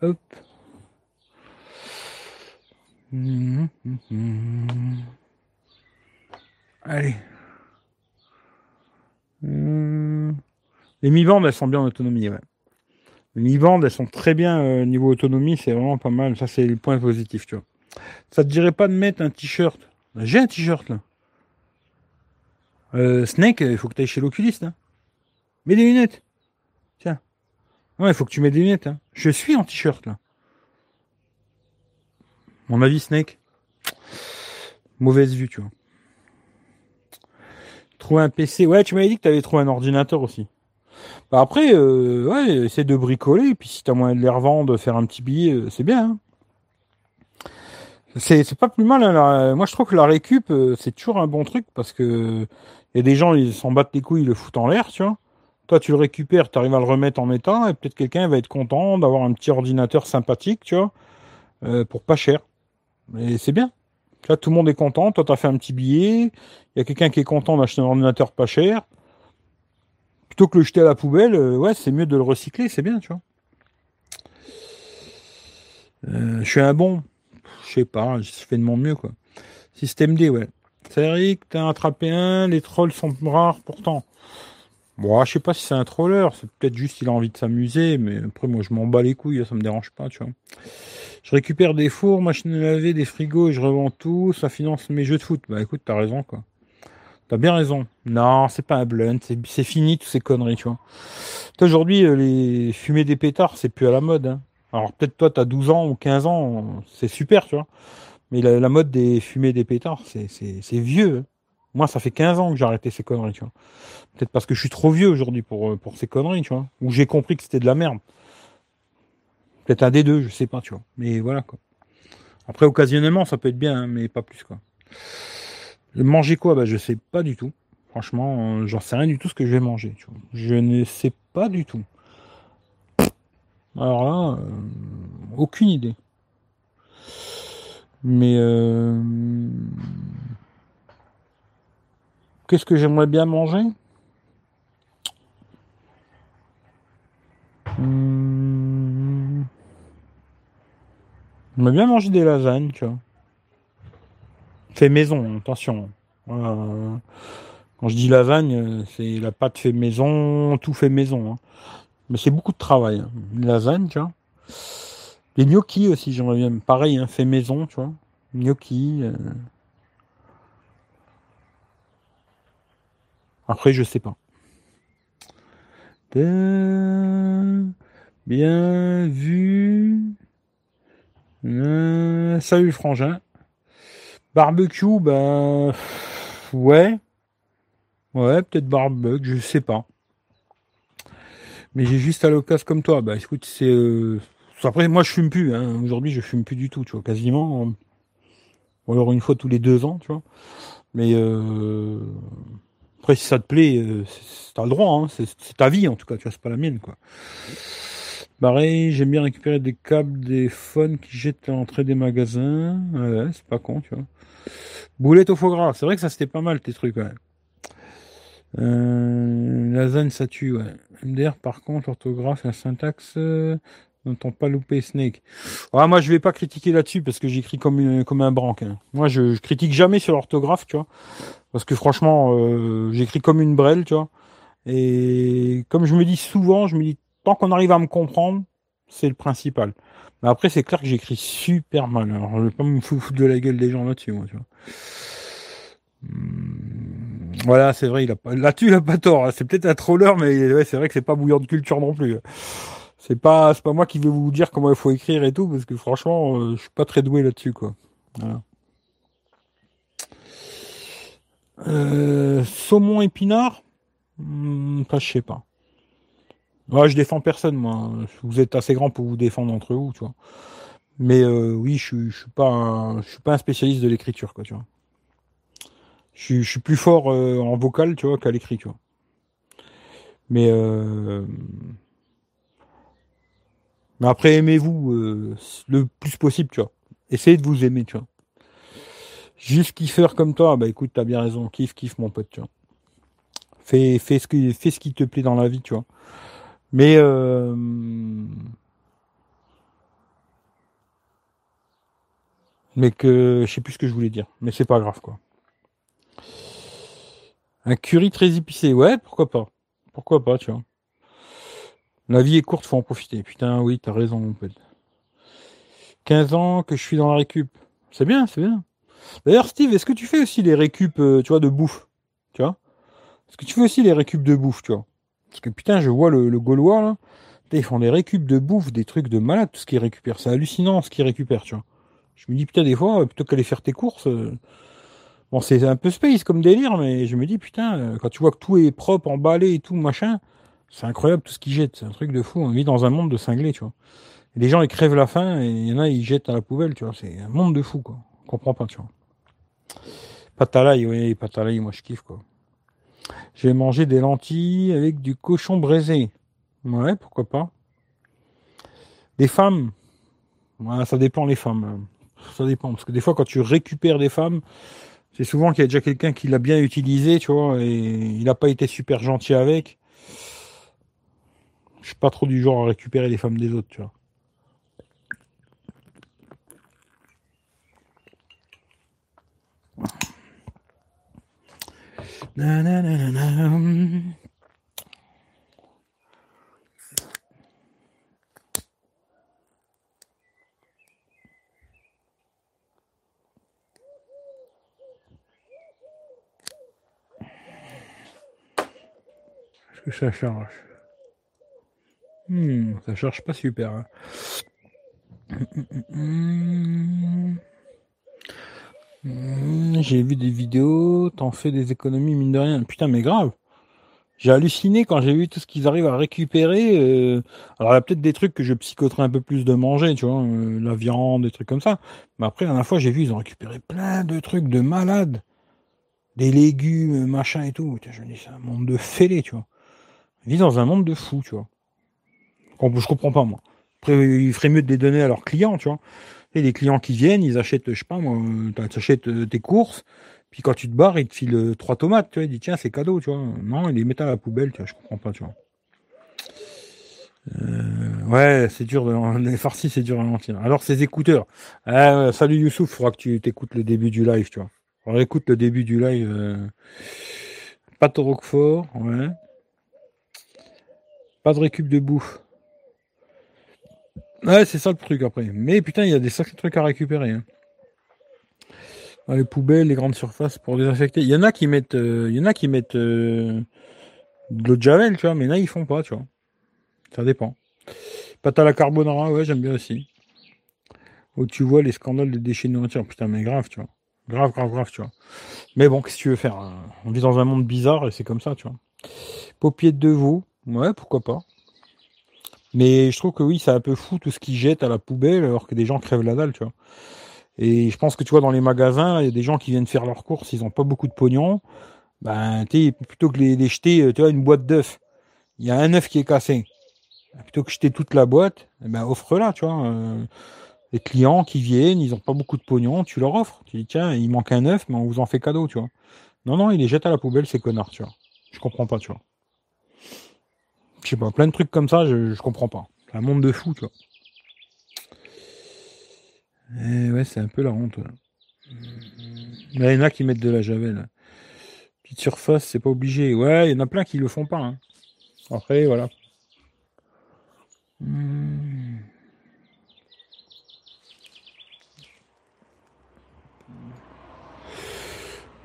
Hop. Allez. Les mi-bandes, elles sont bien en autonomie, ouais. Les mi-bandes, elles sont très bien euh, niveau autonomie, c'est vraiment pas mal. Ça, c'est le point positif, tu vois. Ça te dirait pas de mettre un t-shirt? J'ai un t-shirt, là. Euh, Snake, il faut que tu ailles chez l'oculiste. Hein. Mets des lunettes. Tiens. Ouais, il faut que tu mets des lunettes. Hein. Je suis en t-shirt, là. Mon avis, Snake. Mauvaise vue, tu vois. Trouver un PC. Ouais, tu m'avais dit que tu avais trouvé un ordinateur aussi. Bah après, euh, ouais, essaie de bricoler. Et puis si t'as moyen de les revendre, faire un petit billet, euh, c'est bien. Hein. C'est, pas plus mal. Hein, moi, je trouve que la récup, euh, c'est toujours un bon truc parce que y a des gens, ils s'en battent les couilles, ils le foutent en l'air, tu vois. Toi, tu le récupères, tu arrives à le remettre en état, et peut-être quelqu'un va être content d'avoir un petit ordinateur sympathique, tu vois, pour pas cher. Et c'est bien. Là, tout le monde est content. Toi, tu as fait un petit billet. Il y a quelqu'un qui est content d'acheter un ordinateur pas cher. Plutôt que le jeter à la poubelle, euh, ouais, c'est mieux de le recycler, c'est bien, tu vois. Euh, je suis un bon. Je sais pas, je fais de mon mieux, quoi. Système D, ouais. C'est Eric, t'as attrapé un, les trolls sont rares pourtant. Bon, je sais pas si c'est un troller, c'est peut-être juste qu'il a envie de s'amuser, mais après, moi, je m'en bats les couilles, ça me dérange pas, tu vois. Je récupère des fours, machines à laver, des frigos je revends tout. Ça finance mes jeux de foot. Bah écoute, t'as raison quoi. T'as bien raison. Non, c'est pas un blunt. C'est fini toutes ces conneries, tu vois. Aujourd'hui, euh, les fumer des pétards, c'est plus à la mode. Hein. Alors peut-être toi, t'as 12 ans ou 15 ans, c'est super, tu vois. Mais la, mode des fumer des pétards, c'est vieux. Hein. Moi, ça fait 15 ans que j'ai arrêté ces conneries, tu vois. Peut-être parce que je suis trop vieux aujourd'hui pour, euh, pour ces conneries, tu vois. Ou j'ai compris que c'était de la merde. Peut-être un des deux, je sais pas, tu vois. Mais voilà, quoi. Après, occasionnellement, ça peut être bien, hein, mais pas plus, quoi. Manger quoi? Bah, je sais pas du tout. Franchement, euh, j'en sais rien du tout ce que je vais manger. Tu vois. Je ne sais pas du tout. Alors là, euh, aucune idée. Mais euh, qu'est-ce que j'aimerais bien manger? Hum... On bien manger des lasagnes, tu vois. Fait maison, attention. Quand je dis lasagne, c'est la pâte fait maison, tout fait maison. Hein. Mais c'est beaucoup de travail. Hein. lasagne, tu vois. Les gnocchis aussi, j'aimerais bien. Pareil, hein, fait maison, tu vois. Gnocchi. Euh. Après, je sais pas. Bien vu. Euh, salut frangin. Barbecue, ben ouais. Ouais, peut-être barbecue, je sais pas. Mais j'ai juste à l'occasion comme toi. Bah écoute, c'est. Euh, après, moi je fume plus. Hein. Aujourd'hui, je fume plus du tout, tu vois, quasiment. Ou alors une fois tous les deux ans, tu vois. Mais euh... après, si ça te plaît, euh, t'as le droit. Hein. C'est ta vie en tout cas, tu vois, c'est pas la mienne, quoi. Pareil, j'aime bien récupérer des câbles, des phones qui jettent à l'entrée des magasins. C'est pas con, tu vois. Boulette au foie gras, c'est vrai que ça c'était pas mal tes trucs, ouais. Euh, ça tue. MDR, par contre, orthographe, la syntaxe, euh, n'entend pas louper Snake. Moi, je vais pas critiquer là-dessus parce que j'écris comme, comme un branque. Hein. Moi, je, critique jamais sur l'orthographe, tu vois. Parce que franchement, euh, j'écris comme une brelle, tu vois. Et comme je me dis souvent, je me dis tant qu'on arrive à me comprendre, c'est le principal. Mais après, c'est clair que j'écris super mal. Alors, je vais pas me foutre de la gueule des gens là-dessus. Hmm, voilà, c'est vrai, là-dessus, il a pas tort. Hein. C'est peut-être un troller, mais c'est vrai que c'est pas bouillant de culture non plus. C'est pas, c'est pas moi qui vais vous dire comment il faut écrire et tout, parce que franchement, euh, je suis pas très doué là-dessus. Euh, saumon épinard, hmm, je sais pas. Ouais, je défends personne, moi. Vous êtes assez grand pour vous défendre entre vous, tu vois. Mais euh, oui, je, je suis pas, je suis pas un spécialiste de l'écriture, quoi, tu vois. Je, je suis plus fort euh, en vocal, tu vois, qu'à l'écrit, tu vois. Mais euh, mais après, aimez-vous euh, le plus possible, tu vois. Essayez de vous aimer, tu vois. Juste kiffer comme toi, bah écoute, t'as bien raison, kiffe, kiffe mon pote, tu vois. Fais, fais ce qui, fais ce qui te plaît dans la vie, tu vois. Mais euh, mais que je sais plus ce que je voulais dire. Mais c'est pas grave quoi. Un curry très épicé, ouais, pourquoi pas. Pourquoi pas, tu vois. La vie est courte, faut en profiter. Putain, oui, t'as raison, mon pote. 15 ans que je suis dans la récup. C'est bien, c'est bien. D'ailleurs, Steve, est-ce que tu fais aussi les récup, euh, tu vois, de bouffe Tu vois? Est-ce que tu fais aussi les récup de bouffe, tu vois? Parce que putain, je vois le, Gaulois là. Ils font des récup de bouffe, des trucs de malade, tout ce qu'ils récupèrent. C'est hallucinant ce qu'ils récupèrent, tu vois. Je me dis, putain, des fois, plutôt qu'aller faire tes courses, euh, bon, c'est un peu space comme délire, mais je me dis, putain, euh, quand tu vois que tout est propre, emballé et tout, machin, c'est incroyable tout ce qu'ils jettent. C'est un truc de fou. On vit dans un monde de cinglés, tu vois. Les gens, ils crèvent la faim et il y en a, ils jettent à la poubelle, tu vois. C'est un monde de fou, quoi. On comprend pas, tu vois. Patalaï, oui, patalaï, moi je kiffe, quoi. J'ai mangé des lentilles avec du cochon braisé. Ouais, pourquoi pas. Des femmes. Ça dépend les femmes. Ça dépend. Parce que des fois, quand tu récupères des femmes, c'est souvent qu'il y a déjà quelqu'un qui l'a bien utilisé, tu vois, et il n'a pas été super gentil avec. Je suis pas trop du genre à récupérer les femmes des autres, tu vois. Est-ce que ça charge hmm, Ça charge pas super. Hein. J'ai vu des vidéos, t'en fais des économies, mine de rien. Putain, mais grave. J'ai halluciné quand j'ai vu tout ce qu'ils arrivent à récupérer. Euh, alors, il y a peut-être des trucs que je psychoterais un peu plus de manger, tu vois, euh, la viande, des trucs comme ça. Mais après, la dernière fois, j'ai vu, ils ont récupéré plein de trucs de malades. Des légumes, machin et tout. je me dis, c'est un monde de fêlés, tu vois. Ils vivent dans un monde de fous, tu vois. Je comprends pas, moi. Après, il ferait mieux de les donner à leurs clients, tu vois. Et les clients qui viennent, ils achètent, je sais pas moi, tu achètes euh, tes courses, puis quand tu te barres, ils te filent euh, trois tomates, tu vois, ils disent tiens, c'est cadeau, tu vois. Non, ils les mettent à la poubelle, tu vois, je comprends pas, tu vois. Euh, ouais, c'est dur de les farcis, c'est dur à mentir. Alors ces écouteurs. Salut Youssouf, faudra que tu t'écoutes le début du live, tu vois. On écoute le début du live. Euh... Pas de Roquefort, ouais. Pas de récup de bouffe. Ouais, c'est ça le truc après. Mais putain, il y a des sacrés trucs à récupérer. Hein. les poubelles, les grandes surfaces pour désinfecter. Il y en a qui mettent, euh, il y en a qui mettent euh, de l'eau de javel, tu vois, mais là ils font pas, tu vois. Ça dépend. Pâte la carbonara, ouais, j'aime bien aussi. Où tu vois les scandales des déchets de nourriture. Putain, mais grave, tu vois. Grave, grave, grave, tu vois. Mais bon, qu'est-ce que tu veux faire hein? On vit dans un monde bizarre et c'est comme ça, tu vois. Paupiètes de veau, ouais, pourquoi pas. Mais je trouve que oui, c'est un peu fou tout ce qu'ils jettent à la poubelle alors que des gens crèvent la dalle, tu vois. Et je pense que tu vois, dans les magasins, il y a des gens qui viennent faire leurs courses, ils ont pas beaucoup de pognon. Ben, tu plutôt que les, les jeter, tu vois, une boîte d'œufs, il y a un œuf qui est cassé. Plutôt que jeter toute la boîte, eh ben, offre-la, tu vois. Euh, les clients qui viennent, ils ont pas beaucoup de pognon, tu leur offres. Tu dis, tiens, il manque un œuf, mais on vous en fait cadeau, tu vois. Non, non, ils les jettent à la poubelle, ces connards, tu vois. Je comprends pas, tu vois. Je sais pas, plein de trucs comme ça, je, je comprends pas. C'est un monde de fou, tu vois. Et eh ouais, c'est un peu la honte. il y en a qui mettent de la javel. Petite surface, c'est pas obligé. Ouais, il y en a plein qui le font pas. Hein. Après, voilà. Hmm.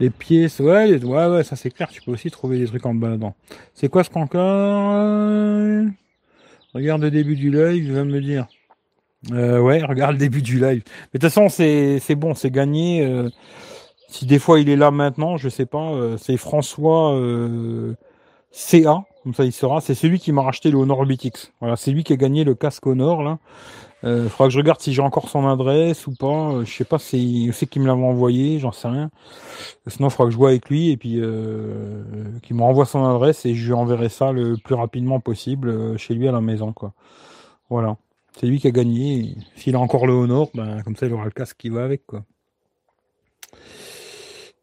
Les pièces, ouais, ouais, ouais, ça c'est clair, tu peux aussi trouver des trucs en dedans. C'est quoi ce qu'encore Regarde le début du live, il va me dire. Euh, ouais, regarde le début du live. Mais de toute façon, c'est, bon, c'est gagné. Euh, si des fois il est là maintenant, je sais pas. Euh, c'est François euh, CA, comme ça il sera. C'est celui qui m'a racheté le Honor 8X. Voilà, c'est lui qui a gagné le casque Honor là. Euh, faudra que je regarde si j'ai encore son adresse ou pas. Euh, je sais pas si je sais qu'il me l'avait envoyé, j'en sais rien. Sinon, faudra que je vois avec lui et puis euh, qu'il me renvoie son adresse et je lui enverrai ça le plus rapidement possible euh, chez lui à la maison, quoi. Voilà. C'est lui qui a gagné. S'il a encore le Honor, ben, comme ça, il aura le casque qui va avec, quoi.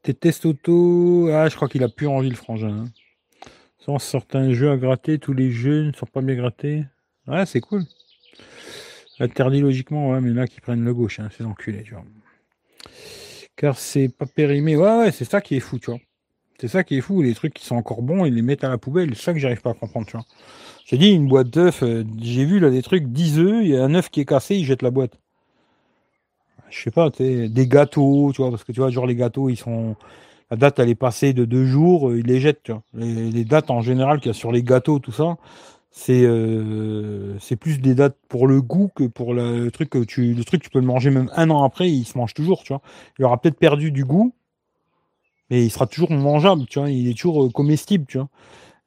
Tes tests auto, ah, je crois qu'il a plus envie le frangin. Hein. Sans certains jeux à gratter, tous les jeux ne sont pas bien grattés. Ouais, c'est cool. Interdit logiquement, ouais, mais là qui prennent le gauche, hein, c'est l'enculé, tu vois. Car c'est pas périmé. Ouais, ouais, c'est ça qui est fou, tu vois. C'est ça qui est fou, les trucs qui sont encore bons, ils les mettent à la poubelle. C'est ça que j'arrive pas à comprendre, tu vois. J'ai dit, une boîte d'œufs, euh, j'ai vu là des trucs, 10 œufs, il y a un œuf qui est cassé, ils jettent la boîte. Je sais pas, des gâteaux, tu vois, parce que tu vois, genre les gâteaux, ils sont. La date, elle est passée de deux jours, euh, ils les jettent, tu vois. Les dates en général qu'il y a sur les gâteaux, tout ça, c'est euh, c'est plus des dates pour le goût que pour le truc que tu le truc tu peux le manger même un an après il se mange toujours tu vois. Il aura peut-être perdu du goût mais il sera toujours mangeable tu vois. Il est toujours euh, comestible tu vois.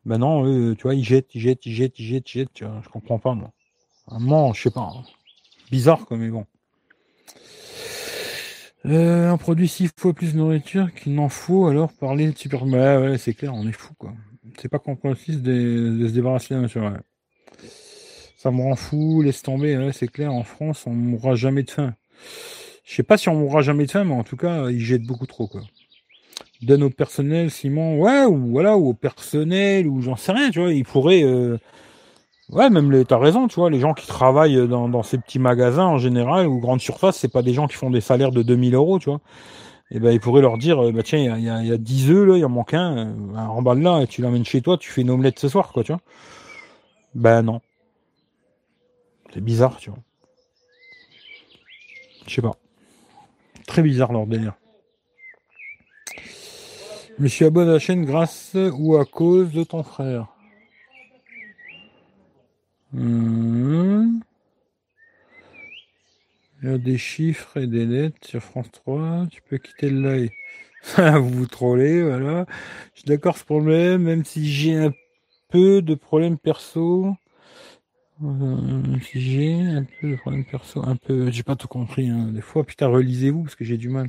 Maintenant euh, tu vois il jette il jette il jette il jette il jette tu vois. Je comprends pas moi. Un je sais pas hein. bizarre quoi mais bon. Euh, on produit six fois plus de nourriture qu'il n'en faut alors parler de super ouais, ouais c'est clair on est fou quoi c'est pas compréhensible de, de se débarrasser la nature. Ouais. Ça me rend fou, laisse tomber. Ouais, c'est clair, en France, on mourra jamais de faim. Je sais pas si on mourra jamais de faim, mais en tout cas, ils jettent beaucoup trop, quoi. Donne au personnel, Simon, ouais, ou voilà, ou au personnel, ou j'en sais rien, tu vois, ils pourraient. Euh... Ouais, même les, t'as raison, tu vois, les gens qui travaillent dans, dans ces petits magasins en général ou grandes surfaces, c'est pas des gens qui font des salaires de 2000 euros, tu vois et eh ben il pourrait leur dire bah tiens il y a, y, a, 10 œufs là il en manque un euh, remballe là tu l'emmènes chez toi tu fais une omelette ce soir quoi tu vois. Ben non. C'est bizarre tu vois. Je sais pas. Très bizarre leur délire. Je me suis abonné à la chaîne grâce ou à cause de ton frère? Hum. Il y a des chiffres et des lettres sur France 3. Tu peux quitter le live. vous vous trollez, voilà. Je suis d'accord ce problème, même si j'ai un peu de problèmes perso. Euh, si j'ai un peu de problèmes perso, un peu, j'ai pas tout compris. Hein. Des fois, putain, relisez-vous parce que j'ai du mal.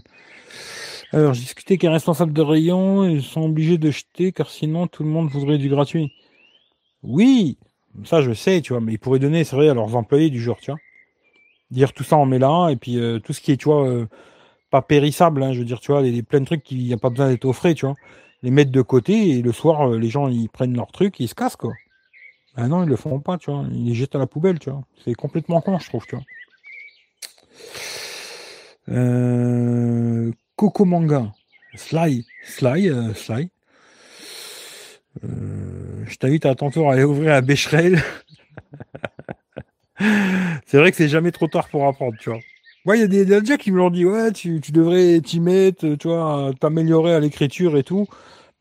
Alors, j'ai discuté qu'un responsable de rayon, ils sont obligés de jeter car sinon tout le monde voudrait du gratuit. Oui, ça je sais, tu vois, mais ils pourraient donner, c'est vrai, à leurs employés du genre, tu vois dire tout ça on met là et puis euh, tout ce qui est tu vois euh, pas périssable hein, je veux dire tu vois les, plein de trucs qui n'y a pas besoin d'être au frais tu vois. Les mettre de côté et le soir euh, les gens ils prennent leur truc ils se cassent quoi. Ah non ils le font pas tu vois. Ils les jettent à la poubelle tu vois. C'est complètement con je trouve tu vois. Euh, Coco Manga. Sly Sly Sly. Je t'invite à tantôt à aller ouvrir la Becherel c'est vrai que c'est jamais trop tard pour apprendre, tu vois. Ouais, il y a des déjà qui me l'ont dit, ouais, tu, tu devrais t'y mettre, tu vois, t'améliorer à l'écriture et tout.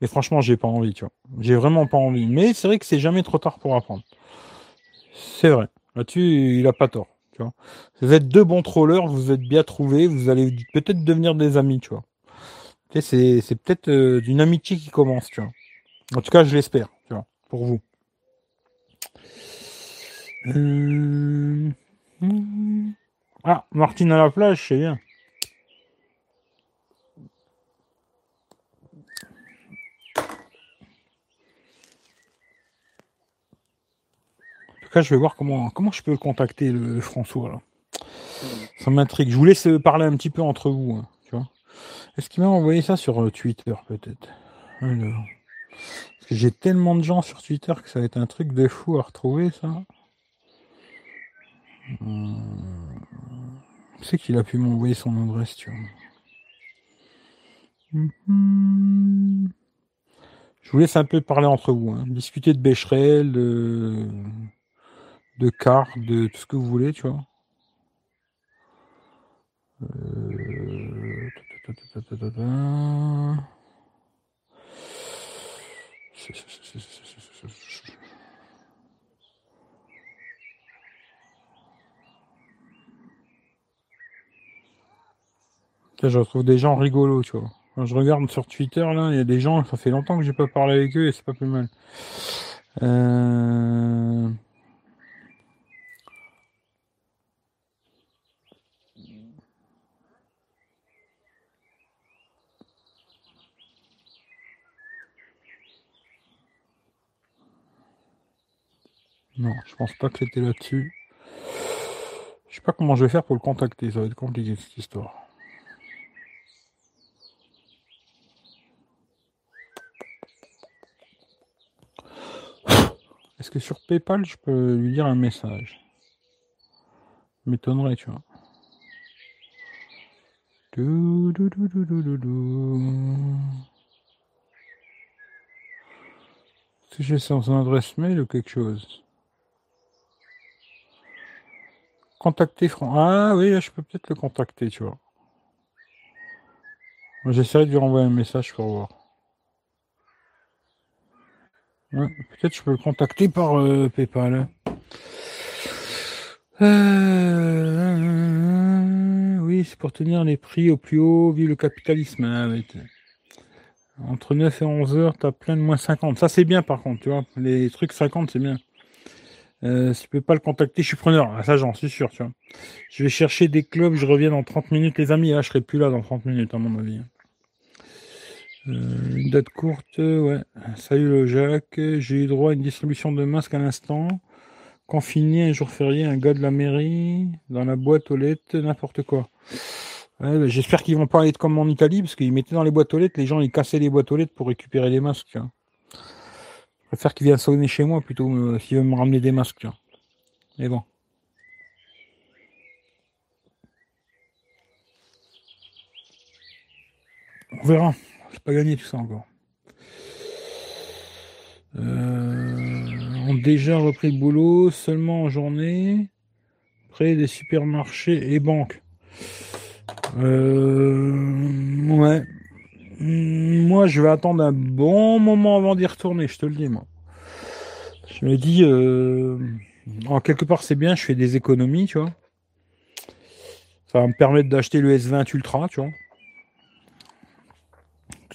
Mais franchement, j'ai pas envie, tu vois. J'ai vraiment pas envie. Mais c'est vrai que c'est jamais trop tard pour apprendre. C'est vrai. Là-dessus, il a pas tort, tu vois. Vous êtes deux bons trollers, vous êtes bien trouvés, vous allez peut-être devenir des amis, tu vois. c'est, c'est peut-être euh, une amitié qui commence, tu vois. En tout cas, je l'espère, tu vois, pour vous. Euh... Ah, Martine à la plage, c'est bien. En tout cas, je vais voir comment, comment je peux contacter le, François. Là. Ça m'intrigue. Je vous laisse parler un petit peu entre vous. Hein. Est-ce qu'il m'a envoyé ça sur euh, Twitter, peut-être? Alors. J'ai tellement de gens sur Twitter que ça va être un truc de fou à retrouver, ça. C'est qu'il a pu m'envoyer son adresse, tu vois. Je vous laisse un peu parler entre vous, hein. discuter de Becherel, de, de cartes, de tout ce que vous voulez, tu vois. Euh... je retrouve des gens rigolos, tu vois. Quand je regarde sur Twitter, là, il y a des gens, ça fait longtemps que j'ai pas parlé avec eux et c'est pas plus mal. Euh... Non, je pense pas que c'était là-dessus. Je sais pas comment je vais faire pour le contacter, ça va être compliqué cette histoire. Est-ce que sur PayPal, je peux lui dire un message? M'étonnerait, tu vois. Si j'ai son adresse mail ou quelque chose Contacter Franck. Ah oui, je peux peut-être le contacter, tu vois. J'essaierai de lui renvoyer un message pour voir. Peut-être je peux le contacter par euh, PayPal. Euh, oui, c'est pour tenir les prix au plus haut vu le capitalisme. Ah Entre 9 et 11 heures, t'as plein de moins 50. Ça, c'est bien par contre, tu vois. Les trucs 50, c'est bien. Euh, si tu peux pas le contacter, je suis preneur. Ah, ça, j'en suis sûr, tu vois. Je vais chercher des clubs, je reviens dans 30 minutes, les amis. Là, je serai plus là dans 30 minutes, à mon avis. Euh, une date courte, ouais. Salut le Jacques. J'ai eu droit à une distribution de masques à l'instant. Confiné un jour férié, un gars de la mairie, dans la boîte aux lettres, n'importe quoi. Bah, J'espère qu'ils vont pas être comme en Italie, parce qu'ils mettaient dans les boîtes aux lettres, les gens ils cassaient les boîtes aux lettres pour récupérer les masques. Vois. Je préfère qu'il vienne sonner chez moi plutôt euh, s'il veut me ramener des masques. Vois. Mais bon. On verra. Pas gagné tout ça encore. Euh, on a déjà repris le boulot seulement en journée près des supermarchés et banques. Euh, ouais. Moi, je vais attendre un bon moment avant d'y retourner, je te le dis, moi. Je me dis, euh, en quelque part, c'est bien, je fais des économies, tu vois. Ça va me permettre d'acheter le S20 Ultra, tu vois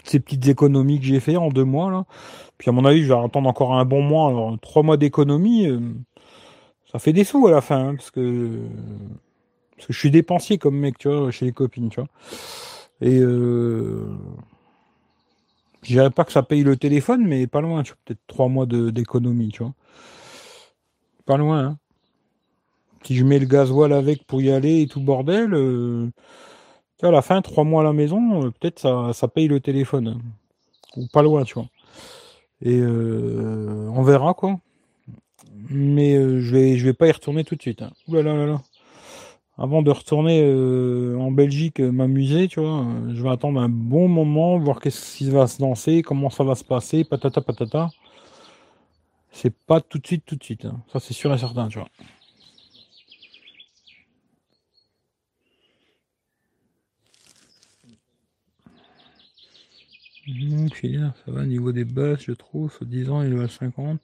ces petites économies que j'ai fait en deux mois là. Puis à mon avis, je vais attendre encore un bon mois, alors, trois mois d'économie. Euh, ça fait des sous à la fin, hein, parce que parce que je suis dépensier comme mec, tu vois, chez les copines, tu vois. Et euh, je dirais pas que ça paye le téléphone, mais pas loin, tu vois, peut-être trois mois d'économie, tu vois. Pas loin. Hein. Si je mets le gasoil avec pour y aller et tout bordel. Euh, à la fin, trois mois à la maison, euh, peut-être ça, ça paye le téléphone. Ou pas loin, tu vois. Et euh, on verra, quoi. Mais euh, je vais vais pas y retourner tout de suite. Hein. là là là. Avant de retourner en Belgique m'amuser, tu vois, je vais attendre un bon moment, voir qu'est-ce qui va se lancer, comment ça va se passer, patata patata. C'est pas tout de suite, tout de suite. Hein. Ça c'est sûr et certain, tu vois. Ça va, niveau des basses, je trouve, 10 ans, il est à 50.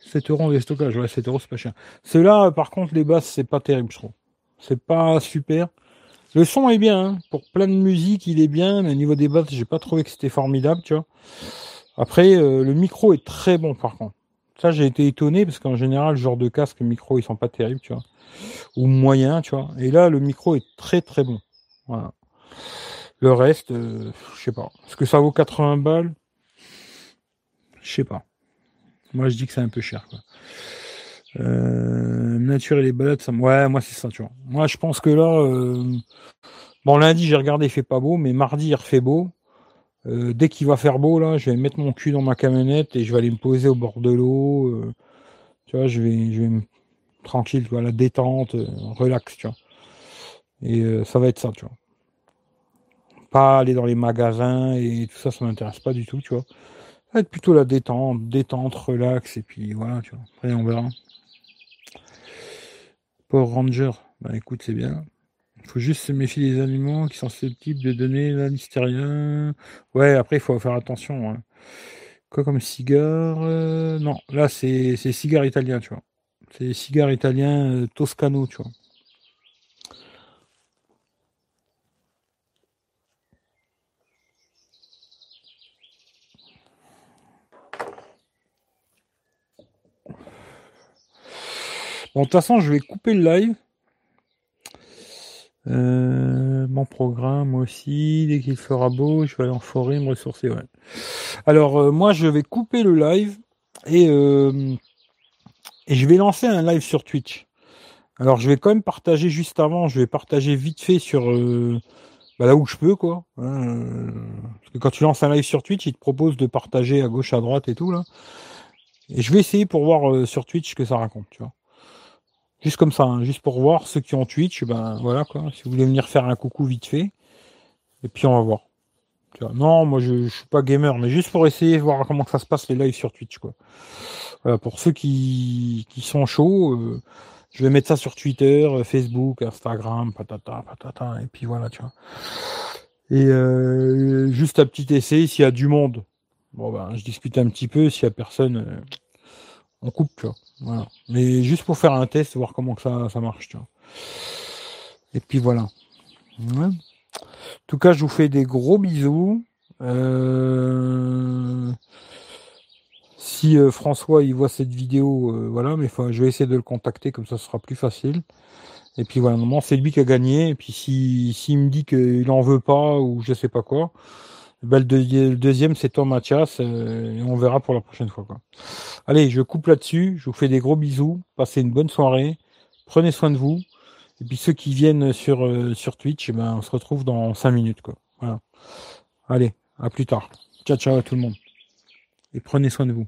7 euros en stockage, ouais, 7 euros, c'est pas cher. Ceux-là, par contre, les basses, c'est pas terrible, je trouve. C'est pas super. Le son est bien, hein. pour plein de musique, il est bien, mais au niveau des basses, j'ai pas trouvé que c'était formidable, tu vois. Après, euh, le micro est très bon, par contre. Ça, j'ai été étonné, parce qu'en général, ce genre de casque, micro, ils sont pas terribles, tu vois. Ou moyen, tu vois. Et là, le micro est très très bon. Voilà. Le reste, euh, je sais pas. Est-ce que ça vaut 80 balles? Je sais pas. Moi, je dis que c'est un peu cher. Quoi. Euh, nature et les balades, ça... ouais, moi c'est ça, tu vois. Moi, je pense que là, euh, bon, lundi j'ai regardé, il fait pas beau, mais mardi il refait beau. dès qu'il va faire beau, là, je vais mettre mon cul dans ma camionnette et je vais aller me poser au bord de l'eau. tu vois, je vais, je vais me... tranquille, tu vois, la détente, relax, tu vois. Et ça va être ça, tu vois pas aller dans les magasins et tout ça, ça m'intéresse pas du tout, tu vois. Plutôt la détente, détente, relax, et puis voilà, tu vois. Après, on verra. Power Ranger. Bah écoute, c'est bien. Il faut juste se méfier des aliments qui sont susceptibles de donner la listeria. Ouais, après, il faut faire attention. Hein. Quoi comme cigare euh, Non, là, c'est cigare italien, tu vois. C'est cigare italien euh, Toscano, tu vois. Bon, de toute façon, je vais couper le live. Euh, mon programme aussi, dès qu'il fera beau, je vais aller en forêt me ressourcer. Alors euh, moi je vais couper le live et, euh, et je vais lancer un live sur Twitch. Alors je vais quand même partager juste avant, je vais partager vite fait sur bah, là où je peux quoi. Hein, parce que quand tu lances un live sur Twitch, il te propose de partager à gauche, à droite et tout là. Et je vais essayer pour voir sur Twitch ce que ça raconte, tu vois. Juste comme ça, hein, juste pour voir ceux qui ont Twitch, ben voilà quoi. Si vous voulez venir faire un coucou vite fait, et puis on va voir. Non, moi je, je suis pas gamer, mais juste pour essayer de voir comment ça se passe les lives sur Twitch quoi. Voilà, pour ceux qui, qui sont chauds, euh, je vais mettre ça sur Twitter, euh, Facebook, Instagram, patata, patata, et puis voilà, tu vois. Et euh, juste un petit essai, s'il y a du monde, bon ben je discute un petit peu, s'il y a personne, on coupe. Voilà. Mais juste pour faire un test, voir comment ça, ça marche, tu. Et puis voilà. En tout cas, je vous fais des gros bisous. Euh, si euh, François il voit cette vidéo, euh, voilà, mais je vais essayer de le contacter comme ça, ce sera plus facile. Et puis voilà, c'est lui qui a gagné. Et puis si s'il me dit qu'il en veut pas ou je sais pas quoi, ben, le, deuxième, c'est toi, Mathias, euh, et on verra pour la prochaine fois. Allez, je coupe là-dessus. Je vous fais des gros bisous. Passez une bonne soirée. Prenez soin de vous. Et puis ceux qui viennent sur, euh, sur Twitch, eh ben, on se retrouve dans 5 minutes. Quoi. Voilà. Allez, à plus tard. Ciao, ciao à tout le monde. Et prenez soin de vous.